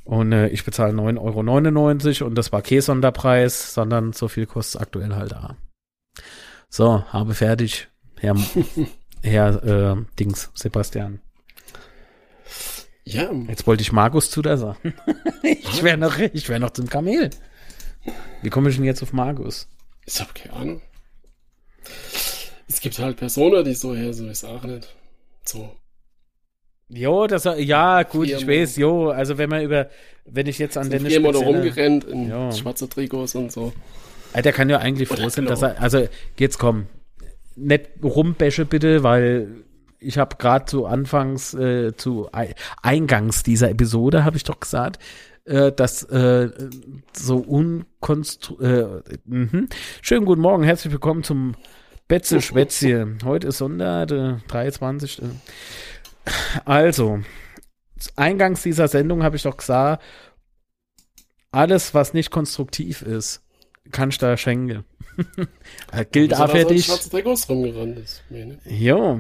Und äh, ich bezahle 9,99 Euro und das war kein Sonderpreis, sondern so viel kostet aktuell halt da. So, habe fertig. Herr, Herr äh, Dings, Sebastian. Ja. Jetzt wollte ich Markus zu der sagen. ich wäre noch, ich wäre noch zum Kamel. Wie komme ich denn jetzt auf Markus? Ich habe keine Ahnung. Es gibt halt Personen, die so her, so ist auch nicht. So. Jo, das ja gut, ich weiß, jo, also wenn man über, wenn ich jetzt an den Viermal da rumgerannt in jo. schwarze Trikots und so. Der kann ja eigentlich froh sein, dass er, also jetzt komm, nicht rumbäsche bitte, weil ich habe gerade zu Anfangs, äh, zu Eingangs dieser Episode, habe ich doch gesagt, äh, das äh, so unkonstru... Äh, mh. Schönen guten Morgen, herzlich willkommen zum Betze Schwätzchen. Heute ist Sonntag, der 23. Also, eingangs dieser Sendung habe ich doch gesagt, alles, was nicht konstruktiv ist, kann ich da schenken. Gilt auch für dich. Jo,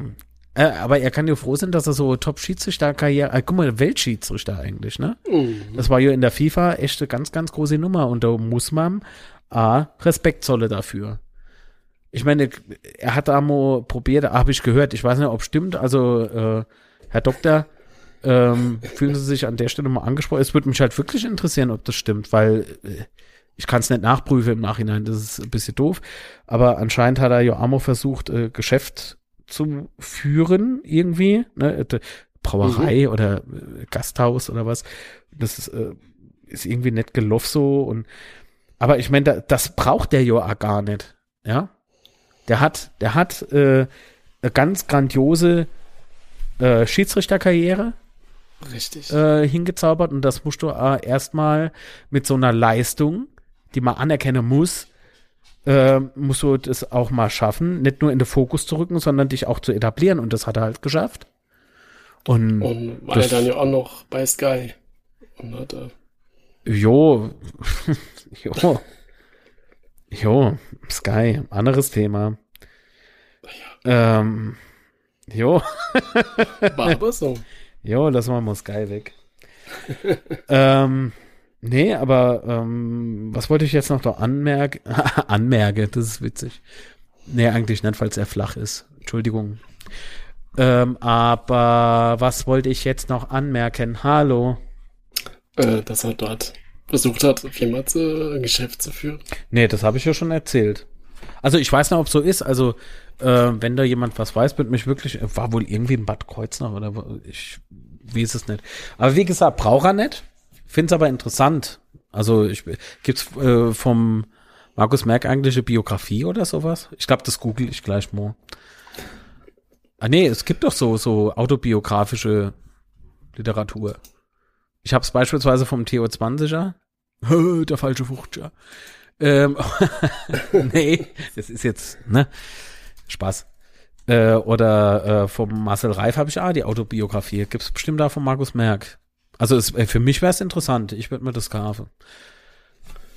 äh, aber er kann ja froh sein, dass er so Top-Schiedsrichter-Karriere, äh, guck mal, Weltschiedsrichter eigentlich, ne? Mhm. Das war ja in der FIFA echt eine ganz, ganz große Nummer und da muss man A, Respekt zolle dafür. Ich meine, er hat mal probiert, habe ich gehört, ich weiß nicht, ob stimmt, also äh, Herr Doktor, ähm, fühlen Sie sich an der Stelle mal angesprochen? Es würde mich halt wirklich interessieren, ob das stimmt, weil äh, ich kann es nicht nachprüfen im Nachhinein, das ist ein bisschen doof. Aber anscheinend hat er ja Amo versucht, äh, Geschäft zu führen irgendwie, ne? Äh, Brauerei mhm. oder äh, Gasthaus oder was. Das ist, äh, ist irgendwie nett gelaufen so und aber ich meine, da, das braucht der ja gar nicht, ja. Der hat, der hat äh, eine ganz grandiose äh, Schiedsrichterkarriere Richtig. Äh, hingezaubert und das musst du äh, erstmal mit so einer Leistung, die man anerkennen muss, äh, musst du das auch mal schaffen, nicht nur in den Fokus zu rücken, sondern dich auch zu etablieren. Und das hat er halt geschafft. Und, und war er dann ja auch noch bei Sky. Und hat er. Jo. jo. Jo, Sky, anderes Thema. Ja. Ähm, jo. War so. Jo, lassen wir mal Sky weg. ähm, Nee, aber ähm, was wollte ich jetzt noch da anmerken? Anmerke, das ist witzig. Nee, eigentlich nicht, falls er flach ist. Entschuldigung. Ähm, aber was wollte ich jetzt noch anmerken? Hallo. Äh, dass er dort versucht hat, zu, ein Geschäft zu führen. Nee, das habe ich ja schon erzählt. Also ich weiß nicht, ob so ist. Also äh, wenn da jemand was weiß, wird mich wirklich, war wohl irgendwie ein Bad Kreuznach oder ich weiß es nicht. Aber wie gesagt, braucht er nicht. Finde es aber interessant. Also ich, gibt's äh, vom Markus Merck eigentlich eine Biografie oder sowas? Ich glaube, das google ich gleich mal. Ah nee, es gibt doch so so autobiografische Literatur. Ich habe es beispielsweise vom Theo 20er. Der falsche Fuchtscher. Ähm, nee, das ist jetzt, ne? Spaß. Äh, oder äh, vom Marcel Reif habe ich auch die Autobiografie. Gibt es bestimmt da von Markus Merck. Also es, äh, für mich wäre es interessant. Ich würde mir das kaufen.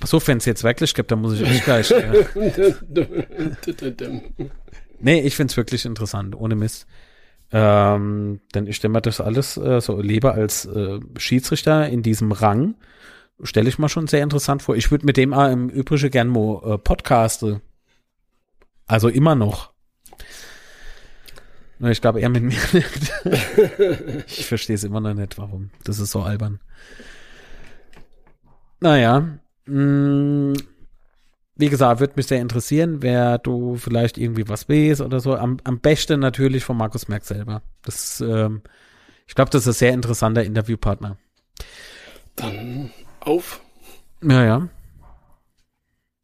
So, wenn es jetzt wirklich gibt, dann muss ich echt gleich. Äh. nee, ich finde es wirklich interessant, ohne Mist. Ähm, denn ich stelle mir das alles äh, so lieber als äh, Schiedsrichter in diesem Rang, stelle ich mir schon sehr interessant vor. Ich würde mit dem auch im Übrigen gern mal äh, podcaste. Also immer noch. Ich glaube, er mit mir nicht. ich verstehe es immer noch nicht, warum. Das ist so albern. Naja. Mh, mm, wie gesagt, würde mich sehr interessieren, wer du vielleicht irgendwie was weißt oder so. Am, am besten natürlich von Markus Merck selber. Das, ähm, ich glaube, das ist ein sehr interessanter Interviewpartner. Dann auf. Ja, ja.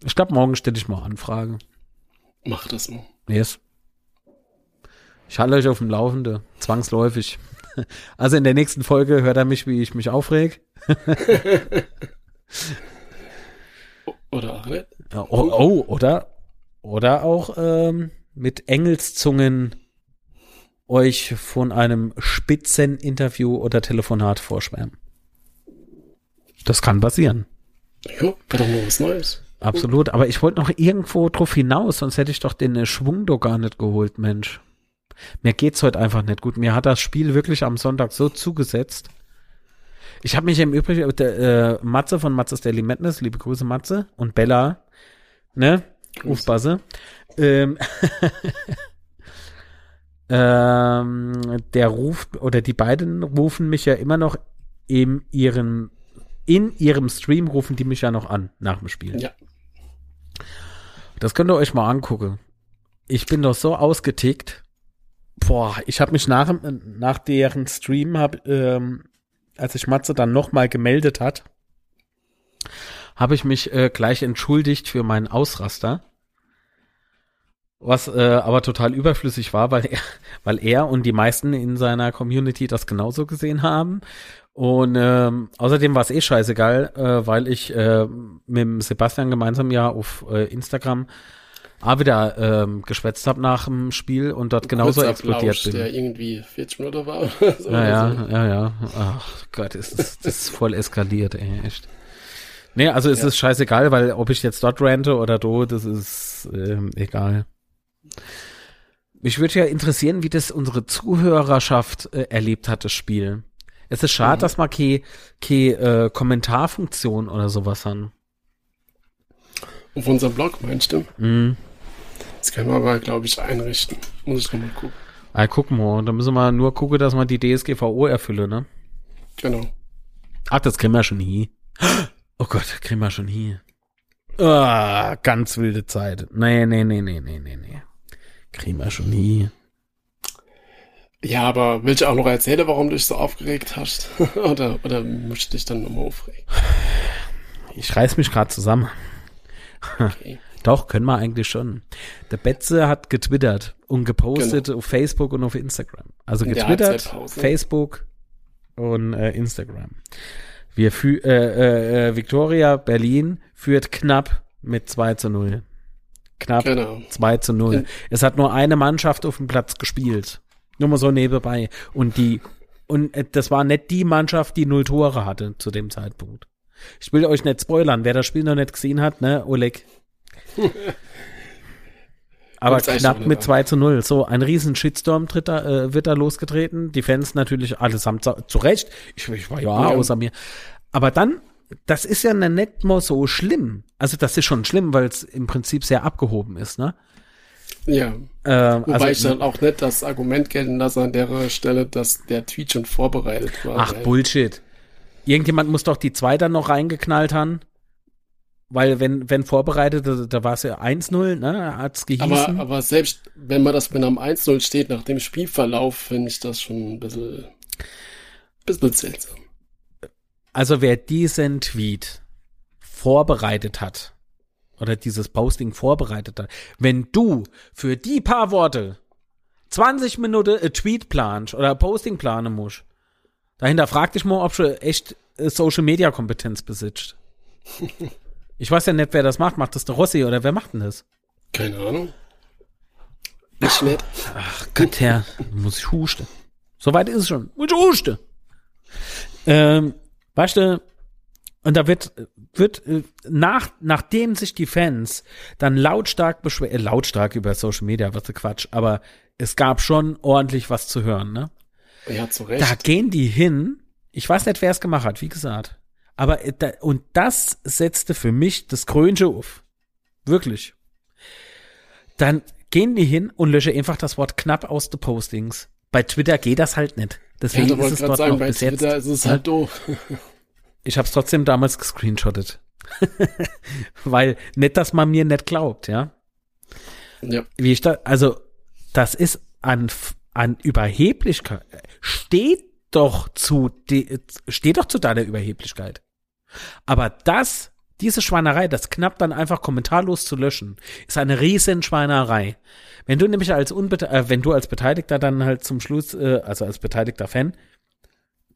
Ich glaube, morgen stelle ich mal Anfragen. Mach das mal. Yes. Ich halte euch auf dem Laufende, zwangsläufig. Also in der nächsten Folge hört er mich, wie ich mich aufreg. oder auch nicht. Oh, oh, oder, oder auch ähm, mit Engelszungen euch von einem Spitzeninterview oder Telefonat vorschwärmen. Das kann passieren. Ja, wäre doch mal was Neues. Absolut, aber ich wollte noch irgendwo drauf hinaus, sonst hätte ich doch den Schwung doch gar nicht geholt, Mensch. Mir geht's heute einfach nicht gut. Mir hat das Spiel wirklich am Sonntag so zugesetzt. Ich habe mich im Übrigen, der, äh, Matze von Matzes Daily Madness, liebe Grüße Matze und Bella, ne? Ufbasse. Ähm, ähm, der ruft, oder die beiden rufen mich ja immer noch in ihrem, in ihrem Stream rufen die mich ja noch an nach dem Spiel. Ja. Das könnt ihr euch mal angucken. Ich bin doch so ausgetickt boah, ich habe mich nach, nach deren Stream, hab, ähm, als sich Matze dann nochmal gemeldet hat, habe ich mich äh, gleich entschuldigt für meinen Ausraster. Was äh, aber total überflüssig war, weil er, weil er und die meisten in seiner Community das genauso gesehen haben. Und ähm, außerdem war es eh scheißegal, äh, weil ich äh, mit Sebastian gemeinsam ja auf äh, Instagram ah, wieder ähm, geschwätzt habe nach dem Spiel und dort genauso explodiert bin. der irgendwie 40 Minuten war. so ja, ja, so. ja, ja. Ach Gott, ist das, das ist voll eskaliert, ey, echt. Nee, also es ja. ist scheißegal, weil ob ich jetzt dort rente oder do, das ist ähm, egal. Mich würde ja interessieren, wie das unsere Zuhörerschaft äh, erlebt hat, das Spiel. Es ist schade, mhm. dass man keine, keine äh, Kommentarfunktion oder sowas haben. Auf unserem Blog, meinst du? Mhm. Das können wir aber, glaube ich, einrichten. Muss ich nochmal gucken. Ah, gucken wir. Da müssen wir nur gucken, dass man die DSGVO erfülle, ne? Genau. Ach, das kriegen wir schon hier. Oh Gott, kriegen wir schon hier. Ah, ganz wilde Zeit. Nee, nee, nee, nee, nee, nee, nee. Kriegen wir schon hier. Ja, aber willst du auch noch erzählen, warum du dich so aufgeregt hast? oder, oder musst du dich dann nochmal aufregen? Ich reiß mich gerade zusammen. Okay. Doch, können wir eigentlich schon. Der Betze hat getwittert und gepostet genau. auf Facebook und auf Instagram. Also getwittert, Facebook und äh, Instagram. Wir fü äh, äh, äh, Victoria Berlin führt knapp mit 2 zu 0. Knapp genau. 2 zu 0. Ja. Es hat nur eine Mannschaft auf dem Platz gespielt. Nur mal so nebenbei. Und die, und äh, das war nicht die Mannschaft, die null Tore hatte zu dem Zeitpunkt. Ich will euch nicht spoilern, wer das Spiel noch nicht gesehen hat, ne, Oleg, Aber knapp mit 2 zu 0. So, ein riesen Shitstorm tritt da, äh, wird da losgetreten. Die Fans natürlich allesamt zu, Recht. Ich, ich war ja, außer mir. Aber dann, das ist ja nicht mal so schlimm. Also das ist schon schlimm, weil es im Prinzip sehr abgehoben ist, ne? Ja. Äh, Wobei also, ich dann auch nicht das Argument gelten lasse an der Stelle, dass der Tweet schon vorbereitet war. Ach, Bullshit. Irgendjemand muss doch die zwei dann noch reingeknallt haben. Weil wenn, wenn vorbereitet, da, da war es ja 1-0, ne, hat's gehießen. Aber, aber selbst wenn man das, wenn am 1-0 steht, nach dem Spielverlauf, finde ich das schon ein bisschen, bisschen seltsam. Also wer diesen Tweet vorbereitet hat, oder dieses Posting vorbereitet hat, wenn du für die paar Worte 20 Minuten ein Tweet planst oder ein Posting planen musst, dahinter frag dich mal, ob du echt Social Media Kompetenz besitzt. Ich weiß ja nicht, wer das macht. Macht das der Rossi oder wer macht denn das? Keine Ahnung. Nicht nett. Ach Gott, Herr, muss ich husten. Soweit ist es schon. Muss ich husten. Ähm, weißt du, und da wird, wird, äh, nach, nachdem sich die Fans dann lautstark beschweren, äh, lautstark über Social Media, was für Quatsch, aber es gab schon ordentlich was zu hören, ne? Ja, zu Recht. Da gehen die hin, ich weiß nicht, wer es gemacht hat, wie gesagt. Aber, äh, und das setzte für mich das Krönche auf. Wirklich. Dann gehen die hin und lösche einfach das Wort knapp aus den Postings. Bei Twitter geht das halt nicht. Deswegen ja, ist es dort sagen, noch bei bis Twitter jetzt. ist es halt doof. Ich habe es trotzdem damals gescreenshottet. Weil nicht, dass man mir nicht glaubt, ja. Ja. Wie ich da, also, das ist an, an Überheblichkeit. Steht doch zu, die, steht doch zu deiner Überheblichkeit. Aber das, diese Schweinerei, das knapp dann einfach kommentarlos zu löschen, ist eine riesen Schweinerei. Wenn du nämlich als Unbete äh, wenn du als Beteiligter dann halt zum Schluss, äh, also als beteiligter Fan,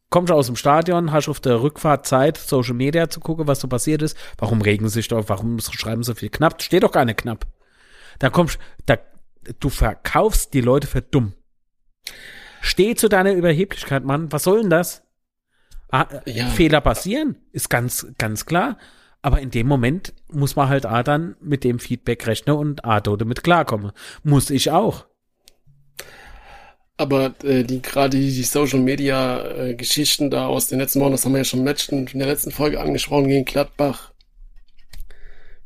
kommst du aus dem Stadion, hast auf der Rückfahrt Zeit, Social Media zu gucken, was so passiert ist. Warum regen sich doch, warum schreiben so viel knapp? Steht doch gar nicht knapp. Da kommst, da, du verkaufst die Leute für dumm. Steh zu deiner Überheblichkeit, Mann. Was soll denn das? Ah, ja. Fehler passieren, ist ganz, ganz klar. Aber in dem Moment muss man halt A dann mit dem Feedback rechnen und A damit klarkommen. Muss ich auch. Aber äh, die gerade die, Social Media äh, Geschichten da aus den letzten Wochen, das haben wir ja schon im letzten, in der letzten Folge angesprochen gegen Gladbach,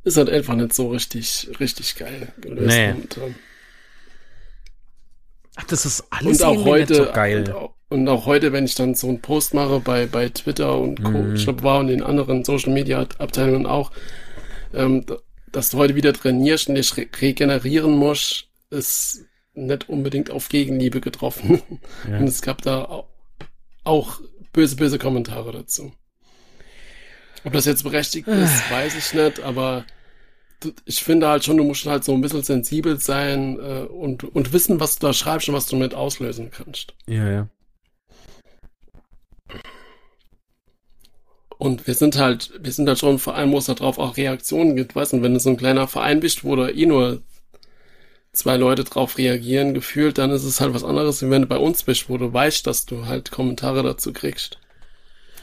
ist halt einfach nicht so richtig, richtig geil gelöst. Nee. Und, ähm, Ach, das ist alles und auch heute, so geil. Und auch, und auch, heute, wenn ich dann so einen Post mache bei, bei Twitter und Co., mhm. ich glaube, war und den anderen Social Media Abteilungen auch, ähm, dass du heute wieder trainierst und dich re regenerieren musst, ist nicht unbedingt auf Gegenliebe getroffen. Ja. Und es gab da auch böse, böse Kommentare dazu. Ob das jetzt berechtigt ist, ah. weiß ich nicht, aber ich finde halt schon, du musst halt so ein bisschen sensibel sein äh, und, und wissen, was du da schreibst und was du mit auslösen kannst. Ja, ja. Und wir sind halt, wir sind halt schon ein Verein, wo es darauf auch Reaktionen gibt, weißt du, wenn du so ein kleiner Verein bist, wo da eh nur zwei Leute drauf reagieren, gefühlt, dann ist es halt was anderes, wie wenn du bei uns bist, wo du weißt, dass du halt Kommentare dazu kriegst.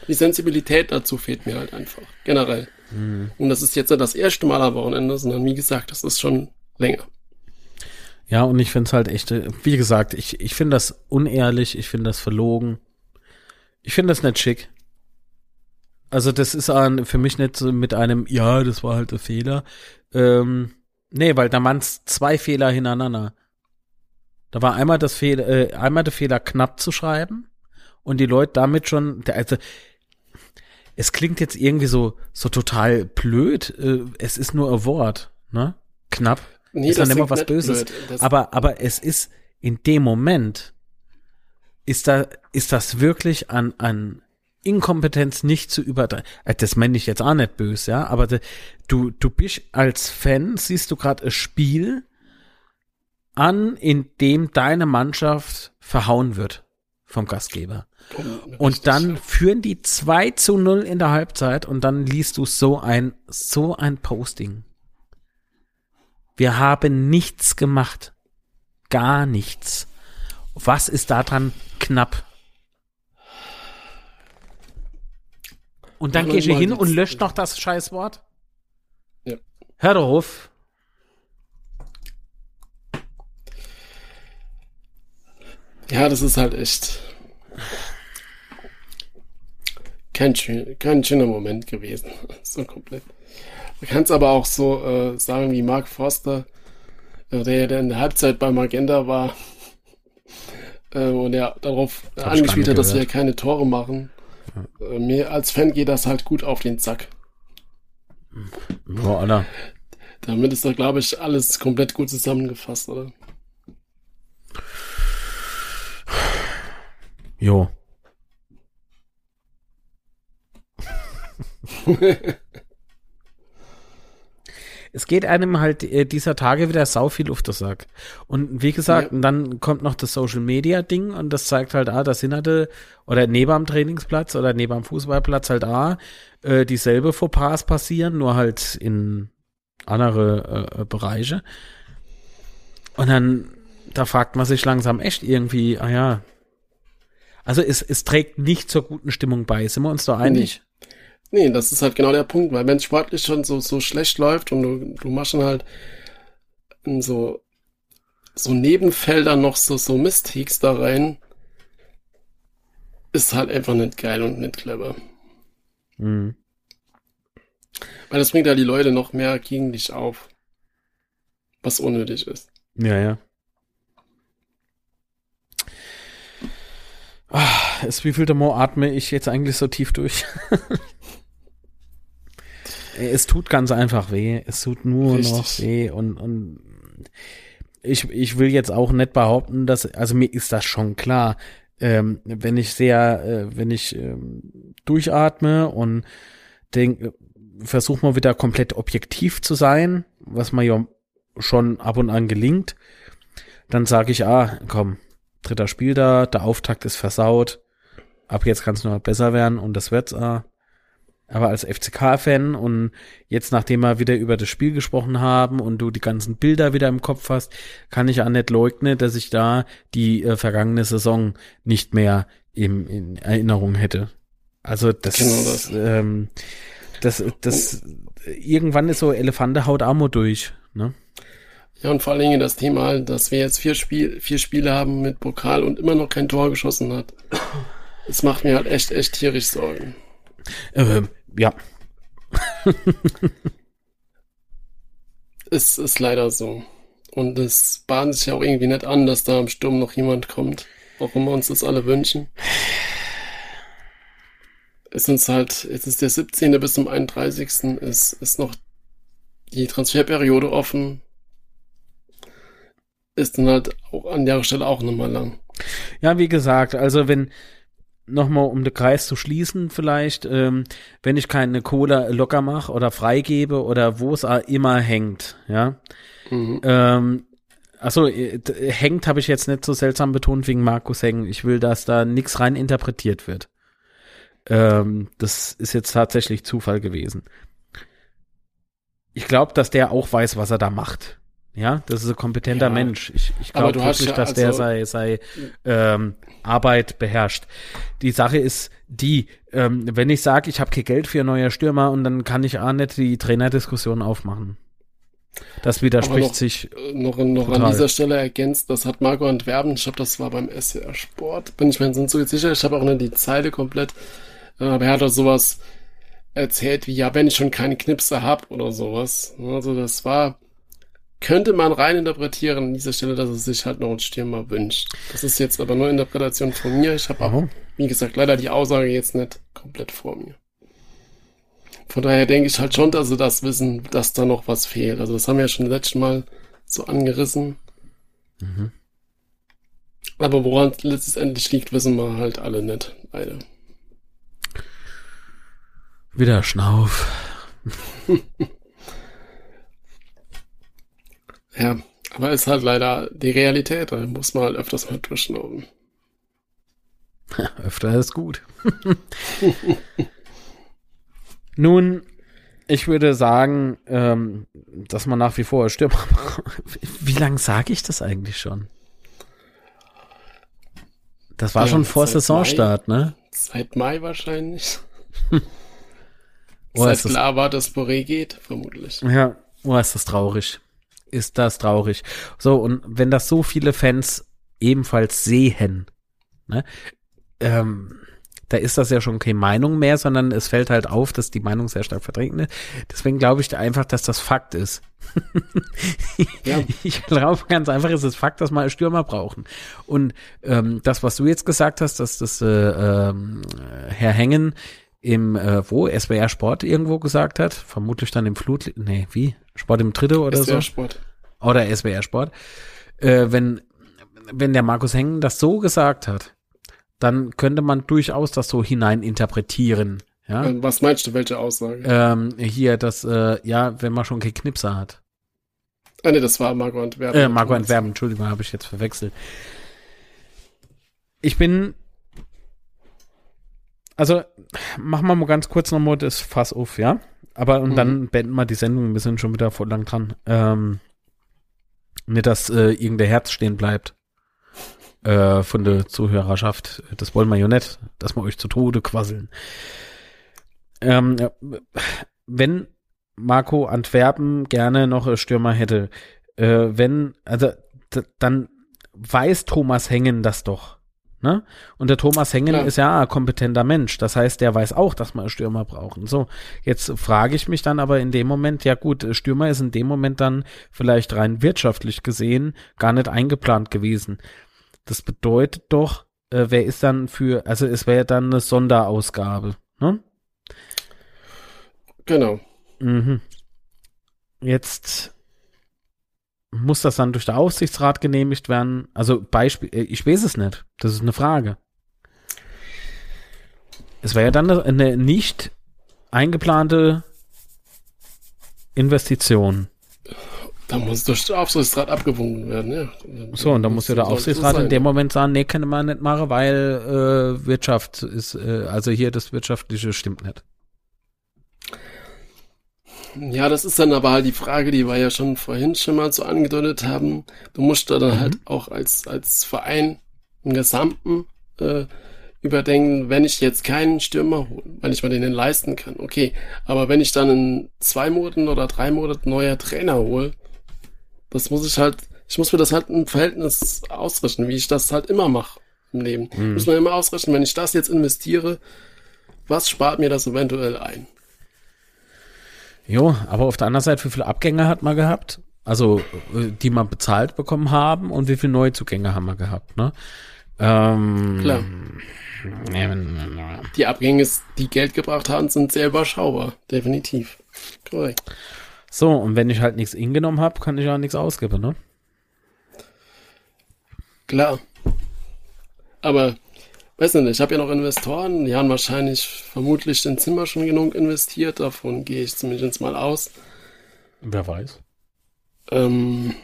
Die Sensibilität dazu fehlt mir halt einfach, generell. Mhm. Und das ist jetzt nicht das erste Mal am Wochenende, sondern wie gesagt, das ist schon länger. Ja, und ich finde es halt echt, wie gesagt, ich, ich finde das unehrlich, ich finde das verlogen. Ich finde das nicht schick. Also das ist an, für mich nicht so mit einem, ja, das war halt ein Fehler. Ähm, nee, weil da waren zwei Fehler hintereinander. Da war einmal das Fehler, äh, einmal der Fehler knapp zu schreiben und die Leute damit schon, also es klingt jetzt irgendwie so, so total blöd. Äh, es ist nur ein Wort, ne? Knapp. Nee, ist dann immer was Böses. Aber, aber es ist in dem Moment, ist da, ist das wirklich an, an Inkompetenz nicht zu übertreiben. Äh, das meine ich jetzt auch nicht böse, ja, aber du, du bist als Fan, siehst du gerade ein Spiel an, in dem deine Mannschaft verhauen wird vom Gastgeber. Und dann führen die 2 zu 0 in der Halbzeit und dann liest du so ein, so ein Posting. Wir haben nichts gemacht. Gar nichts. Was ist daran knapp? Und dann gehst du hin und löscht noch das Scheißwort? Ja. Hör doch auf. Ja, das ist halt echt kein, schön, kein schöner Moment gewesen. so komplett. Man kann es aber auch so äh, sagen wie Mark Forster, äh, der, der in der Halbzeit bei Magenta war äh, und er darauf angespielt hat, dass wir keine Tore machen. Ja. Äh, mir als Fan geht das halt gut auf den Zack. Boah, Alter. Damit ist da, glaube ich, alles komplett gut zusammengefasst, oder? Jo. es geht einem halt äh, dieser Tage wieder sau viel auf das Sack. Und wie gesagt, ja. dann kommt noch das Social Media Ding und das zeigt halt, ah, da sind halt, oder neben am Trainingsplatz oder neben am Fußballplatz halt, ah, äh, dieselbe Fauxpas passieren, nur halt in andere äh, Bereiche. Und dann da fragt man sich langsam echt irgendwie, ah ja. Also es, es trägt nicht zur guten Stimmung bei, sind wir uns da einig? Nee. Nee, das ist halt genau der Punkt, weil wenn es sportlich schon so, so schlecht läuft und du, du machst dann halt in so, so Nebenfelder noch so, so Mistakes da rein, ist halt einfach nicht geil und nicht clever. Mhm. Weil das bringt ja die Leute noch mehr gegen dich auf. Was unnötig ist. Ja, ja. Ach, es, wie viel Mal atme ich jetzt eigentlich so tief durch? es tut ganz einfach weh. Es tut nur Richtig. noch weh und, und ich, ich will jetzt auch nicht behaupten, dass, also mir ist das schon klar, ähm, wenn ich sehr, äh, wenn ich ähm, durchatme und denke, versuche mal wieder komplett objektiv zu sein, was mir ja schon ab und an gelingt, dann sage ich, ah, komm, dritter Spiel da, der Auftakt ist versaut, ab jetzt kann es nur besser werden und das wird's ah. Aber als FCK-Fan und jetzt, nachdem wir wieder über das Spiel gesprochen haben und du die ganzen Bilder wieder im Kopf hast, kann ich auch nicht leugnen, dass ich da die äh, vergangene Saison nicht mehr im, in Erinnerung hätte. Also das, genau das. Ähm, das, das, irgendwann ist so Elefante haut Amo durch, ne? Ja, und vor allen Dingen das Thema, dass wir jetzt vier, Spiel, vier Spiele haben mit Pokal und immer noch kein Tor geschossen hat. Das macht mir halt echt, echt tierisch Sorgen. Ähm, ja. es ist leider so. Und es bahnt sich ja auch irgendwie nicht an, dass da im Sturm noch jemand kommt. Wenn wir uns das alle wünschen ist uns halt, jetzt ist der 17. bis zum 31. ist, ist noch die Transferperiode offen. Ist dann halt auch an der Stelle auch nochmal lang. Ja, wie gesagt, also wenn, nochmal um den Kreis zu schließen vielleicht, ähm, wenn ich keine Cola locker mache oder freigebe oder wo es immer hängt, ja. Mhm. Ähm, Achso, äh, hängt habe ich jetzt nicht so seltsam betont wegen Markus Hängen. Ich will, dass da nichts rein interpretiert wird. Ähm, das ist jetzt tatsächlich Zufall gewesen. Ich glaube, dass der auch weiß, was er da macht. Ja, das ist ein kompetenter ja, Mensch. Ich, ich glaube wirklich, ja, dass also, der sei, sei ähm, Arbeit beherrscht. Die Sache ist die, ähm, wenn ich sage, ich habe kein Geld für ein neuer Stürmer und dann kann ich auch nicht die Trainerdiskussion aufmachen. Das widerspricht noch, sich. Äh, noch, noch an dieser Stelle ergänzt, das hat Marco Antwerpen, ich glaube, das war beim SWR Sport, bin ich mir so sicher, ich habe auch nicht die Zeile komplett aber er hat auch sowas erzählt wie, ja, wenn ich schon keine Knipse hab oder sowas. Also das war, könnte man rein interpretieren an dieser Stelle, dass er sich halt noch einen Stürmer wünscht. Das ist jetzt aber nur Interpretation von mir. Ich habe auch, wie gesagt, leider die Aussage jetzt nicht komplett vor mir. Von daher denke ich halt schon, dass sie das wissen, dass da noch was fehlt. Also das haben wir ja schon letztes Mal so angerissen. Mhm. Aber woran es letztendlich liegt, wissen wir halt alle nicht, leider. Wieder Schnauf. ja, aber ist halt leider die Realität. Da muss man halt öfters mal durchschnauben. Ja, öfter ist gut. Nun, ich würde sagen, ähm, dass man nach wie vor Stürmer. Wie lange sage ich das eigentlich schon? Das war ja, schon vor Saisonstart, Mai, ne? Seit Mai wahrscheinlich. Oh, ist klar war, dass Boré geht, vermutlich. Ja, oh, ist das traurig. Ist das traurig. So, und wenn das so viele Fans ebenfalls sehen, ne, ähm, da ist das ja schon keine Meinung mehr, sondern es fällt halt auf, dass die Meinung sehr stark vertreten ist. Deswegen glaube ich einfach, dass das Fakt ist. ja. Ich glaube ganz einfach, es ist Fakt, dass wir Stürmer brauchen. Und ähm, das, was du jetzt gesagt hast, dass das äh, äh, Herr Hängen im, äh, wo, SWR Sport irgendwo gesagt hat, vermutlich dann im Flut, nee, wie? Sport im Dritte oder SWR so? Sport. Oder SWR Sport. Äh, wenn, wenn der Markus Hengen das so gesagt hat, dann könnte man durchaus das so hineininterpretieren. Ja? Ähm, was meinst du, welche Aussage? Ähm, hier, dass, äh, ja, wenn man schon kein Knipser hat. Ah, nee, das war Marco Antwerpen. Äh, Marco Antwerpen, Entschuldigung, habe ich jetzt verwechselt. Ich bin also machen wir mal ganz kurz nochmal das Fass auf, ja? Aber und mhm. dann beenden wir die Sendung, wir sind schon wieder voll lang dran. Ähm, Nicht, dass äh, irgendein Herz stehen bleibt äh, von der Zuhörerschaft. Das wollen wir ja nicht, dass wir euch zu Tode quasseln. Ähm, wenn Marco Antwerpen gerne noch einen Stürmer hätte, äh, wenn, also dann weiß Thomas Hengen das doch. Ne? Und der Thomas Hengen Klar. ist ja ein kompetenter Mensch. Das heißt, der weiß auch, dass wir Stürmer brauchen. So, jetzt frage ich mich dann aber in dem Moment, ja gut, Stürmer ist in dem Moment dann vielleicht rein wirtschaftlich gesehen gar nicht eingeplant gewesen. Das bedeutet doch, äh, wer ist dann für, also es wäre dann eine Sonderausgabe, ne? Genau. Mhm. Jetzt muss das dann durch den Aufsichtsrat genehmigt werden? Also Beispiel, äh, ich weiß es nicht. Das ist eine Frage. Es wäre ja dann eine nicht eingeplante Investition. Da muss durch den Aufsichtsrat abgewunken werden, ja. So, und dann muss ja der Aufsichtsrat in dem Moment sagen, nee, kann man nicht machen, weil äh, Wirtschaft ist, äh, also hier das Wirtschaftliche stimmt nicht. Ja, das ist dann aber halt die Frage, die wir ja schon vorhin schon mal so angedeutet haben. Du musst da dann mhm. halt auch als, als Verein im Gesamten äh, überdenken, wenn ich jetzt keinen Stürmer hole, weil ich mir den leisten kann, okay. Aber wenn ich dann in zwei Monaten oder drei Monaten neuer Trainer hole, das muss ich halt, ich muss mir das halt im Verhältnis ausrechnen, wie ich das halt immer mache im Leben. Mhm. Muss man immer ausrechnen, wenn ich das jetzt investiere, was spart mir das eventuell ein? Jo, aber auf der anderen Seite, wie viele Abgänge hat man gehabt? Also, äh, die man bezahlt bekommen haben und wie viele Neuzugänge haben wir gehabt, ne? Ähm, Klar. Die Abgänge, die Geld gebracht haben, sind sehr überschaubar. Definitiv. Korrekt. So, und wenn ich halt nichts ingenommen habe, kann ich auch nichts ausgeben, ne? Klar. Aber weiß nicht, ich habe ja noch Investoren, die haben wahrscheinlich vermutlich in Zimmer schon genug investiert, davon gehe ich zumindest mal aus. Wer weiß. Ähm,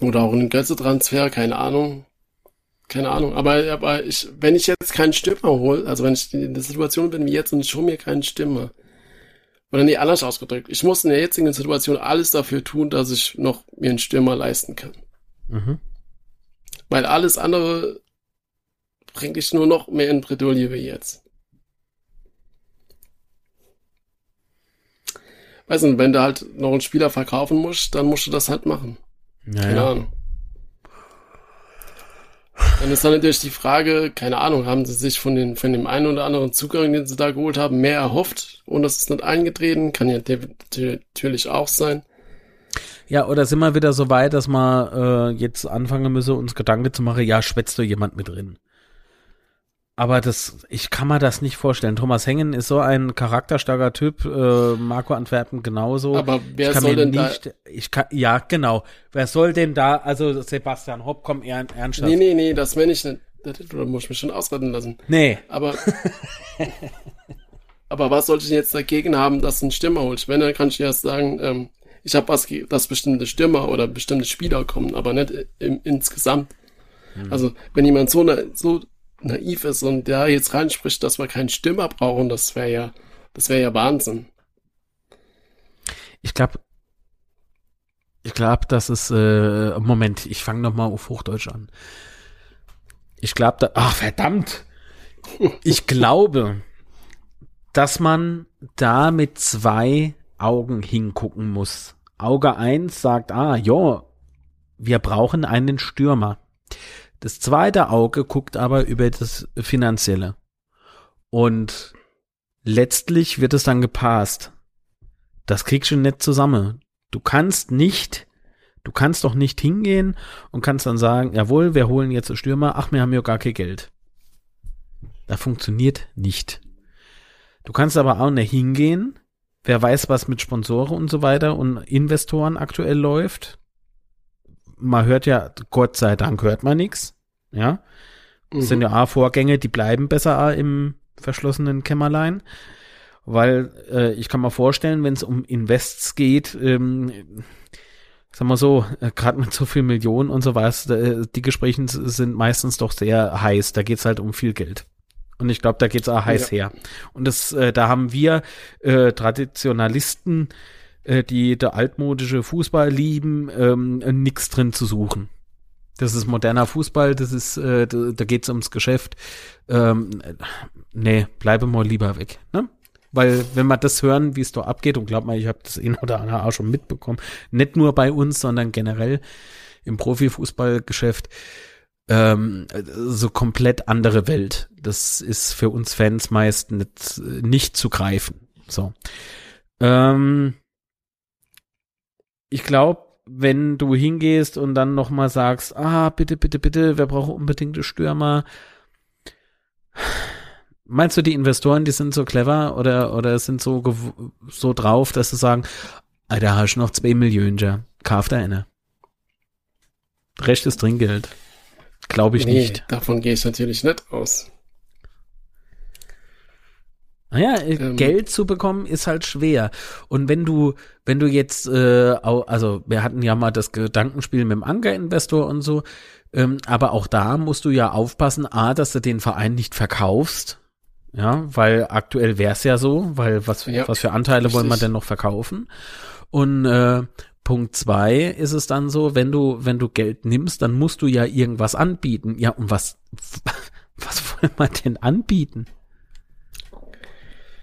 oder auch einen Götze-Transfer, keine Ahnung. Keine Ahnung, aber, aber ich, wenn ich jetzt keinen Stürmer hole, also wenn ich in der Situation bin wie jetzt und ich hole mir keinen Stürmer, oder nee, anders ausgedrückt, ich muss in der jetzigen Situation alles dafür tun, dass ich noch mir einen Stürmer leisten kann. Mhm. Weil alles andere bringt dich nur noch mehr in Bredouille wie jetzt. Weiß nicht, wenn du halt noch einen Spieler verkaufen musst, dann musst du das halt machen. Naja. Keine Ahnung. Dann ist dann natürlich die Frage, keine Ahnung, haben sie sich von, den, von dem einen oder anderen Zugang, den sie da geholt haben, mehr erhofft und das ist nicht eingetreten? Kann ja natürlich auch sein. Ja, oder sind wir wieder so weit, dass wir äh, jetzt anfangen müssen, uns Gedanken zu machen, ja, schwätzt du jemand mit drin? Aber das, ich kann mir das nicht vorstellen. Thomas Hengen ist so ein charakterstarker Typ, äh, Marco Antwerpen genauso. Aber wer soll denn nicht, da? Ich kann, ja, genau. Wer soll denn da, also Sebastian Hopp, komm, eher ernsthaft. Nee, nee, nee, das meine ich nicht. Das muss ich mich schon ausreden lassen. Nee. Aber, aber was sollte ich jetzt dagegen haben, dass ein Stürmer holt? Wenn, dann kann ich erst sagen, ähm, ich habe was, dass bestimmte Stürmer oder bestimmte Spieler kommen, aber nicht im, insgesamt. Hm. Also, wenn jemand so, eine, so naiv ist und da jetzt reinspricht, dass wir keinen Stürmer brauchen, das wäre ja, das wäre ja Wahnsinn. Ich glaube, ich glaube, das ist, äh, Moment, ich fange nochmal auf Hochdeutsch an. Ich glaube, da, ach verdammt, ich glaube, dass man da mit zwei Augen hingucken muss. Auge eins sagt, ah, ja, wir brauchen einen Stürmer. Das zweite Auge guckt aber über das Finanzielle. Und letztlich wird es dann gepasst. Das kriegst du nicht zusammen. Du kannst nicht, du kannst doch nicht hingehen und kannst dann sagen, jawohl, wir holen jetzt einen Stürmer, ach, wir haben ja gar kein Geld. Das funktioniert nicht. Du kannst aber auch nicht hingehen, wer weiß, was mit Sponsoren und so weiter und Investoren aktuell läuft. Man hört ja, Gott sei Dank hört man nichts. Ja. Das mhm. sind ja A-Vorgänge, die bleiben besser im verschlossenen Kämmerlein. Weil äh, ich kann mir vorstellen, wenn es um Invests geht, ähm, sag mal so, äh, gerade mit so viel Millionen und so was, äh, die Gespräche sind meistens doch sehr heiß. Da geht's halt um viel Geld. Und ich glaube, da geht's auch heiß ja. her. Und das, äh, da haben wir äh, Traditionalisten äh, die der altmodische Fußball lieben, ähm, nix drin zu suchen. Das ist moderner Fußball, das ist, äh, da, da geht's ums Geschäft. Ähm, nee, bleibe mal lieber weg. Ne? Weil wenn wir das hören, wie es da abgeht, und glaub mal, ich habe das ein oder andere auch schon mitbekommen, nicht nur bei uns, sondern generell im Profifußballgeschäft, ähm, so komplett andere Welt. Das ist für uns Fans meist nicht, nicht zu greifen. So. Ähm, ich glaube, wenn du hingehst und dann nochmal sagst, ah, bitte, bitte, bitte, wir brauchen unbedingt Stürmer. Meinst du, die Investoren, die sind so clever oder, oder sind so, so drauf, dass sie sagen, Alter, hast du noch zwei Millionen, ja, kauf da eine. Recht ist Trinkgeld. Glaube ich nee, nicht. Davon gehe ich natürlich nicht aus. Naja, äh, ähm, Geld zu bekommen ist halt schwer. Und wenn du, wenn du jetzt, äh, also wir hatten ja mal das Gedankenspiel mit dem Anker-Investor und so, ähm, aber auch da musst du ja aufpassen, a, dass du den Verein nicht verkaufst, ja, weil aktuell wäre es ja so, weil was, ja, was für Anteile richtig. wollen wir denn noch verkaufen? Und äh, Punkt zwei ist es dann so, wenn du, wenn du Geld nimmst, dann musst du ja irgendwas anbieten. Ja, und was, was wollen wir denn anbieten?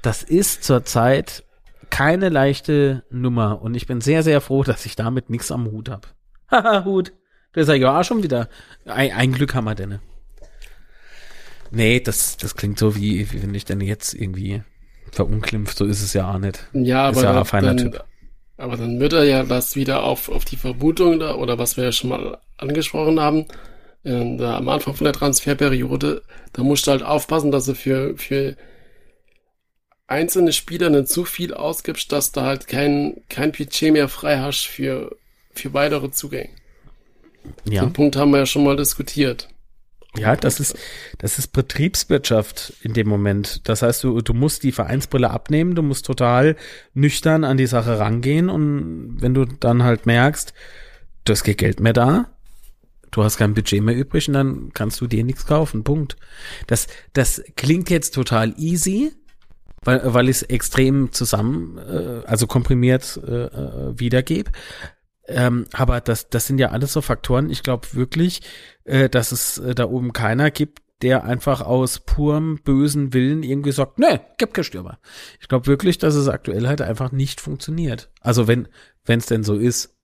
Das ist zurzeit keine leichte Nummer und ich bin sehr, sehr froh, dass ich damit nichts am Hut habe. Haha, Hut. Das ist ja auch schon wieder. Ein, ein Glück haben wir denn. Nee, das, das klingt so wie, wie wenn ich denn jetzt irgendwie verunglimpft. So ist es ja auch nicht. Ja, aber, ja dann, aber dann wird er ja das wieder auf, auf die Vermutung da, oder was wir ja schon mal angesprochen haben, äh, da am Anfang von der Transferperiode, da musst du halt aufpassen, dass du für, für einzelne Spieler nicht zu viel ausgibst, dass du halt kein, kein Budget mehr frei hast für, für weitere Zugänge. Ja. Den Punkt haben wir ja schon mal diskutiert. Ja, das ist, das ist Betriebswirtschaft in dem Moment. Das heißt, du, du musst die Vereinsbrille abnehmen, du musst total nüchtern an die Sache rangehen und wenn du dann halt merkst, du hast kein Geld mehr da, du hast kein Budget mehr übrig und dann kannst du dir nichts kaufen. Punkt. Das, das klingt jetzt total easy, weil, weil ich es extrem zusammen, äh, also komprimiert äh, äh, wiedergebe. Ähm, aber das, das sind ja alles so Faktoren. Ich glaube wirklich, äh, dass es äh, da oben keiner gibt, der einfach aus purem bösen Willen irgendwie sagt, ne, gibt kein Stürmer. Ich glaube wirklich, dass es aktuell halt einfach nicht funktioniert. Also wenn wenn es denn so ist.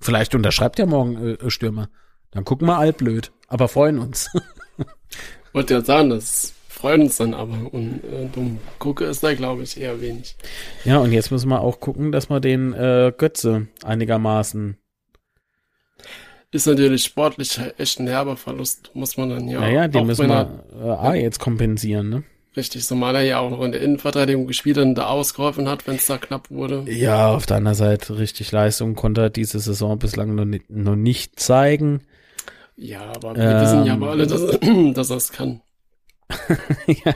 Vielleicht unterschreibt ja morgen äh, Stürmer. Dann gucken wir altblöd, aber freuen uns. wollte ja sagen, das freut uns dann aber. Und äh, dumm gucke ist da, glaube ich, eher wenig. Ja, und jetzt müssen wir auch gucken, dass wir den äh, Götze einigermaßen. Ist natürlich sportlich echt ein herber Verlust, muss man dann ja. Naja, den müssen wir äh, A, jetzt kompensieren, ne? Richtig, zumal er ja auch noch in der Innenverteidigung gespielt und da ausgeholfen hat, wenn es da knapp wurde. Ja, auf der anderen Seite richtig Leistung konnte er diese Saison bislang noch nicht, noch nicht zeigen. Ja, aber wir ähm, wissen ja aber alle, dass, dass er es kann. ja,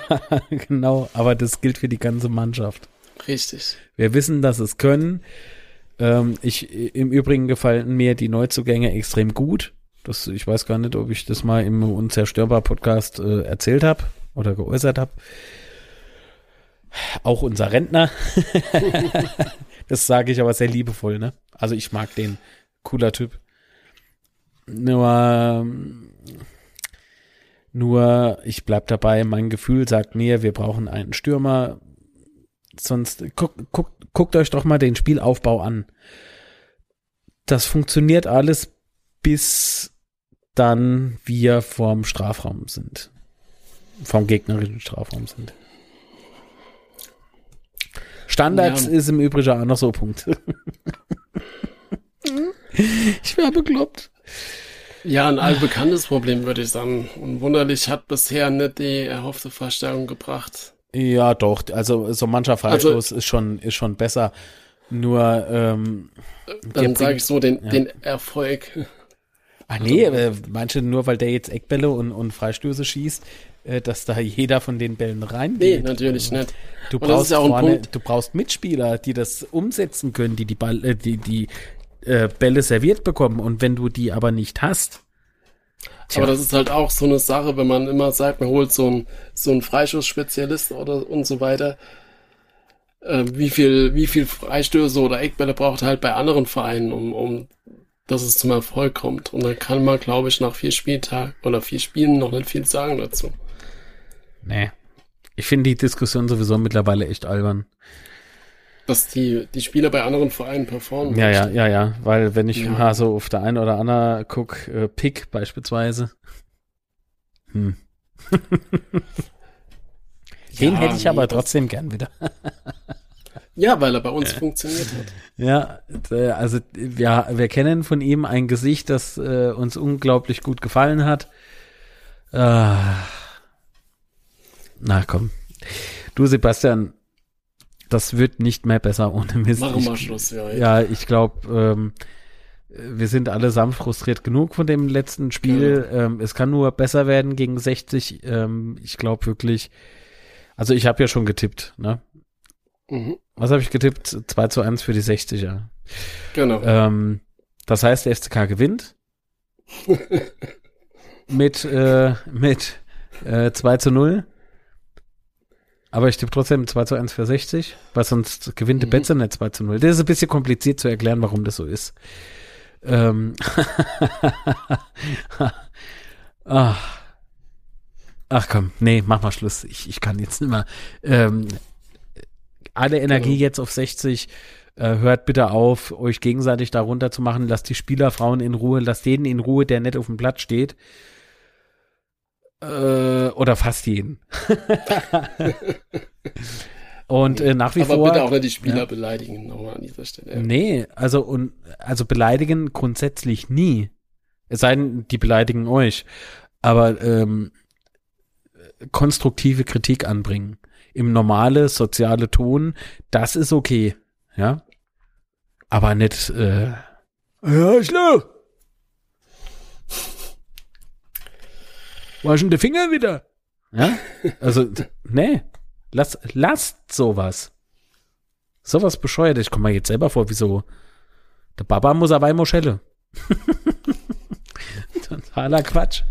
genau, aber das gilt für die ganze Mannschaft. Richtig. Wir wissen, dass es können. Ähm, ich, Im Übrigen gefallen mir die Neuzugänge extrem gut. Das, ich weiß gar nicht, ob ich das mal im Unzerstörbar-Podcast äh, erzählt habe oder geäußert habe. Auch unser Rentner. das sage ich aber sehr liebevoll, ne? Also ich mag den. Cooler Typ. Nur, nur, ich bleib dabei, mein Gefühl sagt mir, wir brauchen einen Stürmer. Sonst, guck, guck, guckt euch doch mal den Spielaufbau an. Das funktioniert alles, bis dann wir vorm Strafraum sind. Vom gegnerischen Strafraum sind. Standards ja. ist im Übrigen auch noch so Punkt. ich wäre bekloppt. Ja, ein allbekanntes Problem, würde ich sagen. Und wunderlich hat bisher nicht die erhoffte Verstärkung gebracht. Ja, doch. Also so mancher Freistoß also, ist schon ist schon besser. Nur ähm, dann sage ich so den ja. den Erfolg. Ach nee, äh, manche nur weil der jetzt Eckbälle und und Freistöße schießt, äh, dass da jeder von den Bällen reingeht. Nee, natürlich nicht. Du brauchst ja vorne, du brauchst Mitspieler, die das umsetzen können, die die Ball, äh, die die äh, Bälle serviert bekommen und wenn du die aber nicht hast. Tja. Aber das ist halt auch so eine Sache, wenn man immer sagt, man holt so einen so einen Freischussspezialist oder und so weiter. äh, wie viel, wie viel Freistöße oder Eckbälle braucht er halt bei anderen Vereinen, um, um dass es zum Erfolg kommt. Und dann kann man, glaube ich, nach vier Spieltagen oder vier Spielen noch nicht viel sagen dazu. Nee. Ich finde die Diskussion sowieso mittlerweile echt albern. Dass die, die Spieler bei anderen Vereinen performen. Ja, ja, ja, ja. Weil wenn ich ja. mal so auf der einen oder andere gucke, äh, Pick beispielsweise. Hm. Den ja, hätte ich aber trotzdem gern wieder. ja, weil er bei uns funktioniert hat. Ja, also wir, wir kennen von ihm ein Gesicht, das äh, uns unglaublich gut gefallen hat. Äh, na komm. Du, Sebastian, das wird nicht mehr besser ohne Mist. Machen wir Schluss, ja. Ja, ich glaube, ähm, wir sind allesamt frustriert genug von dem letzten Spiel. Ja. Ähm, es kann nur besser werden gegen 60. Ähm, ich glaube wirklich, also ich habe ja schon getippt, ne? Mhm. Was habe ich getippt? 2 zu 1 für die 60er. Genau. Ähm, das heißt, der FCK gewinnt. mit äh, mit äh, 2 zu 0. Aber ich tippe trotzdem 2 zu 1 für 60, weil sonst gewinnt mhm. Betze nicht 2 zu 0. Das ist ein bisschen kompliziert zu erklären, warum das so ist. Ähm. Ach. Ach komm, nee, mach mal Schluss. Ich, ich kann jetzt nicht mehr. Ähm, alle Energie jetzt auf 60. Äh, hört bitte auf, euch gegenseitig da runter zu machen. Lasst die Spielerfrauen in Ruhe, lasst jeden in Ruhe, der nicht auf dem Platz steht. Äh, oder fast jeden. Und äh, nach wie Aber vor. Aber bitte auch nicht die Spieler ja. beleidigen nochmal an dieser Stelle. Nee, also und also beleidigen grundsätzlich nie. Es sei denn, die beleidigen euch. Aber ähm, konstruktive Kritik anbringen. Im normale soziale Ton, das ist okay. Ja. Aber nicht, äh, ja, schlau. Waschen die Finger wieder. Ja? Also, nee. Lass, lasst sowas. Sowas bescheuert. Ich komme mir jetzt selber vor, wie so, der Baba muss aber immer Schelle. Totaler Quatsch.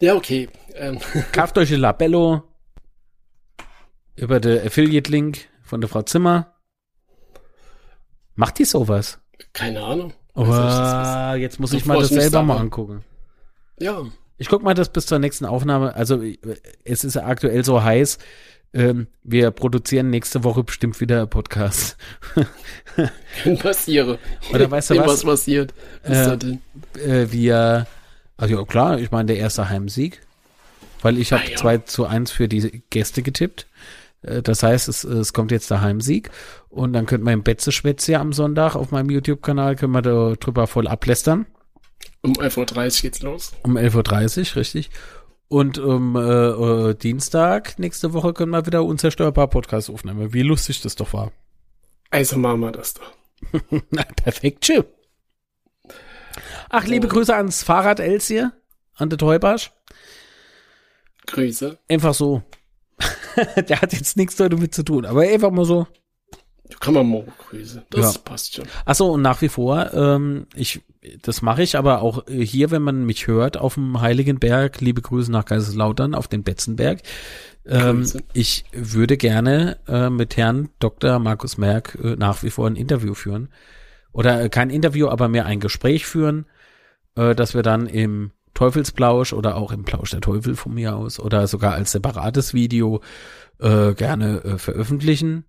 Ja, okay. Ähm. Kauft euch ein Labello über den Affiliate-Link von der Frau Zimmer. Macht die sowas? Keine Ahnung. Aber jetzt muss ich mal das selber mal angucken. Ja. Ich guck mal das bis zur nächsten Aufnahme. Also es ist aktuell so heiß. Ähm, wir produzieren nächste Woche bestimmt wieder Podcast. Kann passieren. Oder weißt du was? was passiert. Was äh, äh, wir, also ja, klar, ich meine der erste Heimsieg. Weil ich habe ah, ja. 2 zu 1 für die Gäste getippt. Äh, das heißt, es, es kommt jetzt der Heimsieg. Und dann könnt man im Betze am Sonntag auf meinem YouTube-Kanal, können wir da drüber voll ablästern. Um 11.30 Uhr geht's los. Um 11.30 Uhr, richtig. Und um äh, äh, Dienstag nächste Woche können wir wieder unzerstörbar Podcast aufnehmen. Wie lustig das doch war. Also machen wir das doch. Na, perfekt, chill. Ach, liebe oh. Grüße ans Fahrrad Elsie, an der Teubasch. Grüße. Einfach so. der hat jetzt nichts damit zu tun, aber einfach mal so. Kann man morgen grüßen. Das ja. passt schon. Achso, und nach wie vor, ähm, ich, das mache ich aber auch hier, wenn man mich hört, auf dem Heiligen Berg, liebe Grüße nach Kaiserslautern, auf den Betzenberg. Ähm, ich würde gerne äh, mit Herrn Dr. Markus Merck äh, nach wie vor ein Interview führen. Oder äh, kein Interview, aber mehr ein Gespräch führen, äh, dass wir dann im Teufelsplausch oder auch im Plausch der Teufel von mir aus oder sogar als separates Video äh, gerne äh, veröffentlichen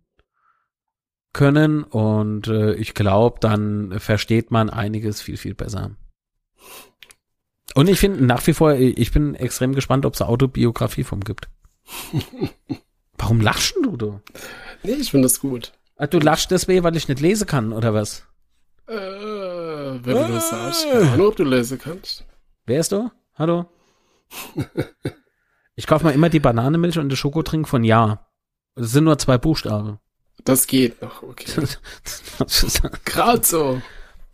können und äh, ich glaube, dann versteht man einiges viel, viel besser. Und ich finde nach wie vor, ich bin extrem gespannt, ob es eine Autobiografie vom gibt. Warum lachst du, du? Nee, ich finde das gut. Ach, du lachst deswegen, weil ich nicht lesen kann, oder was? Äh, wenn du das äh. sagst, keine Ahnung, ob du lesen kannst. Wer ist du? Hallo? ich kaufe mal immer die Bananenmilch und den Schokotrink von Ja. Das sind nur zwei Buchstaben. Das geht noch, okay. Gerade so.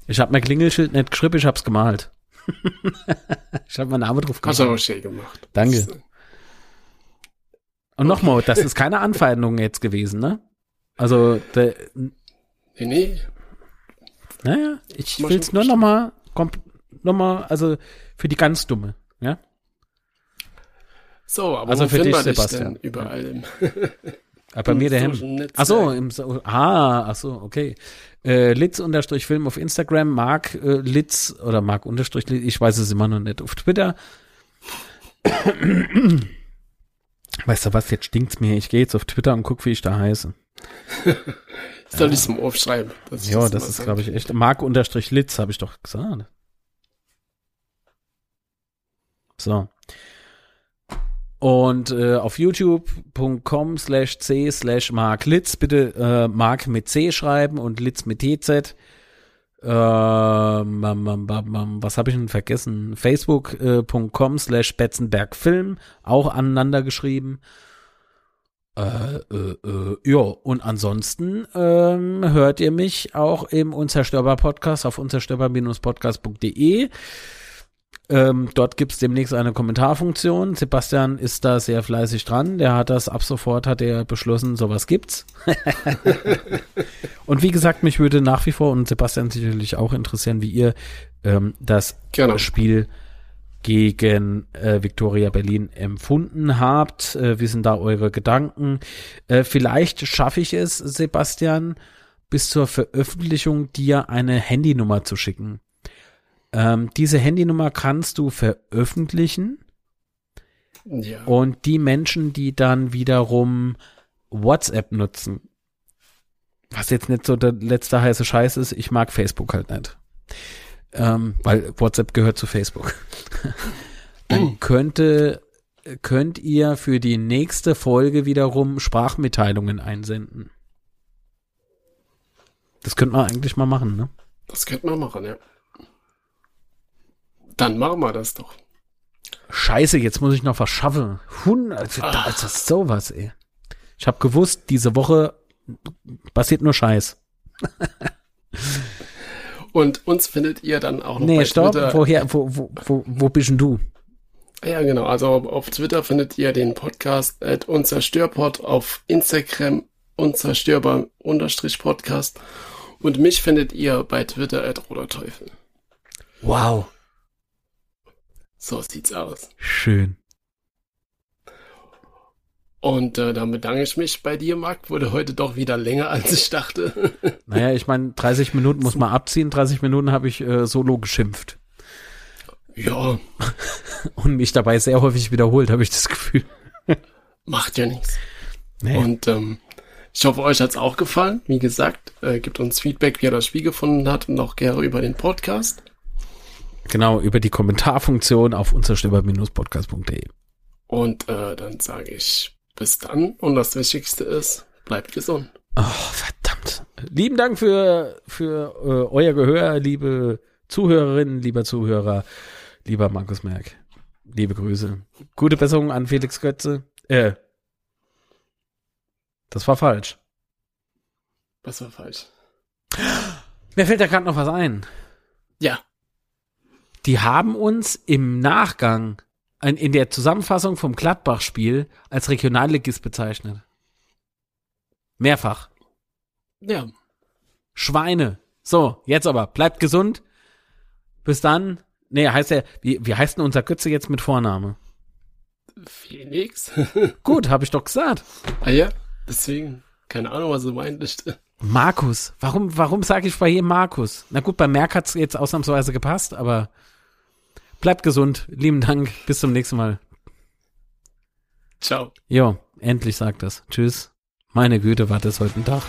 Ich habe mein Klingelschild nicht geschrieben, ich hab's gemalt. ich habe meinen Namen drauf gemacht. Hast du aber schön gemacht. Danke. Das, Und okay. nochmal, das ist keine Anfeindung jetzt gewesen, ne? Also, der. Nee, nee. Naja, ich will es nur nochmal, nochmal, also für die ganz Dumme, ja? So, aber also wo für dich, Sebastian. überall? Ja. bei mir der Hemd. Achso, im so ah, achso, okay. Äh, Litz unterstrich Film auf Instagram, Mark äh, Litz oder Mark unterstrich Litz, ich weiß es immer noch nicht, auf Twitter. weißt du was, jetzt stinkt's mir. Ich gehe jetzt auf Twitter und guck, wie ich da heiße. Soll ich es mal aufschreiben? ja, das, das ist, glaube ich, echt. Mark unterstrich Litz, habe ich doch gesagt. So. Und äh, auf youtube.com slash c slash Mark Litz, bitte äh, Mark mit C schreiben und Litz mit TZ. Ähm, was habe ich denn vergessen? Facebook.com slash Betzenberg auch aneinander geschrieben. Äh, äh, äh, ja, und ansonsten ähm, hört ihr mich auch im Unzerstörbar Podcast auf unzerstörbar-podcast.de. Ähm, dort gibt's demnächst eine Kommentarfunktion. Sebastian ist da sehr fleißig dran. Der hat das ab sofort, hat er beschlossen, sowas gibt's. und wie gesagt, mich würde nach wie vor und Sebastian sicherlich auch interessieren, wie ihr ähm, das genau. Spiel gegen äh, Victoria Berlin empfunden habt. Äh, wie sind da eure Gedanken? Äh, vielleicht schaffe ich es, Sebastian, bis zur Veröffentlichung dir eine Handynummer zu schicken. Ähm, diese Handynummer kannst du veröffentlichen. Ja. Und die Menschen, die dann wiederum WhatsApp nutzen, was jetzt nicht so der letzte heiße Scheiß ist, ich mag Facebook halt nicht. Ähm, weil WhatsApp gehört zu Facebook. dann könnte, könnt ihr für die nächste Folge wiederum Sprachmitteilungen einsenden. Das könnte man eigentlich mal machen, ne? Das könnte man machen, ja. Dann machen wir das doch. Scheiße, jetzt muss ich noch was schaffen. Hundert, also, da ist das sowas, ey. Ich habe gewusst, diese Woche passiert nur Scheiß. Und uns findet ihr dann auch noch nee, bei stopp, Twitter. Woher, wo, wo, wo, wo bist denn du? Ja, genau. Also auf Twitter findet ihr den Podcast at unzerstörpod, auf Instagram unzerstörbar unterstrich Podcast und mich findet ihr bei Twitter at Roderteufel. Wow. So sieht's aus. Schön. Und äh, dann bedanke ich mich bei dir, Marc. Wurde heute doch wieder länger, als ich dachte. naja, ich meine, 30 Minuten muss man abziehen. 30 Minuten habe ich äh, solo geschimpft. Ja. Und mich dabei sehr häufig wiederholt, habe ich das Gefühl. Macht ja nichts. Nee. Und ähm, ich hoffe, euch hat's auch gefallen. Wie gesagt, äh, gibt uns Feedback, wie ihr das Spiel gefunden habt und auch gerne über den Podcast. Genau, über die Kommentarfunktion auf unzerstörbar-podcast.de. Und äh, dann sage ich bis dann. Und das Wichtigste ist, bleibt gesund. Oh, verdammt. Lieben Dank für, für äh, euer Gehör, liebe Zuhörerinnen, lieber Zuhörer, lieber Markus Merck. Liebe Grüße. Gute Besserung an Felix Götze. Äh, das war falsch. Was war falsch? Mir fällt da gerade noch was ein. Ja die haben uns im Nachgang in der Zusammenfassung vom Gladbach-Spiel als Regionalligist bezeichnet. Mehrfach. Ja. Schweine. So, jetzt aber, bleibt gesund. Bis dann. Nee, heißt er, wie, wie heißt denn unser Götze jetzt mit Vorname? Felix. Gut, habe ich doch gesagt. Ah ja, deswegen. Keine Ahnung, was du meintest. Markus. Warum, warum sage ich bei jedem Markus? Na gut, bei Merck hat's jetzt ausnahmsweise gepasst, aber Bleibt gesund. Lieben Dank. Bis zum nächsten Mal. Ciao. Jo, endlich sagt das. Tschüss. Meine Güte, war das heute ein Tag.